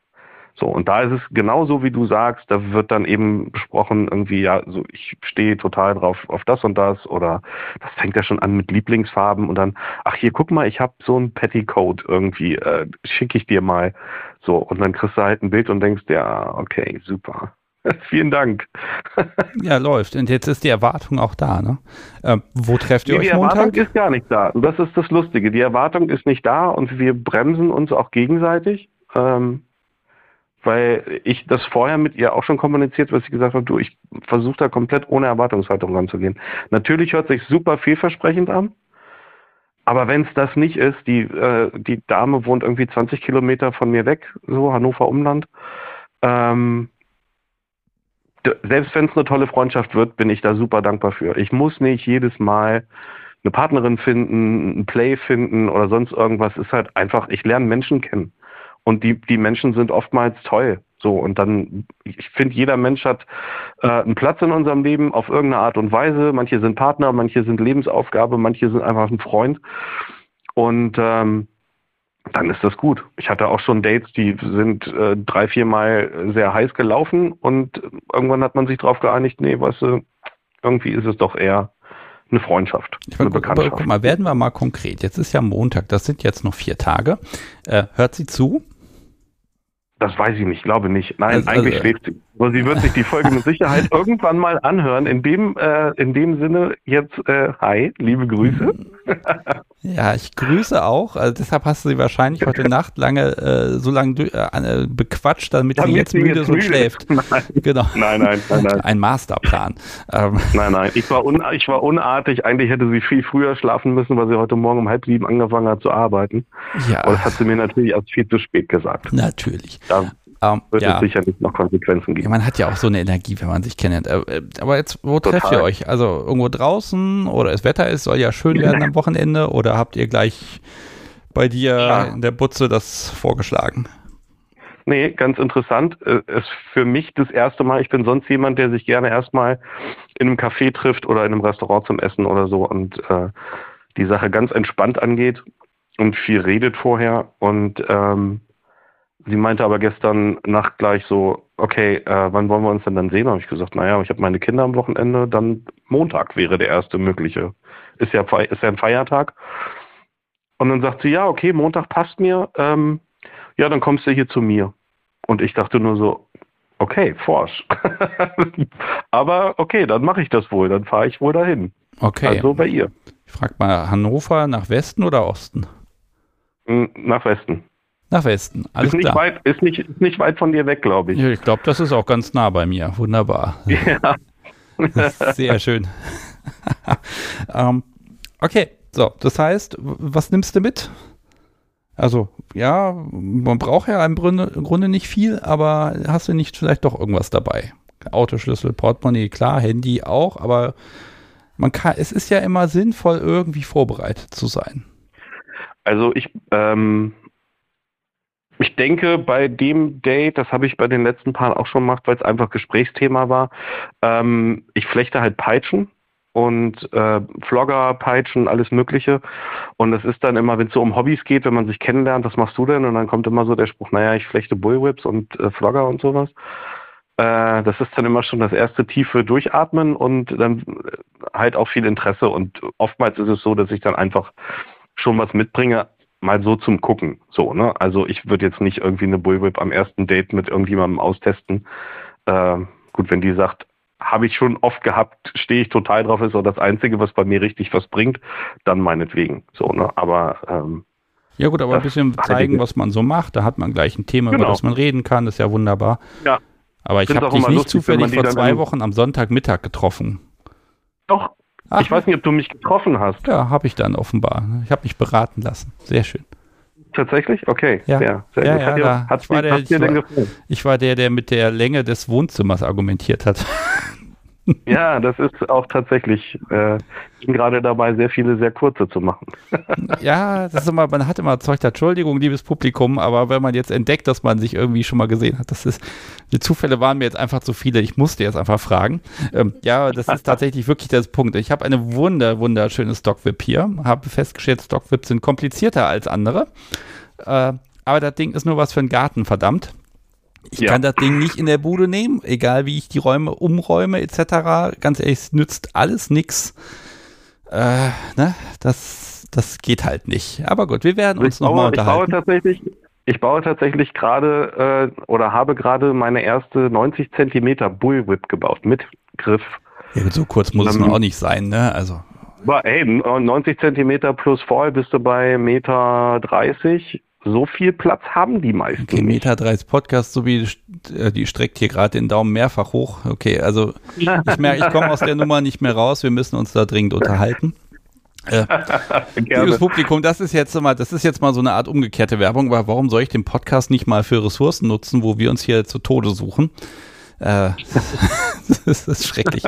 So, und da ist es genauso, wie du sagst, da wird dann eben besprochen, irgendwie, ja, so ich stehe total drauf auf das und das oder das fängt ja schon an mit Lieblingsfarben und dann, ach hier, guck mal, ich habe so ein Petticoat irgendwie, äh, schicke ich dir mal. So, und dann kriegst du halt ein Bild und denkst, ja, okay, super. [LAUGHS] Vielen Dank. ja, läuft. Und jetzt ist die Erwartung auch da, ne? Ähm, wo trefft ihr Nee, euch die Erwartung Montag? ist gar nicht da. Und das ist das Lustige. Die Erwartung ist nicht da und wir bremsen uns auch gegenseitig. Ähm, weil ich das vorher mit ihr auch schon kommuniziert, was sie gesagt hat, du, ich versuche da komplett ohne Erwartungshaltung ranzugehen. Natürlich hört sich super vielversprechend an, aber wenn es das nicht ist, die, äh, die Dame wohnt irgendwie 20 Kilometer von mir weg, so Hannover Umland, ähm, selbst wenn es eine tolle Freundschaft wird, bin ich da super dankbar für. Ich muss nicht jedes Mal eine Partnerin finden, ein Play finden oder sonst irgendwas. Ist halt einfach, ich lerne Menschen kennen. Und die, die Menschen sind oftmals toll. So, und dann, ich finde, jeder Mensch hat äh, einen Platz in unserem Leben auf irgendeine Art und Weise. Manche sind Partner, manche sind Lebensaufgabe, manche sind einfach ein Freund. Und ähm, dann ist das gut. Ich hatte auch schon Dates, die sind äh, drei, vier Mal sehr heiß gelaufen und irgendwann hat man sich darauf geeinigt, nee, weißt du, irgendwie ist es doch eher eine Freundschaft, Ich eine meine, guck, aber, Bekanntschaft. guck mal, werden wir mal konkret. Jetzt ist ja Montag, das sind jetzt noch vier Tage. Äh, hört sie zu? Das weiß ich nicht, glaube nicht. Nein, Also- eigentlich also- schläft sie. Aber sie wird sich die Folge mit Sicherheit [LAUGHS] irgendwann mal anhören. In dem, äh, in dem Sinne jetzt, äh, hi, liebe Grüße. [LAUGHS] Ja, ich grüße auch. Also deshalb hast du sie wahrscheinlich heute [LAUGHS] Nacht lange äh, so lange du- äh, bequatscht, damit, sie Damit jetzt sie müde jetzt ist und müde schläft. ist. Nein. Genau. Nein, nein, nein, nein. Ein Masterplan. Ähm, Nein, nein, ich war, un, ich war unartig. Eigentlich hätte sie viel früher schlafen müssen, weil sie heute Morgen um halb sieben angefangen hat zu arbeiten. ja, Aber das hat sie mir natürlich erst viel zu spät gesagt. natürlich. Da Ähm, wird ja. es sicherlich noch Konsequenzen Ja, geben. man hat ja auch so eine Energie, wenn man sich kennt. Äh, äh, Aber jetzt, wo Total. trefft ihr euch? Also irgendwo draußen oder das Wetter ist, soll ja schön werden am Wochenende oder habt ihr gleich bei dir Ja. in der Butze das vorgeschlagen? Nee, ganz interessant. Äh, Ist für mich das erste Mal. Ich bin sonst jemand, der sich gerne erstmal in einem Café trifft oder in einem Restaurant zum Essen oder so und äh, die Sache ganz entspannt angeht und viel redet vorher. Und ähm, sie meinte aber gestern Nacht gleich so, okay, äh, wann wollen wir uns denn dann sehen? Habe ich gesagt, naja, ich habe meine Kinder am Wochenende, dann Montag wäre der erste mögliche. Ist ja, ist ja ein Feiertag. Und dann sagt sie, ja, okay, Montag passt mir. Ähm, ja, dann kommst du hier zu mir. Und ich dachte nur so, okay, forsch. [LAUGHS] Aber okay, dann mache ich das wohl. Dann fahre ich wohl dahin. Okay. Also bei ihr. Ich frage mal, Hannover nach Westen oder Osten? Mm, Nach Westen. Nach Westen. Alles ist, nicht klar. weit, ist, nicht, ist nicht weit von dir weg, glaube ich. Ja, ich glaube, das ist auch ganz nah bei mir. Wunderbar. Ja. [LAUGHS] Sehr schön. [LAUGHS] ähm, okay, so, das heißt, was nimmst du mit? Also, ja, man braucht ja im Grunde, im Grunde nicht viel, aber hast du nicht vielleicht doch irgendwas dabei? Autoschlüssel, Portemonnaie, klar, Handy auch, aber man kann, es ist ja immer sinnvoll, irgendwie vorbereitet zu sein. Also ich, ähm, ich denke, bei dem Date, das habe ich bei den letzten Paaren auch schon gemacht, weil es einfach Gesprächsthema war, ähm, ich flechte halt Peitschen und äh, Vlogger, Peitschen, alles Mögliche. Und es ist dann immer, wenn es so um Hobbys geht, wenn man sich kennenlernt, was machst du denn? Und dann kommt immer so der Spruch, naja, ich flechte Bullwhips und äh, Vlogger und sowas. Äh, das ist dann immer schon das erste tiefe Durchatmen und dann äh, halt auch viel Interesse. Und oftmals ist es so, dass ich dann einfach schon was mitbringe, mal so zum Gucken. So, ne? Also ich würde jetzt nicht irgendwie eine Bullwhip am ersten Date mit irgendjemandem austesten. Äh, gut, wenn die sagt, habe ich schon oft gehabt, stehe ich total drauf, ist auch das Einzige, was bei mir richtig was bringt, dann meinetwegen. So, ne? Aber ähm, Ja gut, aber ein bisschen zeigen, was man so macht. Da hat man gleich ein Thema, über Genau. das man reden kann. Das ist ja wunderbar. Ja. Aber ich habe dich nicht lustig, zufällig vor zwei Wochen am Sonntagmittag getroffen. doch, Ach, ich weiß nicht, ob du mich getroffen hast. Ja, habe ich dann offenbar. Ich habe mich beraten lassen. Sehr schön. Tatsächlich? Okay. Ja. Sehr, sehr Ja, ja, hat dir, ich war der- ich war-? Ich war der, der mit der Länge des Wohnzimmers argumentiert hat. [LAUGHS] Ja, das ist auch tatsächlich, äh, ich bin gerade dabei, sehr viele sehr kurze zu machen. ja, das ist immer, man hat immer Zeug Entschuldigung, liebes Publikum, aber wenn man jetzt entdeckt, dass man sich irgendwie schon mal gesehen hat, das ist, die Zufälle waren mir jetzt einfach zu viele. Ich musste jetzt einfach fragen. Ähm, ja, das ist tatsächlich wirklich der Punkt. Ich habe eine wunder, wunderschöne Stockwhip hier. Habe festgestellt, Stockwhips sind komplizierter als andere. Äh, aber das Ding ist nur was für einen Garten, verdammt. Ich Ja. kann das Ding nicht in der Bude nehmen, egal wie ich die Räume umräume etc. Ganz ehrlich, es nützt alles nix. Äh, ne? Das, das geht halt nicht. Aber gut, wir werden uns nochmal ich baue unterhalten. tatsächlich, ich baue tatsächlich gerade äh, oder habe gerade meine erste 90 Zentimeter Bullwhip gebaut mit Griff. Ja, so kurz muss es Ähm, noch auch nicht sein, ne? Also, Aber hey, 90 Zentimeter plus Fall bist du bei Meter 30. So viel Platz haben die meisten okay. Meta 30 Podcast, so wie äh, die streckt hier gerade den Daumen mehrfach hoch. Okay, also ich merke, ich komme aus der Nummer nicht mehr raus. Wir müssen uns da dringend unterhalten. Äh, [LAUGHS] Liebes. Publikum, das ist jetzt mal, das ist jetzt mal so eine Art umgekehrte Werbung, weil warum soll ich den Podcast nicht mal für Ressourcen nutzen, wo wir uns hier zu Tode suchen? Äh, [LAUGHS] das ist schrecklich.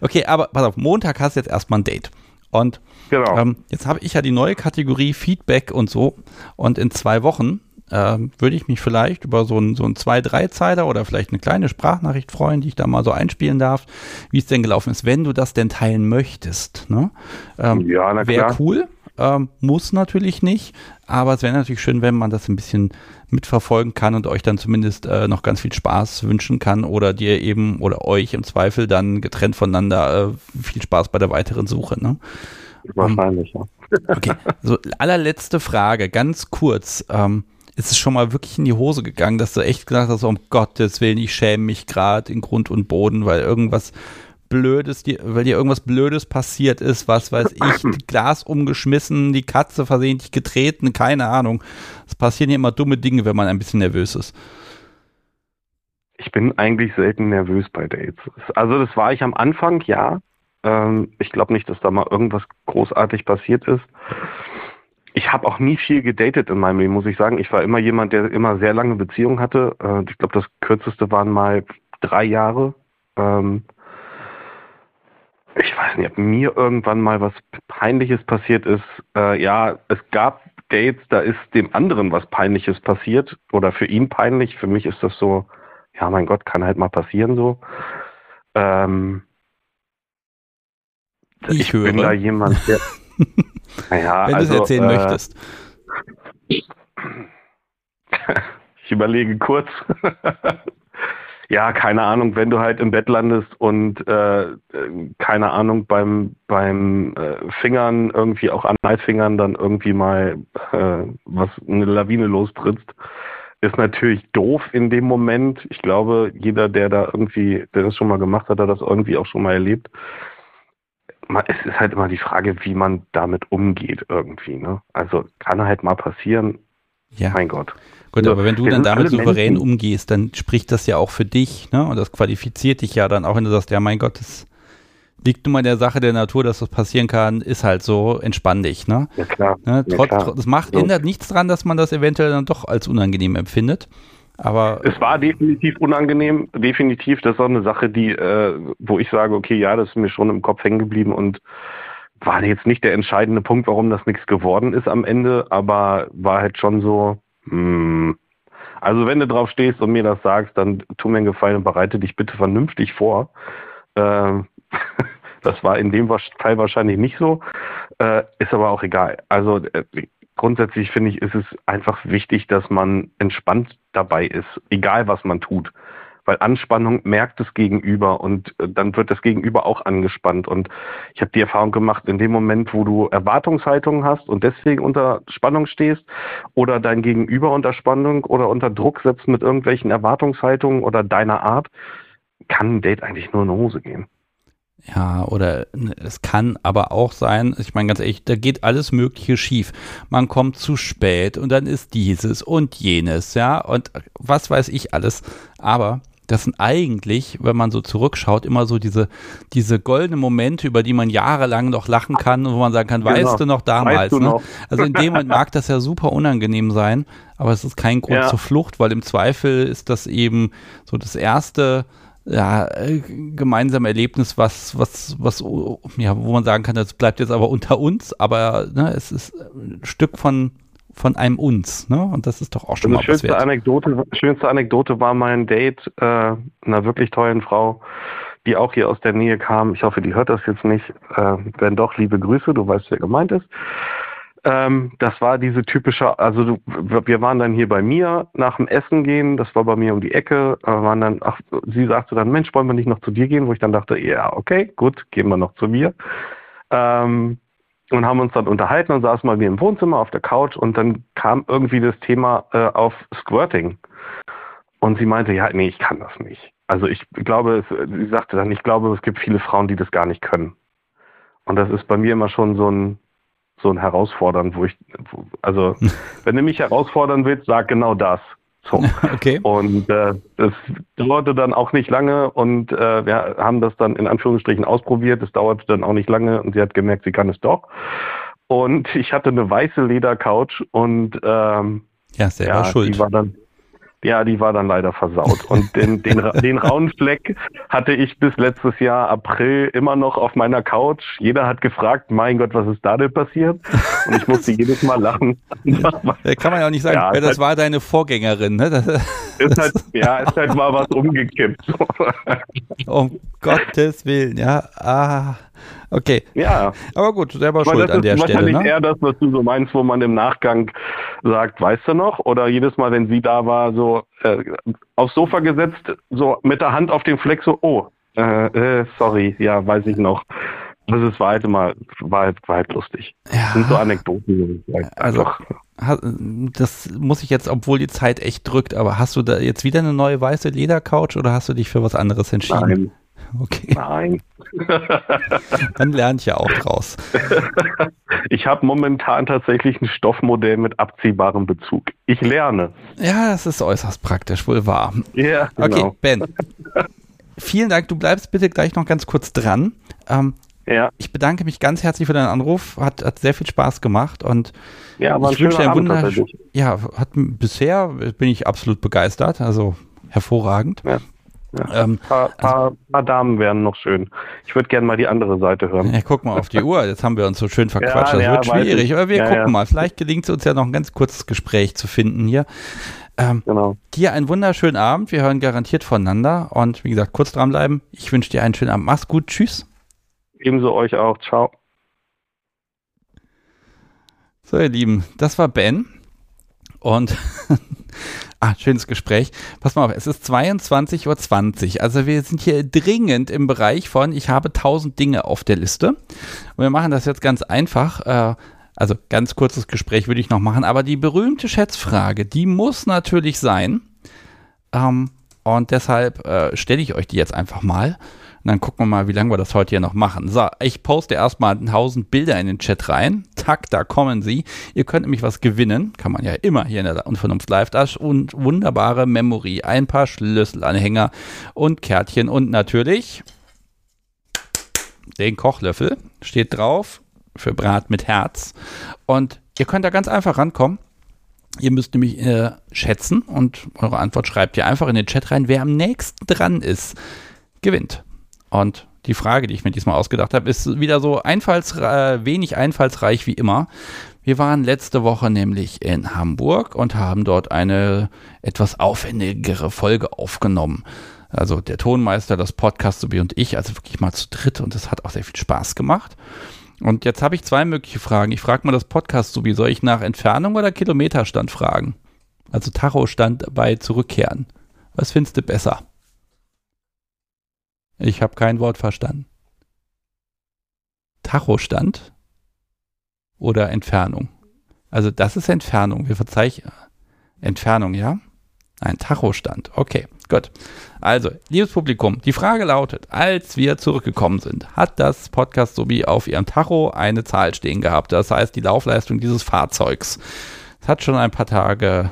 Okay, aber pass auf, Montag hast du jetzt erstmal ein Date. Und Genau. ähm, jetzt habe ich ja die neue Kategorie Feedback und so. Und in zwei Wochen ähm, würde ich mich vielleicht über so ein, so ein zwei, drei Zeiler oder vielleicht eine kleine Sprachnachricht freuen, die ich da mal so einspielen darf, wie es denn gelaufen ist, wenn du das denn teilen möchtest. Ne? Ähm, ja, na Wäre klar. cool, ähm, muss natürlich nicht, aber es wäre natürlich schön, wenn man das ein bisschen mitverfolgen kann und euch dann zumindest äh, noch ganz viel Spaß wünschen kann oder dir eben oder euch im Zweifel dann getrennt voneinander äh, viel Spaß bei der weiteren Suche. Ne? Wahrscheinlich, ja. [LAUGHS] Okay, so allerletzte Frage, ganz kurz. Ähm, ist es schon mal wirklich in die Hose gegangen, dass du echt gesagt hast, um Gottes Willen, ich schäme mich gerade in Grund und Boden, weil irgendwas Blödes, dir, weil dir irgendwas Blödes passiert ist, was weiß ich, [CLEARS THROAT] Glas umgeschmissen, die Katze versehentlich getreten, keine Ahnung. Es passieren ja immer dumme Dinge, wenn man ein bisschen nervös ist. Ich bin eigentlich selten nervös bei Dates. Also das war ich am Anfang, ja. Ähm, ich glaube nicht, dass da mal irgendwas großartig passiert ist. Ich habe auch nie viel gedatet in meinem Leben, muss ich sagen. Ich war immer jemand, der immer sehr lange Beziehungen hatte. Äh, ich glaube, das kürzeste waren mal drei Jahre. Ähm, ich weiß nicht, ob mir irgendwann mal was Peinliches passiert ist. Äh, ja, es gab Dates, da ist dem anderen was Peinliches passiert oder für ihn peinlich. Für mich ist das so, ja, mein Gott, kann halt mal passieren so. Ähm, Ich ich bin da jemand, der. [LAUGHS] naja, wenn also, du es erzählen äh, möchtest. Ich überlege kurz. [LAUGHS] ja, keine Ahnung, wenn du halt im Bett landest und äh, keine Ahnung beim beim äh, Fingern irgendwie auch an Eisfingern dann irgendwie mal äh, was eine Lawine lostrittst, ist natürlich doof in dem Moment. Ich glaube, jeder, der da irgendwie, der das schon mal gemacht hat, hat das irgendwie auch schon mal erlebt. Es ist halt immer die Frage, wie man damit umgeht irgendwie. Ne? Also kann halt mal passieren. Ja. Mein Gott. Gut, aber wenn du dann damit souverän Menschen. umgehst, dann spricht das ja auch für dich, ne? Und das qualifiziert dich ja dann auch, wenn du sagst, ja, mein Gott, das liegt nun mal in der Sache der Natur, dass das passieren kann, ist halt so, entspann dich, ne? Ja, klar. Ne? Trotz, ja, klar. Das macht, ändert nichts dran, dass man das eventuell dann doch als unangenehm empfindet. Aber es war definitiv unangenehm, definitiv. Das ist auch eine Sache, die, äh, wo ich sage, okay, ja, das ist mir schon im Kopf hängen geblieben und war jetzt nicht der entscheidende Punkt, warum das nichts geworden ist am Ende, aber war halt schon so. Also wenn du drauf stehst und mir das sagst, dann tu mir einen Gefallen und bereite dich bitte vernünftig vor. Ähm, [LAUGHS] das war in dem Fall wahrscheinlich nicht so, äh, ist aber auch egal. Also äh, grundsätzlich finde ich, ist es einfach wichtig, dass man entspannt dabei ist, egal was man tut weil Anspannung merkt das Gegenüber und äh, dann wird das Gegenüber auch angespannt. Und ich habe die Erfahrung gemacht, in dem Moment, wo du Erwartungshaltungen hast und deswegen unter Spannung stehst oder dein Gegenüber unter Spannung oder unter Druck setzt mit irgendwelchen Erwartungshaltungen oder deiner Art, kann ein Date eigentlich nur in Hose gehen. Ja, oder ne, es kann aber auch sein, ich meine ganz ehrlich, da geht alles Mögliche schief. Man kommt zu spät und dann ist dieses und jenes, ja, und was weiß ich alles. Aber das sind eigentlich, wenn man so zurückschaut, immer so diese, diese goldenen Momente, über die man jahrelang noch lachen kann und wo man sagen kann, genau. weißt du noch damals? Du ne? noch? Also in dem Moment mag das ja super unangenehm sein, aber es ist kein Grund ja. zur Flucht, weil im Zweifel ist das eben so das erste ja, äh, gemeinsame Erlebnis, was, was, was, ja, wo man sagen kann, das bleibt jetzt aber unter uns, aber ne, es ist ein Stück von von einem uns, ne? Und das ist doch auch schon also mal schönste was wert. Anekdote, schönste Anekdote war mein Date äh, einer wirklich tollen Frau, die auch hier aus der Nähe kam. Ich hoffe, die hört das jetzt nicht. Äh, wenn doch, liebe Grüße, du weißt, wer gemeint ist. Ähm, das war diese typische, also du, wir waren dann hier bei mir nach dem Essen gehen, das war bei mir um die Ecke, äh, waren dann, ach, sie sagte dann, Mensch, wollen wir nicht noch zu dir gehen? Wo ich dann dachte, ja, okay, gut, gehen wir noch zu mir. Ähm, und haben uns dann unterhalten und saßen mal wie im Wohnzimmer auf der Couch und dann kam irgendwie das Thema äh, auf Squirting. Und sie meinte, ja, nee, ich kann das nicht. Also ich glaube, es, sie sagte dann, ich glaube, es gibt viele Frauen, die das gar nicht können. Und das ist bei mir immer schon so ein, so ein Herausfordern, wo ich, also [LAUGHS] wenn du mich herausfordern willst, sag genau das. So. [LAUGHS] Okay. Und äh, das dauerte dann auch nicht lange und äh, wir haben das dann in Anführungsstrichen ausprobiert. Es dauerte dann auch nicht lange und sie hat gemerkt, sie kann es doch. Und ich hatte eine weiße Ledercouch und ähm, ja, selber ja, schuld. Die war dann, ja, die war dann leider versaut. Und den, den, den rauen Fleck hatte ich bis letztes Jahr April immer noch auf meiner Couch. Jeder hat gefragt, mein Gott, was ist da denn passiert? Und ich musste jedes Mal lachen. [LAUGHS] Kann man ja auch nicht sagen, ja, das halt, war deine Vorgängerin. Ne? Das, ist halt, ja, ist halt mal was umgekippt. [LAUGHS] um Gottes Willen, ja. Ah. Okay. Ja. Aber gut, selber schuld an der Stelle. Das ist wahrscheinlich ne? eher das, was du so meinst, wo man im Nachgang sagt, weißt du noch? Oder jedes Mal, wenn sie da war, so äh, aufs Sofa gesetzt, so mit der Hand auf den Fleck, so, oh, äh, äh, sorry, ja, weiß ich noch. Das ist, war halt immer, war halt, war halt lustig. Ja. Das sind so Anekdoten. Also, das muss ich jetzt, obwohl die Zeit echt drückt, aber hast du da jetzt wieder eine neue weiße Ledercouch oder hast du dich für was anderes entschieden? Nein. Okay. Nein. [LAUGHS] Dann lerne ich ja auch draus. [LAUGHS] Ich habe momentan tatsächlich ein Stoffmodell mit abziehbarem Bezug. Ich lerne. Ja, das ist äußerst praktisch, wohl wahr. Ja, genau. Okay, Ben. Vielen Dank. Du bleibst bitte gleich noch ganz kurz dran. Ähm, ja. Ich bedanke mich ganz herzlich für deinen Anruf. Hat, hat sehr viel Spaß gemacht und ja, ich wünsche dir ein Wunder. Ja, hat bisher bin ich absolut begeistert. Also hervorragend. Ja. Ja. Ähm, paar, paar, also, paar, Damen wären noch schön. Ich würde gerne mal die andere Seite hören. Ja, guck mal auf die Uhr. Jetzt haben wir uns so schön [LAUGHS] verquatscht. Ja, das ja, wird schwierig. Aber wir gucken mal. Vielleicht gelingt es uns ja noch ein ganz kurzes Gespräch zu finden hier. Ähm, genau. Dir einen wunderschönen Abend. Wir hören garantiert voneinander. Und wie gesagt, kurz dranbleiben. Ich wünsche dir einen schönen Abend. Mach's gut. Tschüss. Ebenso euch auch. Ciao. So, ihr Lieben, das war Ben. Und [LAUGHS] ah, schönes Gespräch. Pass mal auf, es ist 22.20 Uhr. Also wir sind hier dringend im Bereich von, ich habe tausend Dinge auf der Liste. Und wir machen das jetzt ganz einfach. Äh, also ganz kurzes Gespräch würde ich noch machen. Aber die berühmte Schätzfrage, die muss natürlich sein. Ähm, und deshalb äh, stelle ich euch die jetzt einfach mal. Und dann gucken wir mal, wie lange wir das heute hier noch machen. So, ich poste erstmal 1000 Bilder in den Chat rein. Tack, da kommen sie. Ihr könnt nämlich was gewinnen. Kann man ja immer hier in der Unvernunft Live. Das und wunderbare Memory. Ein paar Schlüsselanhänger und Kärtchen und natürlich den Kochlöffel. Steht drauf für Brat mit Herz. Und ihr könnt da ganz einfach rankommen. Ihr müsst nämlich äh, schätzen und eure Antwort schreibt ihr einfach in den Chat rein, wer am nächsten dran ist, gewinnt. Und die Frage, die ich mir diesmal ausgedacht habe, ist wieder so einfalls, äh, wenig einfallsreich wie immer. Wir waren letzte Woche nämlich in Hamburg und haben dort eine etwas aufwendigere Folge aufgenommen. Also der Tonmeister, das Podcast sowie und ich, also wirklich mal zu dritt und es hat auch sehr viel Spaß gemacht. Und jetzt habe ich zwei mögliche Fragen. Ich frage mal das Podcast sowie, soll ich nach Entfernung oder Kilometerstand fragen? Also Tachostand bei Zurückkehren. Was findest du besser? Ich habe kein Wort verstanden. Tachostand oder Entfernung? Also das ist Entfernung. Wir verzeichnen Entfernung, ja? Ein Tachostand. Okay, gut. Also, liebes Publikum, die Frage lautet, als wir zurückgekommen sind, hat das Podcast sowie auf ihrem Tacho eine Zahl stehen gehabt. Das heißt, die Laufleistung dieses Fahrzeugs. Es hat schon ein paar Tage,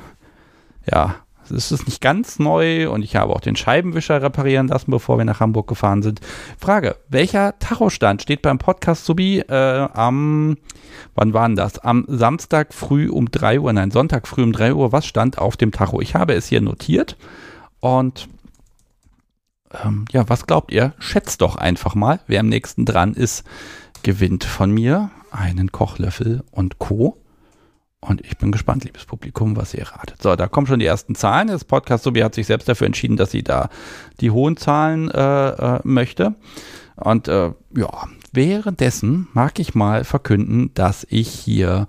ja, es ist nicht ganz neu und ich habe auch den Scheibenwischer reparieren lassen, bevor wir nach Hamburg gefahren sind. Frage, welcher Tachostand steht beim Podcast Subi äh, am, wann war denn das? Am Samstag früh um 3 Uhr, nein, Sonntag früh um 3 Uhr, was stand auf dem Tacho? Ich habe es hier notiert und ähm, ja, was glaubt ihr? Schätzt doch einfach mal, wer am nächsten dran ist, gewinnt von mir einen Kochlöffel und Co. Und ich bin gespannt, liebes Publikum, was ihr ratet. So, da kommen schon die ersten Zahlen. Das Podcast Sobi hat sich selbst dafür entschieden, dass sie da die hohen Zahlen äh, äh, möchte. Und äh, ja, währenddessen mag ich mal verkünden, dass ich hier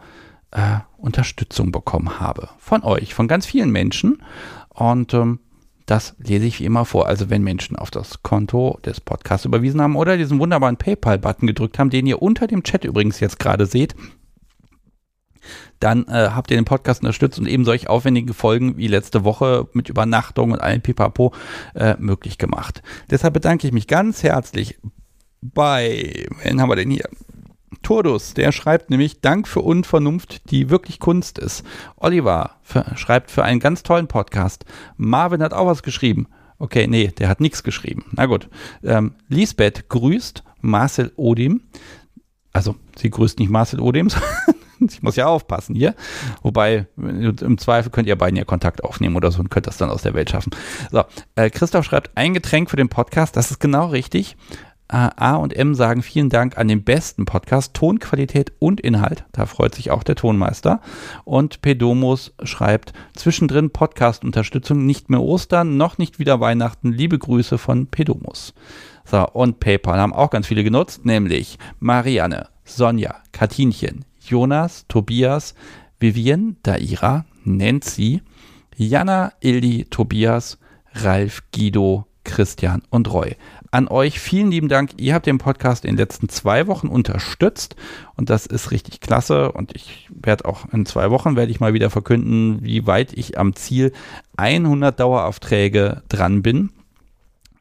äh, Unterstützung bekommen habe. Von euch, von ganz vielen Menschen. Und ähm, das lese ich wie immer vor. Also wenn Menschen auf das Konto des Podcasts überwiesen haben oder diesen wunderbaren PayPal-Button gedrückt haben, den ihr unter dem Chat übrigens jetzt gerade seht, dann äh, habt ihr den Podcast unterstützt und eben solch aufwendige Folgen wie letzte Woche mit Übernachtung und allem Pipapo äh, möglich gemacht. Deshalb bedanke ich mich ganz herzlich bei, wen haben wir denn hier? Turdus, der schreibt nämlich Dank für Unvernunft, die wirklich Kunst ist. Oliver für, schreibt für einen ganz tollen Podcast. Marvin hat auch was geschrieben. Okay, nee, der hat nichts geschrieben. Na gut. Ähm, Lisbeth grüßt Marcel Odim. Also, sie grüßt nicht Marcel Odims, [LAUGHS] [LAUGHS] ich muss ja aufpassen hier. Wobei, im Zweifel könnt ihr beiden ja Kontakt aufnehmen oder so und könnt das dann aus der Welt schaffen. So, äh, Christoph schreibt, ein Getränk für den Podcast, das ist genau richtig. Äh, A und M sagen vielen Dank an den besten Podcast, Tonqualität und Inhalt. Da freut sich auch der Tonmeister. Und Pedomus schreibt, zwischendrin Podcast-Unterstützung, nicht mehr Ostern, noch nicht wieder Weihnachten. Liebe Grüße von Pedomus. So, und PayPal haben auch ganz viele genutzt, nämlich Marianne, Sonja, Katinchen, Jonas, Tobias, Vivian, Daira, Nancy, Jana, Ildi, Tobias, Ralf, Guido, Christian und Roy. An euch vielen lieben Dank. Ihr habt den Podcast in den letzten zwei Wochen unterstützt und das ist richtig klasse. Und ich werde auch in zwei Wochen werde ich mal wieder verkünden, wie weit ich am Ziel 100 Daueraufträge dran bin.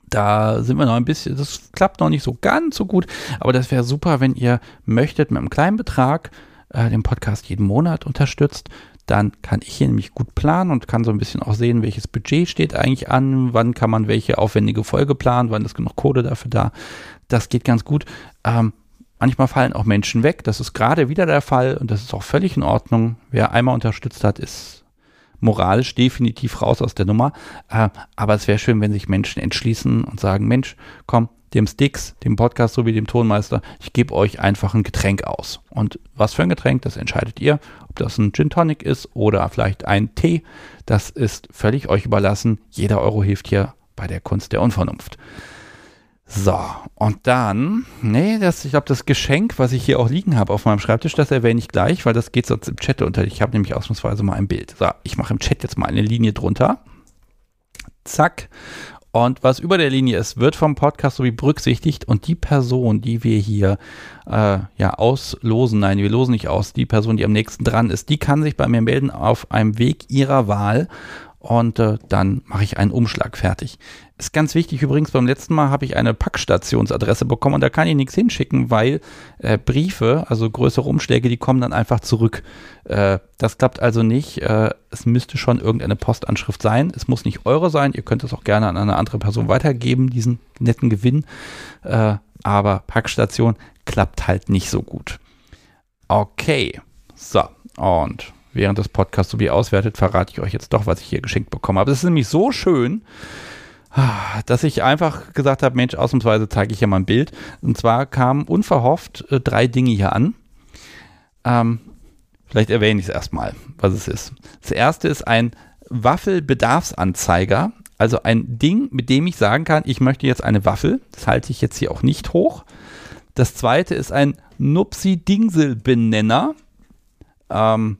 Da sind wir noch ein bisschen, das klappt noch nicht so ganz so gut, aber das wäre super, wenn ihr möchtet mit einem kleinen Betrag äh, den Podcast jeden Monat unterstützt, dann kann ich hier nämlich gut planen und kann so ein bisschen auch sehen, welches Budget steht eigentlich an, wann kann man welche aufwendige Folge planen, wann ist genug Code dafür da. Das geht ganz gut. Ähm, manchmal fallen auch Menschen weg. Das ist gerade wieder der Fall und das ist auch völlig in Ordnung. Wer einmal unterstützt hat, ist moralisch definitiv raus aus der Nummer. Äh, aber es wäre schön, wenn sich Menschen entschließen und sagen, Mensch, komm, dem Sticks, dem Podcast sowie dem Tonmeister, ich gebe euch einfach ein Getränk aus. Und was für ein Getränk, das entscheidet ihr. Ob das ein Gin Tonic ist oder vielleicht ein Tee, das ist völlig euch überlassen. Jeder Euro hilft hier bei der Kunst der Unvernunft. So, und dann, nee, das, ich glaube, das Geschenk, was ich hier auch liegen habe auf meinem Schreibtisch, das erwähne ich gleich, weil das geht sonst im Chat unter. Ich habe nämlich ausnahmsweise mal ein Bild. So, ich mache im Chat jetzt mal eine Linie drunter. Zack. Und was über der Linie ist, wird vom Podcast sowie berücksichtigt. Und die Person, die wir hier äh, ja auslosen, nein, wir losen nicht aus, die Person, die am nächsten dran ist, die kann sich bei mir melden auf einem Weg ihrer Wahl und äh, dann mache ich einen Umschlag fertig. Ist ganz wichtig übrigens, beim letzten Mal habe ich eine Packstationsadresse bekommen und da kann ich nichts hinschicken, weil äh, Briefe, also größere Umschläge, die kommen dann einfach zurück. Äh, das klappt also nicht. Äh, es müsste schon irgendeine Postanschrift sein. Es muss nicht eure sein. Ihr könnt es auch gerne an eine andere Person weitergeben, diesen netten Gewinn. Äh, aber Packstation klappt halt nicht so gut. Okay. So. Und während des Podcasts so wie auswertet, verrate ich euch jetzt doch, was ich hier geschenkt bekomme. Aber es ist nämlich so schön, dass ich einfach gesagt habe, Mensch, ausnahmsweise zeige ich hier mal ein Bild. Und zwar kamen unverhofft äh, drei Dinge hier an. Ähm, vielleicht erwähne ich es erstmal, was es ist. Das erste ist ein Waffelbedarfsanzeiger. Also ein Ding, mit dem ich sagen kann, ich möchte jetzt eine Waffel. Das halte ich jetzt hier auch nicht hoch. Das zweite ist ein Nupsi-Dingsel-Benenner. Ähm,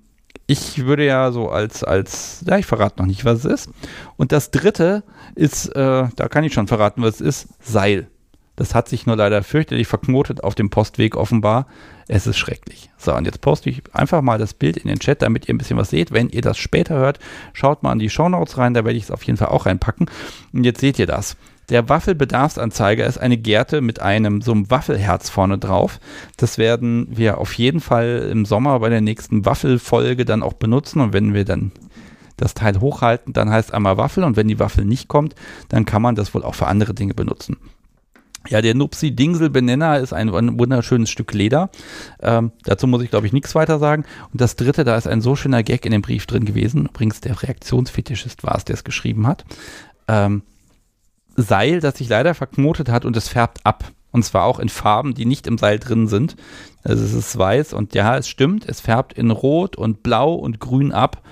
ich würde ja so als, als, ja, ich verrate noch nicht, was es ist. Und das dritte ist, äh, da kann ich schon verraten, was es ist, Seil. Das hat sich nur leider fürchterlich verknotet auf dem Postweg offenbar. Es ist schrecklich. So, und jetzt poste ich einfach mal das Bild in den Chat, damit ihr ein bisschen was seht. Wenn ihr das später hört, schaut mal an die Shownotes rein, da werde ich es auf jeden Fall auch reinpacken. Und jetzt seht ihr das. Der Waffelbedarfsanzeiger ist eine Gerte mit einem so einem Waffelherz vorne drauf. Das werden wir auf jeden Fall im Sommer bei der nächsten Waffelfolge dann auch benutzen. Und wenn wir dann das Teil hochhalten, dann heißt einmal Waffel. Und wenn die Waffel nicht kommt, dann kann man das wohl auch für andere Dinge benutzen. Ja, der Nupsi Dingsel Benenner ist ein wunderschönes Stück Leder. Ähm, dazu muss ich, glaube ich, nichts weiter sagen. Und das dritte, da ist ein so schöner Gag in dem Brief drin gewesen. Übrigens, der Reaktionsfetischist war es, der es geschrieben hat. Ähm, Seil, das sich leider verknotet hat und es färbt ab. Und zwar auch in Farben, die nicht im Seil drin sind. Also es ist weiß und ja, es stimmt, es färbt in Rot und Blau und Grün ab.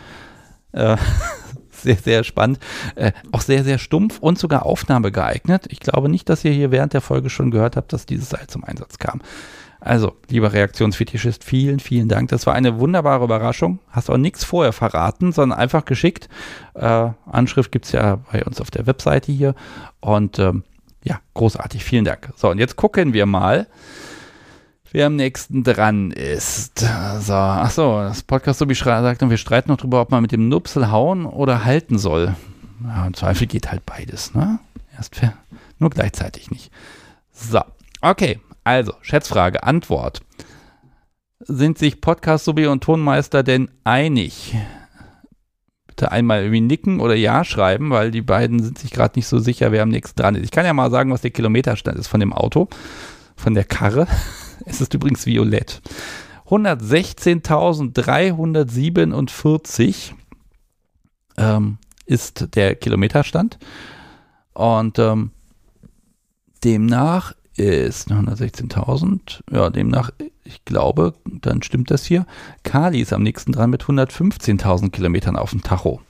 Äh, [LAUGHS] sehr, sehr spannend. Äh, auch sehr, sehr stumpf und sogar Aufnahme geeignet. Ich glaube nicht, dass ihr hier während der Folge schon gehört habt, dass dieses Seil zum Einsatz kam. Also, lieber Reaktionsfetischist, vielen, vielen Dank. Das war eine wunderbare Überraschung. Hast auch nichts vorher verraten, sondern einfach geschickt. Äh, Anschrift gibt es ja bei uns auf der Webseite hier. Und ähm, ja, großartig. Vielen Dank. So, und jetzt gucken wir mal, wer am nächsten dran ist. So, ach so, das Podcast wie sagt, und wir streiten noch drüber, ob man mit dem Nupsel hauen oder halten soll. Ja, Im Zweifel geht halt beides, ne? Erst nur gleichzeitig nicht. So, okay. Also, Schätzfrage, Antwort. Sind sich Podcast Subi und Tonmeister denn einig? Bitte einmal irgendwie nicken oder Ja schreiben, weil die beiden sind sich gerade nicht so sicher, wer am nächsten dran ist. Ich kann ja mal sagen, was der Kilometerstand ist von dem Auto, von der Karre. [LAUGHS] Es ist übrigens violett. 116.347 ähm, ist der Kilometerstand. Und ähm, demnach ist 116.000. Ja, demnach, ich glaube, dann stimmt das hier. Kali ist am nächsten dran mit 115.000 Kilometern auf dem Tacho.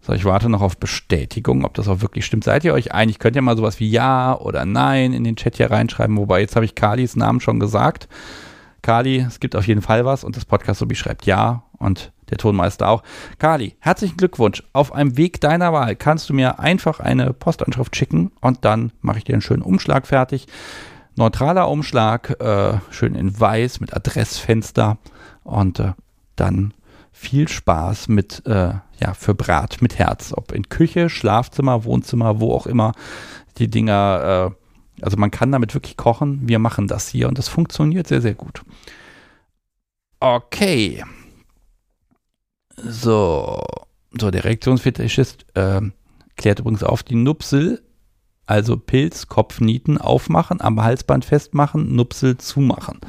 So, ich warte noch auf Bestätigung, ob das auch wirklich stimmt. Seid ihr euch einig? Könnt ihr mal sowas wie Ja oder Nein in den Chat hier reinschreiben. Wobei, jetzt habe ich Kalis Namen schon gesagt. Kali, es gibt auf jeden Fall was und das Podcast Sobi schreibt Ja und der Tonmeister auch. Kali, herzlichen Glückwunsch. Auf einem Weg deiner Wahl kannst du mir einfach eine Postanschrift schicken und dann mache ich dir einen schönen Umschlag fertig. Neutraler Umschlag, äh, schön in weiß mit Adressfenster und äh, dann viel Spaß mit, äh, ja, für Brat mit Herz. Ob in Küche, Schlafzimmer, Wohnzimmer, wo auch immer die Dinger, äh, also man kann damit wirklich kochen. Wir machen das hier und das funktioniert sehr, sehr gut. Okay. So. So, der Reaktionsfetischist äh, klärt übrigens auf, die Nupsel, also Pilz, Kopfnieten aufmachen, am Halsband festmachen, Nupsel zumachen.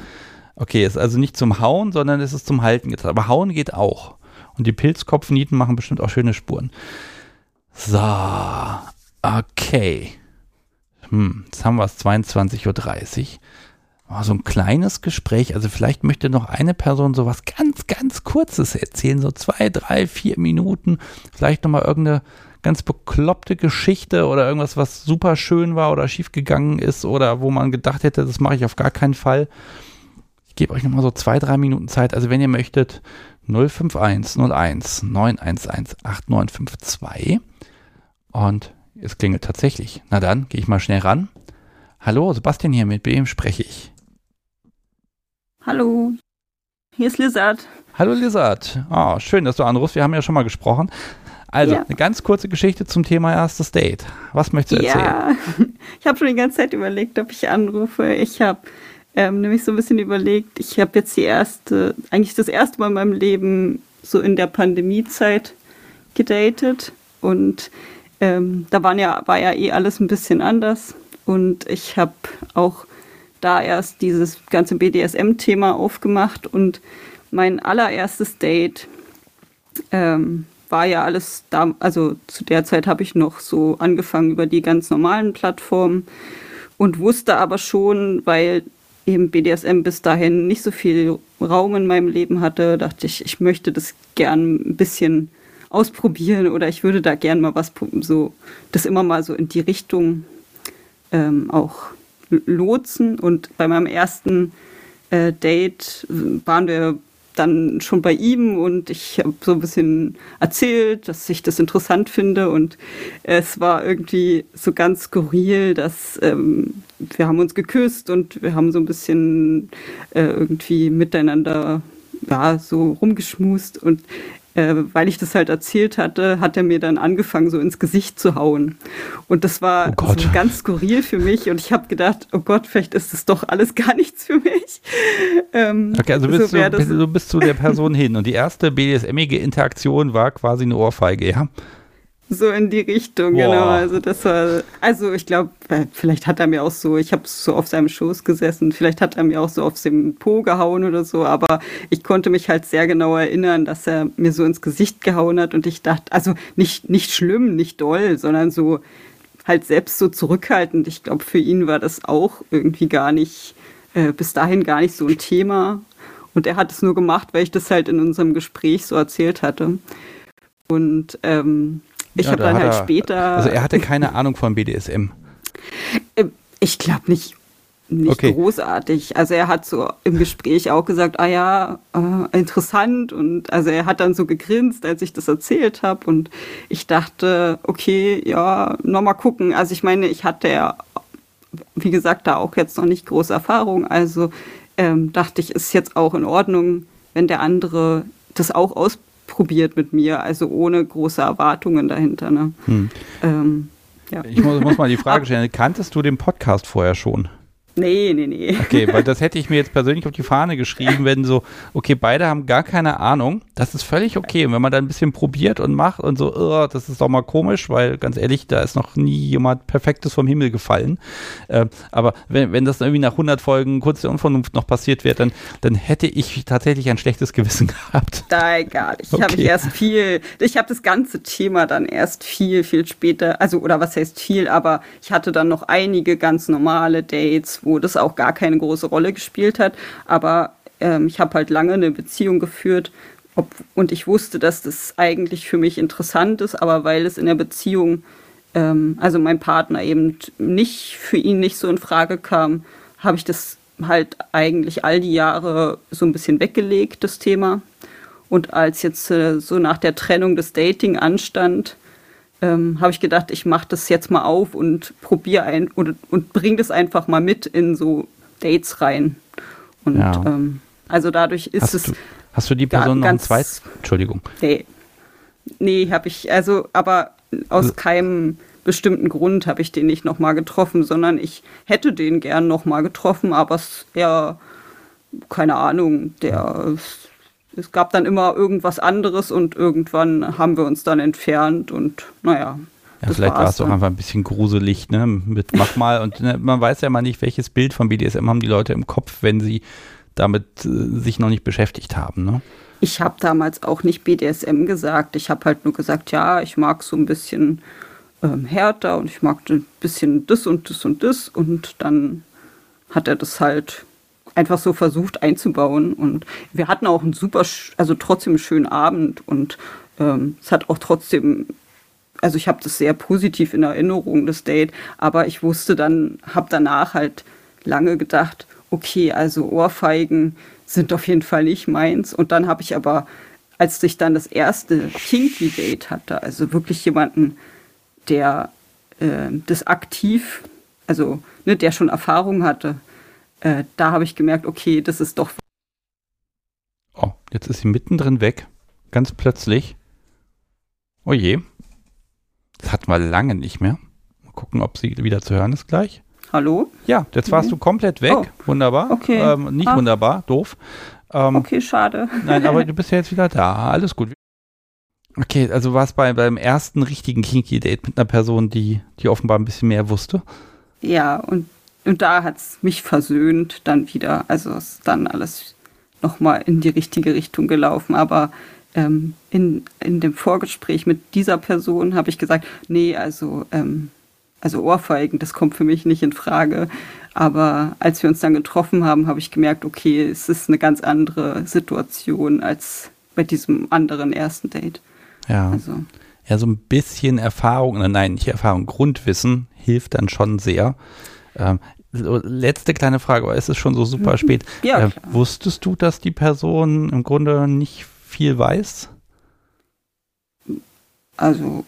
Okay, ist also nicht zum Hauen, sondern es ist zum Halten getan. Aber Hauen geht auch. Und die Pilzkopfnieten machen bestimmt auch schöne Spuren. So, okay. Hm, jetzt haben wir es 22.30 Uhr. Oh, so ein kleines Gespräch. Also vielleicht möchte noch eine Person so was ganz, ganz Kurzes erzählen. So zwei, drei, vier Minuten. Vielleicht nochmal irgendeine ganz bekloppte Geschichte oder irgendwas, was super schön war oder schiefgegangen ist oder wo man gedacht hätte, das mache ich auf gar keinen Fall. Ich gebe euch nochmal so zwei, drei Minuten Zeit. Also wenn ihr möchtet, 051 01 911 8952 und es klingelt tatsächlich. Na dann, gehe ich mal schnell ran. Hallo, Sebastian hier, mit wem spreche ich? Hallo, hier ist Lizard. Hallo Lizard. Oh, schön, dass du anrufst. Wir haben ja schon mal gesprochen. Also, ja. eine ganz kurze Geschichte zum Thema erstes Date. Was möchtest du erzählen? Ja, [LAUGHS] ich habe schon die ganze Zeit überlegt, ob ich anrufe. Ich habe ähm, nämlich so ein bisschen überlegt, ich habe jetzt die erste, eigentlich das erste Mal in meinem Leben so in der Pandemiezeit gedatet und ähm, da waren ja, war ja eh alles ein bisschen anders und ich habe auch da erst dieses ganze BDSM-Thema aufgemacht und mein allererstes Date ähm, war ja alles da, also zu der Zeit habe ich noch so angefangen über die ganz normalen Plattformen und wusste aber schon, weil eben BDSM bis dahin nicht so viel Raum in meinem Leben hatte, dachte ich, ich möchte das gern ein bisschen ausprobieren oder ich würde da gern mal was so, das immer mal so in die Richtung ähm, auch lotsen. Und bei meinem ersten äh, Date waren wir dann schon bei ihm und ich habe so ein bisschen erzählt, dass ich das interessant finde und es war irgendwie so ganz skurril, dass ähm, wir haben uns geküsst und wir haben so ein bisschen äh, irgendwie miteinander ja, so rumgeschmust und äh, weil ich das halt erzählt hatte, hat er mir dann angefangen, so ins Gesicht zu hauen. Und das war oh so ganz skurril für mich und ich habe gedacht, oh Gott, vielleicht ist das doch alles gar nichts für mich. Ähm, okay, also bist, so du, bist, du bist zu der Person hin und die erste BDSM-ige Interaktion war quasi eine Ohrfeige, ja? So in die Richtung, genau. Boah. genau. Also das war, also ich glaube, vielleicht hat er mir auch so, ich habe so auf seinem Schoß gesessen, vielleicht hat er mir auch so auf dem Po gehauen oder so, aber ich konnte mich halt sehr genau erinnern, dass er mir so ins Gesicht gehauen hat und ich dachte, also nicht, nicht schlimm, nicht doll, sondern so halt selbst so zurückhaltend. Ich glaube, für ihn war das auch irgendwie gar nicht, äh, bis dahin gar nicht so ein Thema. Und er hat es nur gemacht, weil ich das halt in unserem Gespräch so erzählt hatte. Und ähm, ich ja, habe dann halt er, später. Also er hatte keine Ahnung von BDSM. Äh, ich glaube nicht, nicht okay. großartig. Also er hat so im Gespräch auch gesagt, ah ja, äh, interessant. Und also er hat dann so gegrinst, als ich das erzählt habe. Und ich dachte, okay, ja, nochmal gucken. Also ich meine, ich hatte ja, wie gesagt, da auch jetzt noch nicht große Erfahrung. Also ähm, dachte ich, ist jetzt auch in Ordnung, wenn der andere das auch ausprobiert probiert mit mir, also ohne große Erwartungen dahinter. Ne? Hm. Ähm, ja. Ich muss, muss mal die Frage [LAUGHS] stellen, kanntest du den Podcast vorher schon? Nee, nee, nee. Okay, weil das [LAUGHS] hätte ich mir jetzt persönlich auf die Fahne geschrieben, wenn so, okay, beide haben gar keine Ahnung. Das ist völlig okay. Und wenn man dann ein bisschen probiert und macht und so, oh, das ist doch mal komisch, weil ganz ehrlich, da ist noch nie jemand Perfektes vom Himmel gefallen. Äh, aber wenn, wenn das irgendwie nach 100 Folgen kurz der Unvernunft noch passiert wird, dann, dann hätte ich tatsächlich ein schlechtes Gewissen [LAUGHS] gehabt. Nein, gar nicht. Okay. Habe ich erst viel, ich habe das ganze Thema dann erst viel, viel später, also, oder was heißt viel, aber ich hatte dann noch einige ganz normale Dates, wo wo das auch gar keine große Rolle gespielt hat. Aber ähm, ich habe halt lange eine Beziehung geführt ob, und ich wusste, dass das eigentlich für mich interessant ist, aber weil es in der Beziehung, ähm, also mein Partner eben nicht für ihn nicht so in Frage kam, habe ich das halt eigentlich all die Jahre so ein bisschen weggelegt, das Thema. Und als jetzt äh, so nach der Trennung des Dating anstand, ähm, habe ich gedacht, ich mache das jetzt mal auf und probiere ein und, und bringe das einfach mal mit in so Dates rein. Und ja. ähm, also dadurch ist hast es. Hast du die Person noch ein zweites? Entschuldigung. Nee. Nee, habe ich, also, aber aus also, keinem bestimmten Grund habe ich den nicht nochmal getroffen, sondern ich hätte den gern nochmal getroffen, aber es ja, keine Ahnung, der es gab dann immer irgendwas anderes und irgendwann haben wir uns dann entfernt und naja. Ja, vielleicht war es auch einfach ein bisschen gruselig, ne? Mit mach mal und ne, man weiß ja mal nicht, welches Bild von BDSM haben die Leute im Kopf, wenn sie damit äh, sich noch nicht beschäftigt haben, ne? Ich habe damals auch nicht BDSM gesagt. Ich habe halt nur gesagt, ja, ich mag so ein bisschen ähm, härter und ich mag ein bisschen das und das und das und dann hat er das halt einfach so versucht einzubauen. Und wir hatten auch einen super, also trotzdem einen schönen Abend und ähm, es hat auch trotzdem also ich habe das sehr positiv in Erinnerung, das Date, aber ich wusste dann, habe danach halt lange gedacht, okay, also Ohrfeigen sind auf jeden Fall nicht meins. Und dann habe ich aber, als ich dann das erste Kinky Date hatte, also wirklich jemanden, der äh, das aktiv, also ne, der schon Erfahrung hatte, äh, da habe ich gemerkt, okay, das ist doch. Oh, jetzt ist sie mittendrin weg, ganz plötzlich. Oh je. Das hatten wir lange nicht mehr. Mal gucken, ob sie wieder zu hören ist gleich. Hallo? Ja, jetzt warst mhm. du komplett weg. Oh. Wunderbar. Okay. Ähm, nicht ah. wunderbar, doof. Ähm, okay, schade. Nein, aber [LAUGHS] du bist ja jetzt wieder da. Alles gut. Okay, also war es bei, beim ersten richtigen Kinky-Date mit einer Person, die, die offenbar ein bisschen mehr wusste. Ja, und, und da hat es mich versöhnt dann wieder. Also ist dann alles nochmal in die richtige Richtung gelaufen. Aber ähm, in, in dem Vorgespräch mit dieser Person habe ich gesagt, nee, also ähm, also Ohrfeigen, das kommt für mich nicht in Frage. Aber als wir uns dann getroffen haben, habe ich gemerkt, okay, es ist eine ganz andere Situation als bei diesem anderen ersten Date. Ja. Also. Ja, so ein bisschen Erfahrung, nein, nicht Erfahrung, Grundwissen hilft dann schon sehr. Ähm, letzte kleine Frage, aber es ist schon so super mhm. spät. Ja, äh, wusstest du, dass die Person im Grunde nicht viel weiß? Also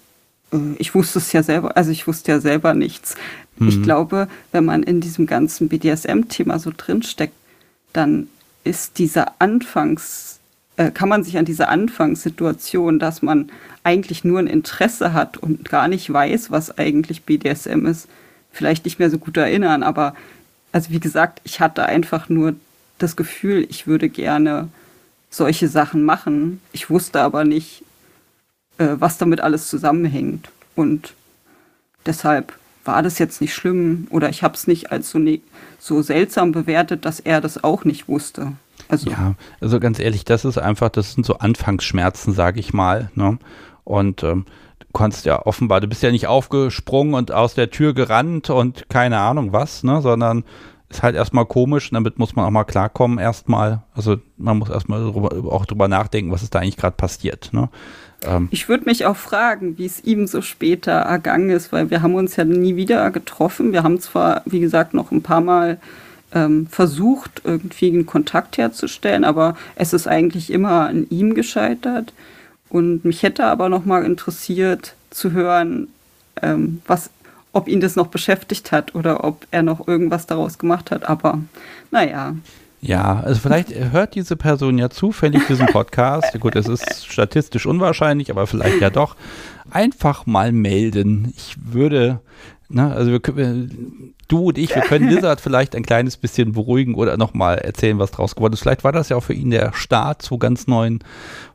ich wusste es ja selber, also ich wusste ja selber nichts. Mhm. Ich glaube, wenn man in diesem ganzen BDSM-Thema so drinsteckt, dann ist dieser Anfangs, äh, kann man sich an diese Anfangssituation, dass man eigentlich nur ein Interesse hat und gar nicht weiß, was eigentlich BDSM ist, vielleicht nicht mehr so gut erinnern. Aber also wie gesagt, ich hatte einfach nur das Gefühl, ich würde gerne solche Sachen machen. Ich wusste aber nicht, äh, was damit alles zusammenhängt. Und deshalb war das jetzt nicht schlimm oder ich habe es nicht als so, ne so seltsam bewertet, dass er das auch nicht wusste. Also ja, also ganz ehrlich, das ist einfach, das sind so Anfangsschmerzen, sage ich mal. Ne? Und ähm, du konntest ja offenbar, du bist ja nicht aufgesprungen und aus der Tür gerannt und keine Ahnung was, ne? sondern ist halt erstmal komisch und damit muss man auch mal klarkommen erstmal. Also man muss erstmal auch drüber nachdenken, was ist da eigentlich gerade passiert. Ne? Ähm, ich würde mich auch fragen, wie es ihm so später ergangen ist, weil wir haben uns ja nie wieder getroffen. Wir haben zwar, wie gesagt, noch ein paar Mal ähm, versucht, irgendwie einen Kontakt herzustellen, aber es ist eigentlich immer an ihm gescheitert. Und mich hätte aber noch mal interessiert zu hören, ähm, was, ob ihn das noch beschäftigt hat oder ob er noch irgendwas daraus gemacht hat. Aber naja. Ja, also vielleicht hört diese Person ja zufällig diesen Podcast. Gut, es ist statistisch unwahrscheinlich, aber vielleicht ja doch. Einfach mal melden. Ich würde, ne, also wir, du und ich, wir können Lizard vielleicht ein kleines bisschen beruhigen oder nochmal erzählen, was draus geworden ist. Vielleicht war das ja auch für ihn der Start zu ganz neuen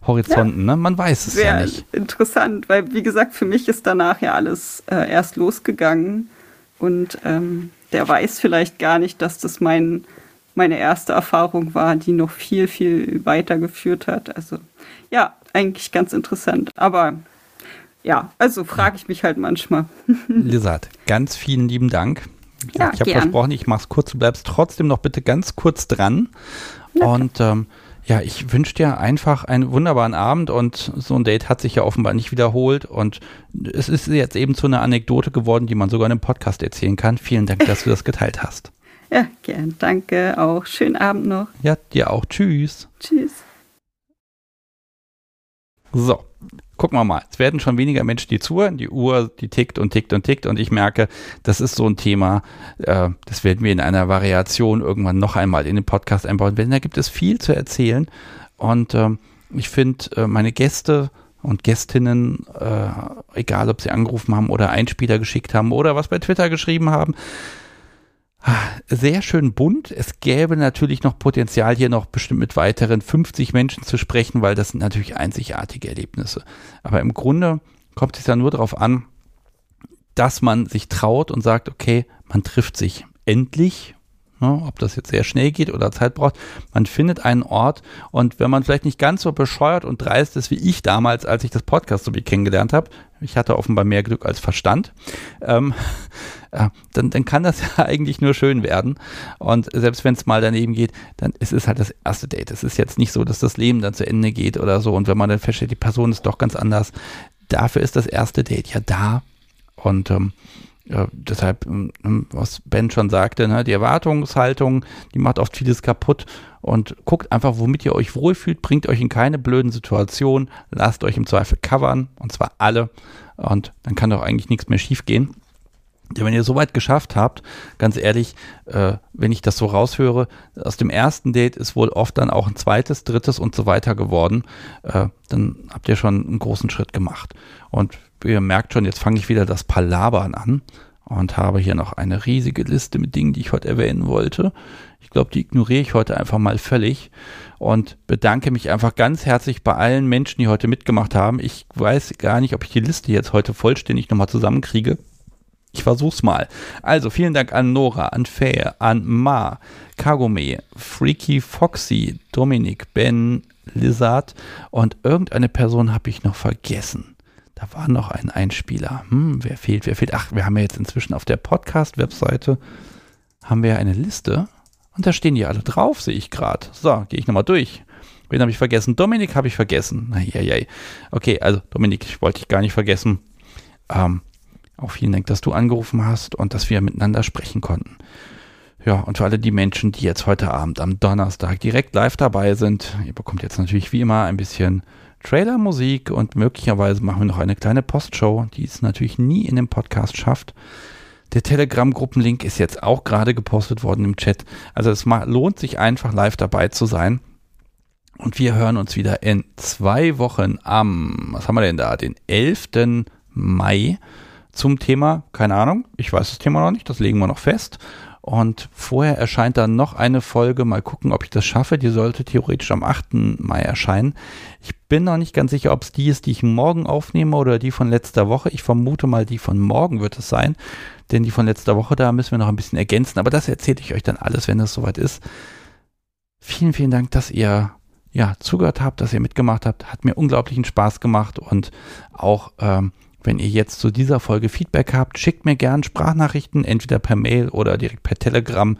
Horizonten. Ja, ne? Man weiß es ja nicht. Interessant, weil wie gesagt, für mich ist danach ja alles äh, erst losgegangen und ähm, der weiß vielleicht gar nicht, dass das mein meine erste Erfahrung war, die noch viel, viel weiter geführt hat. Also ja, eigentlich ganz interessant. Aber ja, also frage ich mich halt manchmal. [LAUGHS] Lizard, ganz vielen lieben Dank. Ja, ich habe versprochen, ich mache es kurz. Du bleibst trotzdem noch bitte ganz kurz dran. Okay. Und ähm, ja, ich wünsche dir einfach einen wunderbaren Abend und so ein Date hat sich ja offenbar nicht wiederholt und es ist jetzt eben zu einer Anekdote geworden, die man sogar in einem Podcast erzählen kann. Vielen Dank, dass du das geteilt hast. Ja, gern. Danke auch. Schönen Abend noch. Ja, dir auch. Tschüss. Tschüss. So, gucken wir mal. Es werden schon weniger Menschen, die zuhören. Die Uhr, die tickt und tickt und tickt. Und ich merke, das ist so ein Thema, äh, das werden wir in einer Variation irgendwann noch einmal in den Podcast einbauen. Denn da gibt es viel zu erzählen. Und äh, ich finde, äh, meine Gäste und Gästinnen, äh, egal ob sie angerufen haben oder Einspieler geschickt haben oder was bei Twitter geschrieben haben, sehr schön bunt. Es gäbe natürlich noch Potenzial, hier noch bestimmt mit weiteren 50 Menschen zu sprechen, weil das sind natürlich einzigartige Erlebnisse. Aber im Grunde kommt es ja nur darauf an, dass man sich traut und sagt, okay, man trifft sich endlich Ne, ob das jetzt sehr schnell geht oder Zeit braucht. Man findet einen Ort und wenn man vielleicht nicht ganz so bescheuert und dreist ist wie ich damals, als ich das Podcast so wie kennengelernt habe, ich hatte offenbar mehr Glück als Verstand, ähm, äh, dann, dann kann das [LAUGHS] ja eigentlich nur schön werden. Und selbst wenn es mal daneben geht, dann ist es halt das erste Date. Es ist jetzt nicht so, dass das Leben dann zu Ende geht oder so. Und wenn man dann feststellt, die Person ist doch ganz anders, dafür ist das erste Date ja da. Und ähm, ja, deshalb, ähm, was Ben schon sagte, ne, die Erwartungshaltung, die macht oft vieles kaputt und guckt einfach, womit ihr euch wohlfühlt, bringt euch in keine blöden Situationen, lasst euch im Zweifel covern und zwar alle und dann kann doch eigentlich nichts mehr schiefgehen. Ja, wenn ihr so weit geschafft habt, ganz ehrlich, äh, wenn ich das so raushöre, aus dem ersten Date ist wohl oft dann auch ein zweites, drittes und so weiter geworden, äh, dann habt ihr schon einen großen Schritt gemacht. Und ihr merkt schon, jetzt fange ich wieder das Palabern an und habe hier noch eine riesige Liste mit Dingen, die ich heute erwähnen wollte. Ich glaube, die ignoriere ich heute einfach mal völlig und bedanke mich einfach ganz herzlich bei allen Menschen, die heute mitgemacht haben. Ich weiß gar nicht, ob ich die Liste jetzt heute vollständig nochmal zusammenkriege. Ich versuch's mal. Also vielen Dank an Nora, an Faye, an Ma, Kagome, Freaky Foxy, Dominik, Ben, Lizard und irgendeine Person habe ich noch vergessen. Da war noch ein Einspieler. Hm, wer fehlt, wer fehlt? Ach, wir haben ja jetzt inzwischen auf der Podcast-Webseite haben wir eine Liste und da stehen die alle drauf, sehe ich gerade. So, gehe ich nochmal durch. Wen habe ich vergessen? Dominik habe ich vergessen. Eieiei. Okay, also Dominik, ich wollte dich gar nicht vergessen. Ähm, auch vielen Dank, dass du angerufen hast und dass wir miteinander sprechen konnten. Ja, und für alle die Menschen, die jetzt heute Abend am Donnerstag direkt live dabei sind, ihr bekommt jetzt natürlich wie immer ein bisschen Trailermusik und möglicherweise machen wir noch eine kleine Postshow, die es natürlich nie in dem Podcast schafft. Der Telegram-Gruppenlink ist jetzt auch gerade gepostet worden im Chat. Also es lohnt sich einfach live dabei zu sein. Und wir hören uns wieder in zwei Wochen am, was haben wir denn da, den 11. Mai zum Thema, keine Ahnung, ich weiß das Thema noch nicht, das legen wir noch fest. Und vorher erscheint dann noch eine Folge. Mal gucken, ob ich das schaffe. Die sollte theoretisch am 8. Mai erscheinen. Ich bin noch nicht ganz sicher, ob es die ist, die ich morgen aufnehme oder die von letzter Woche. Ich vermute mal, die von morgen wird es sein. Denn die von letzter Woche, da müssen wir noch ein bisschen ergänzen. Aber das erzähle ich euch dann alles, wenn es soweit ist. Vielen, vielen Dank, dass ihr ja, zugehört habt, dass ihr mitgemacht habt. Hat mir unglaublichen Spaß gemacht und auch ähm, wenn ihr jetzt zu dieser Folge Feedback habt, schickt mir gern Sprachnachrichten, entweder per Mail oder direkt per Telegram.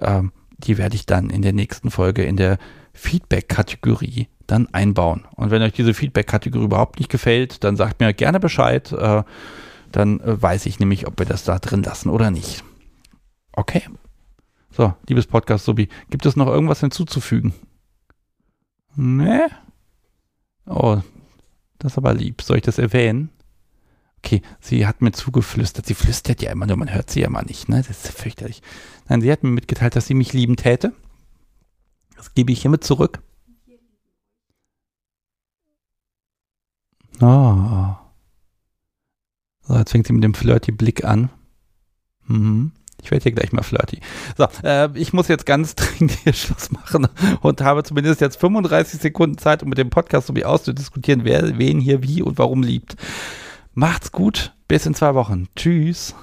Ähm, die werde ich dann in der nächsten Folge in der Feedback-Kategorie dann einbauen. Und wenn euch diese Feedback-Kategorie überhaupt nicht gefällt, dann sagt mir gerne Bescheid. Äh, dann äh, weiß ich nämlich, ob wir das da drin lassen oder nicht. Okay. So, liebes Podcast Subi, gibt es noch irgendwas hinzuzufügen? Ne? Oh, das ist aber lieb. Soll ich das erwähnen? Okay, sie hat mir zugeflüstert. Sie flüstert ja immer nur, man hört sie ja mal nicht, ne? Das ist fürchterlich. Nein, sie hat mir mitgeteilt, dass sie mich lieben täte. Das gebe ich hiermit zurück. Oh. So, jetzt fängt sie mit dem flirty Blick an. Mhm. Ich werde hier gleich mal flirty. So, äh, ich muss jetzt ganz [LAUGHS] dringend hier Schluss machen und habe zumindest jetzt 35 Sekunden Zeit, um mit dem Podcast so wie auszudiskutieren, wer wen hier wie und warum liebt. Macht's gut. Bis in zwei Wochen. Tschüss.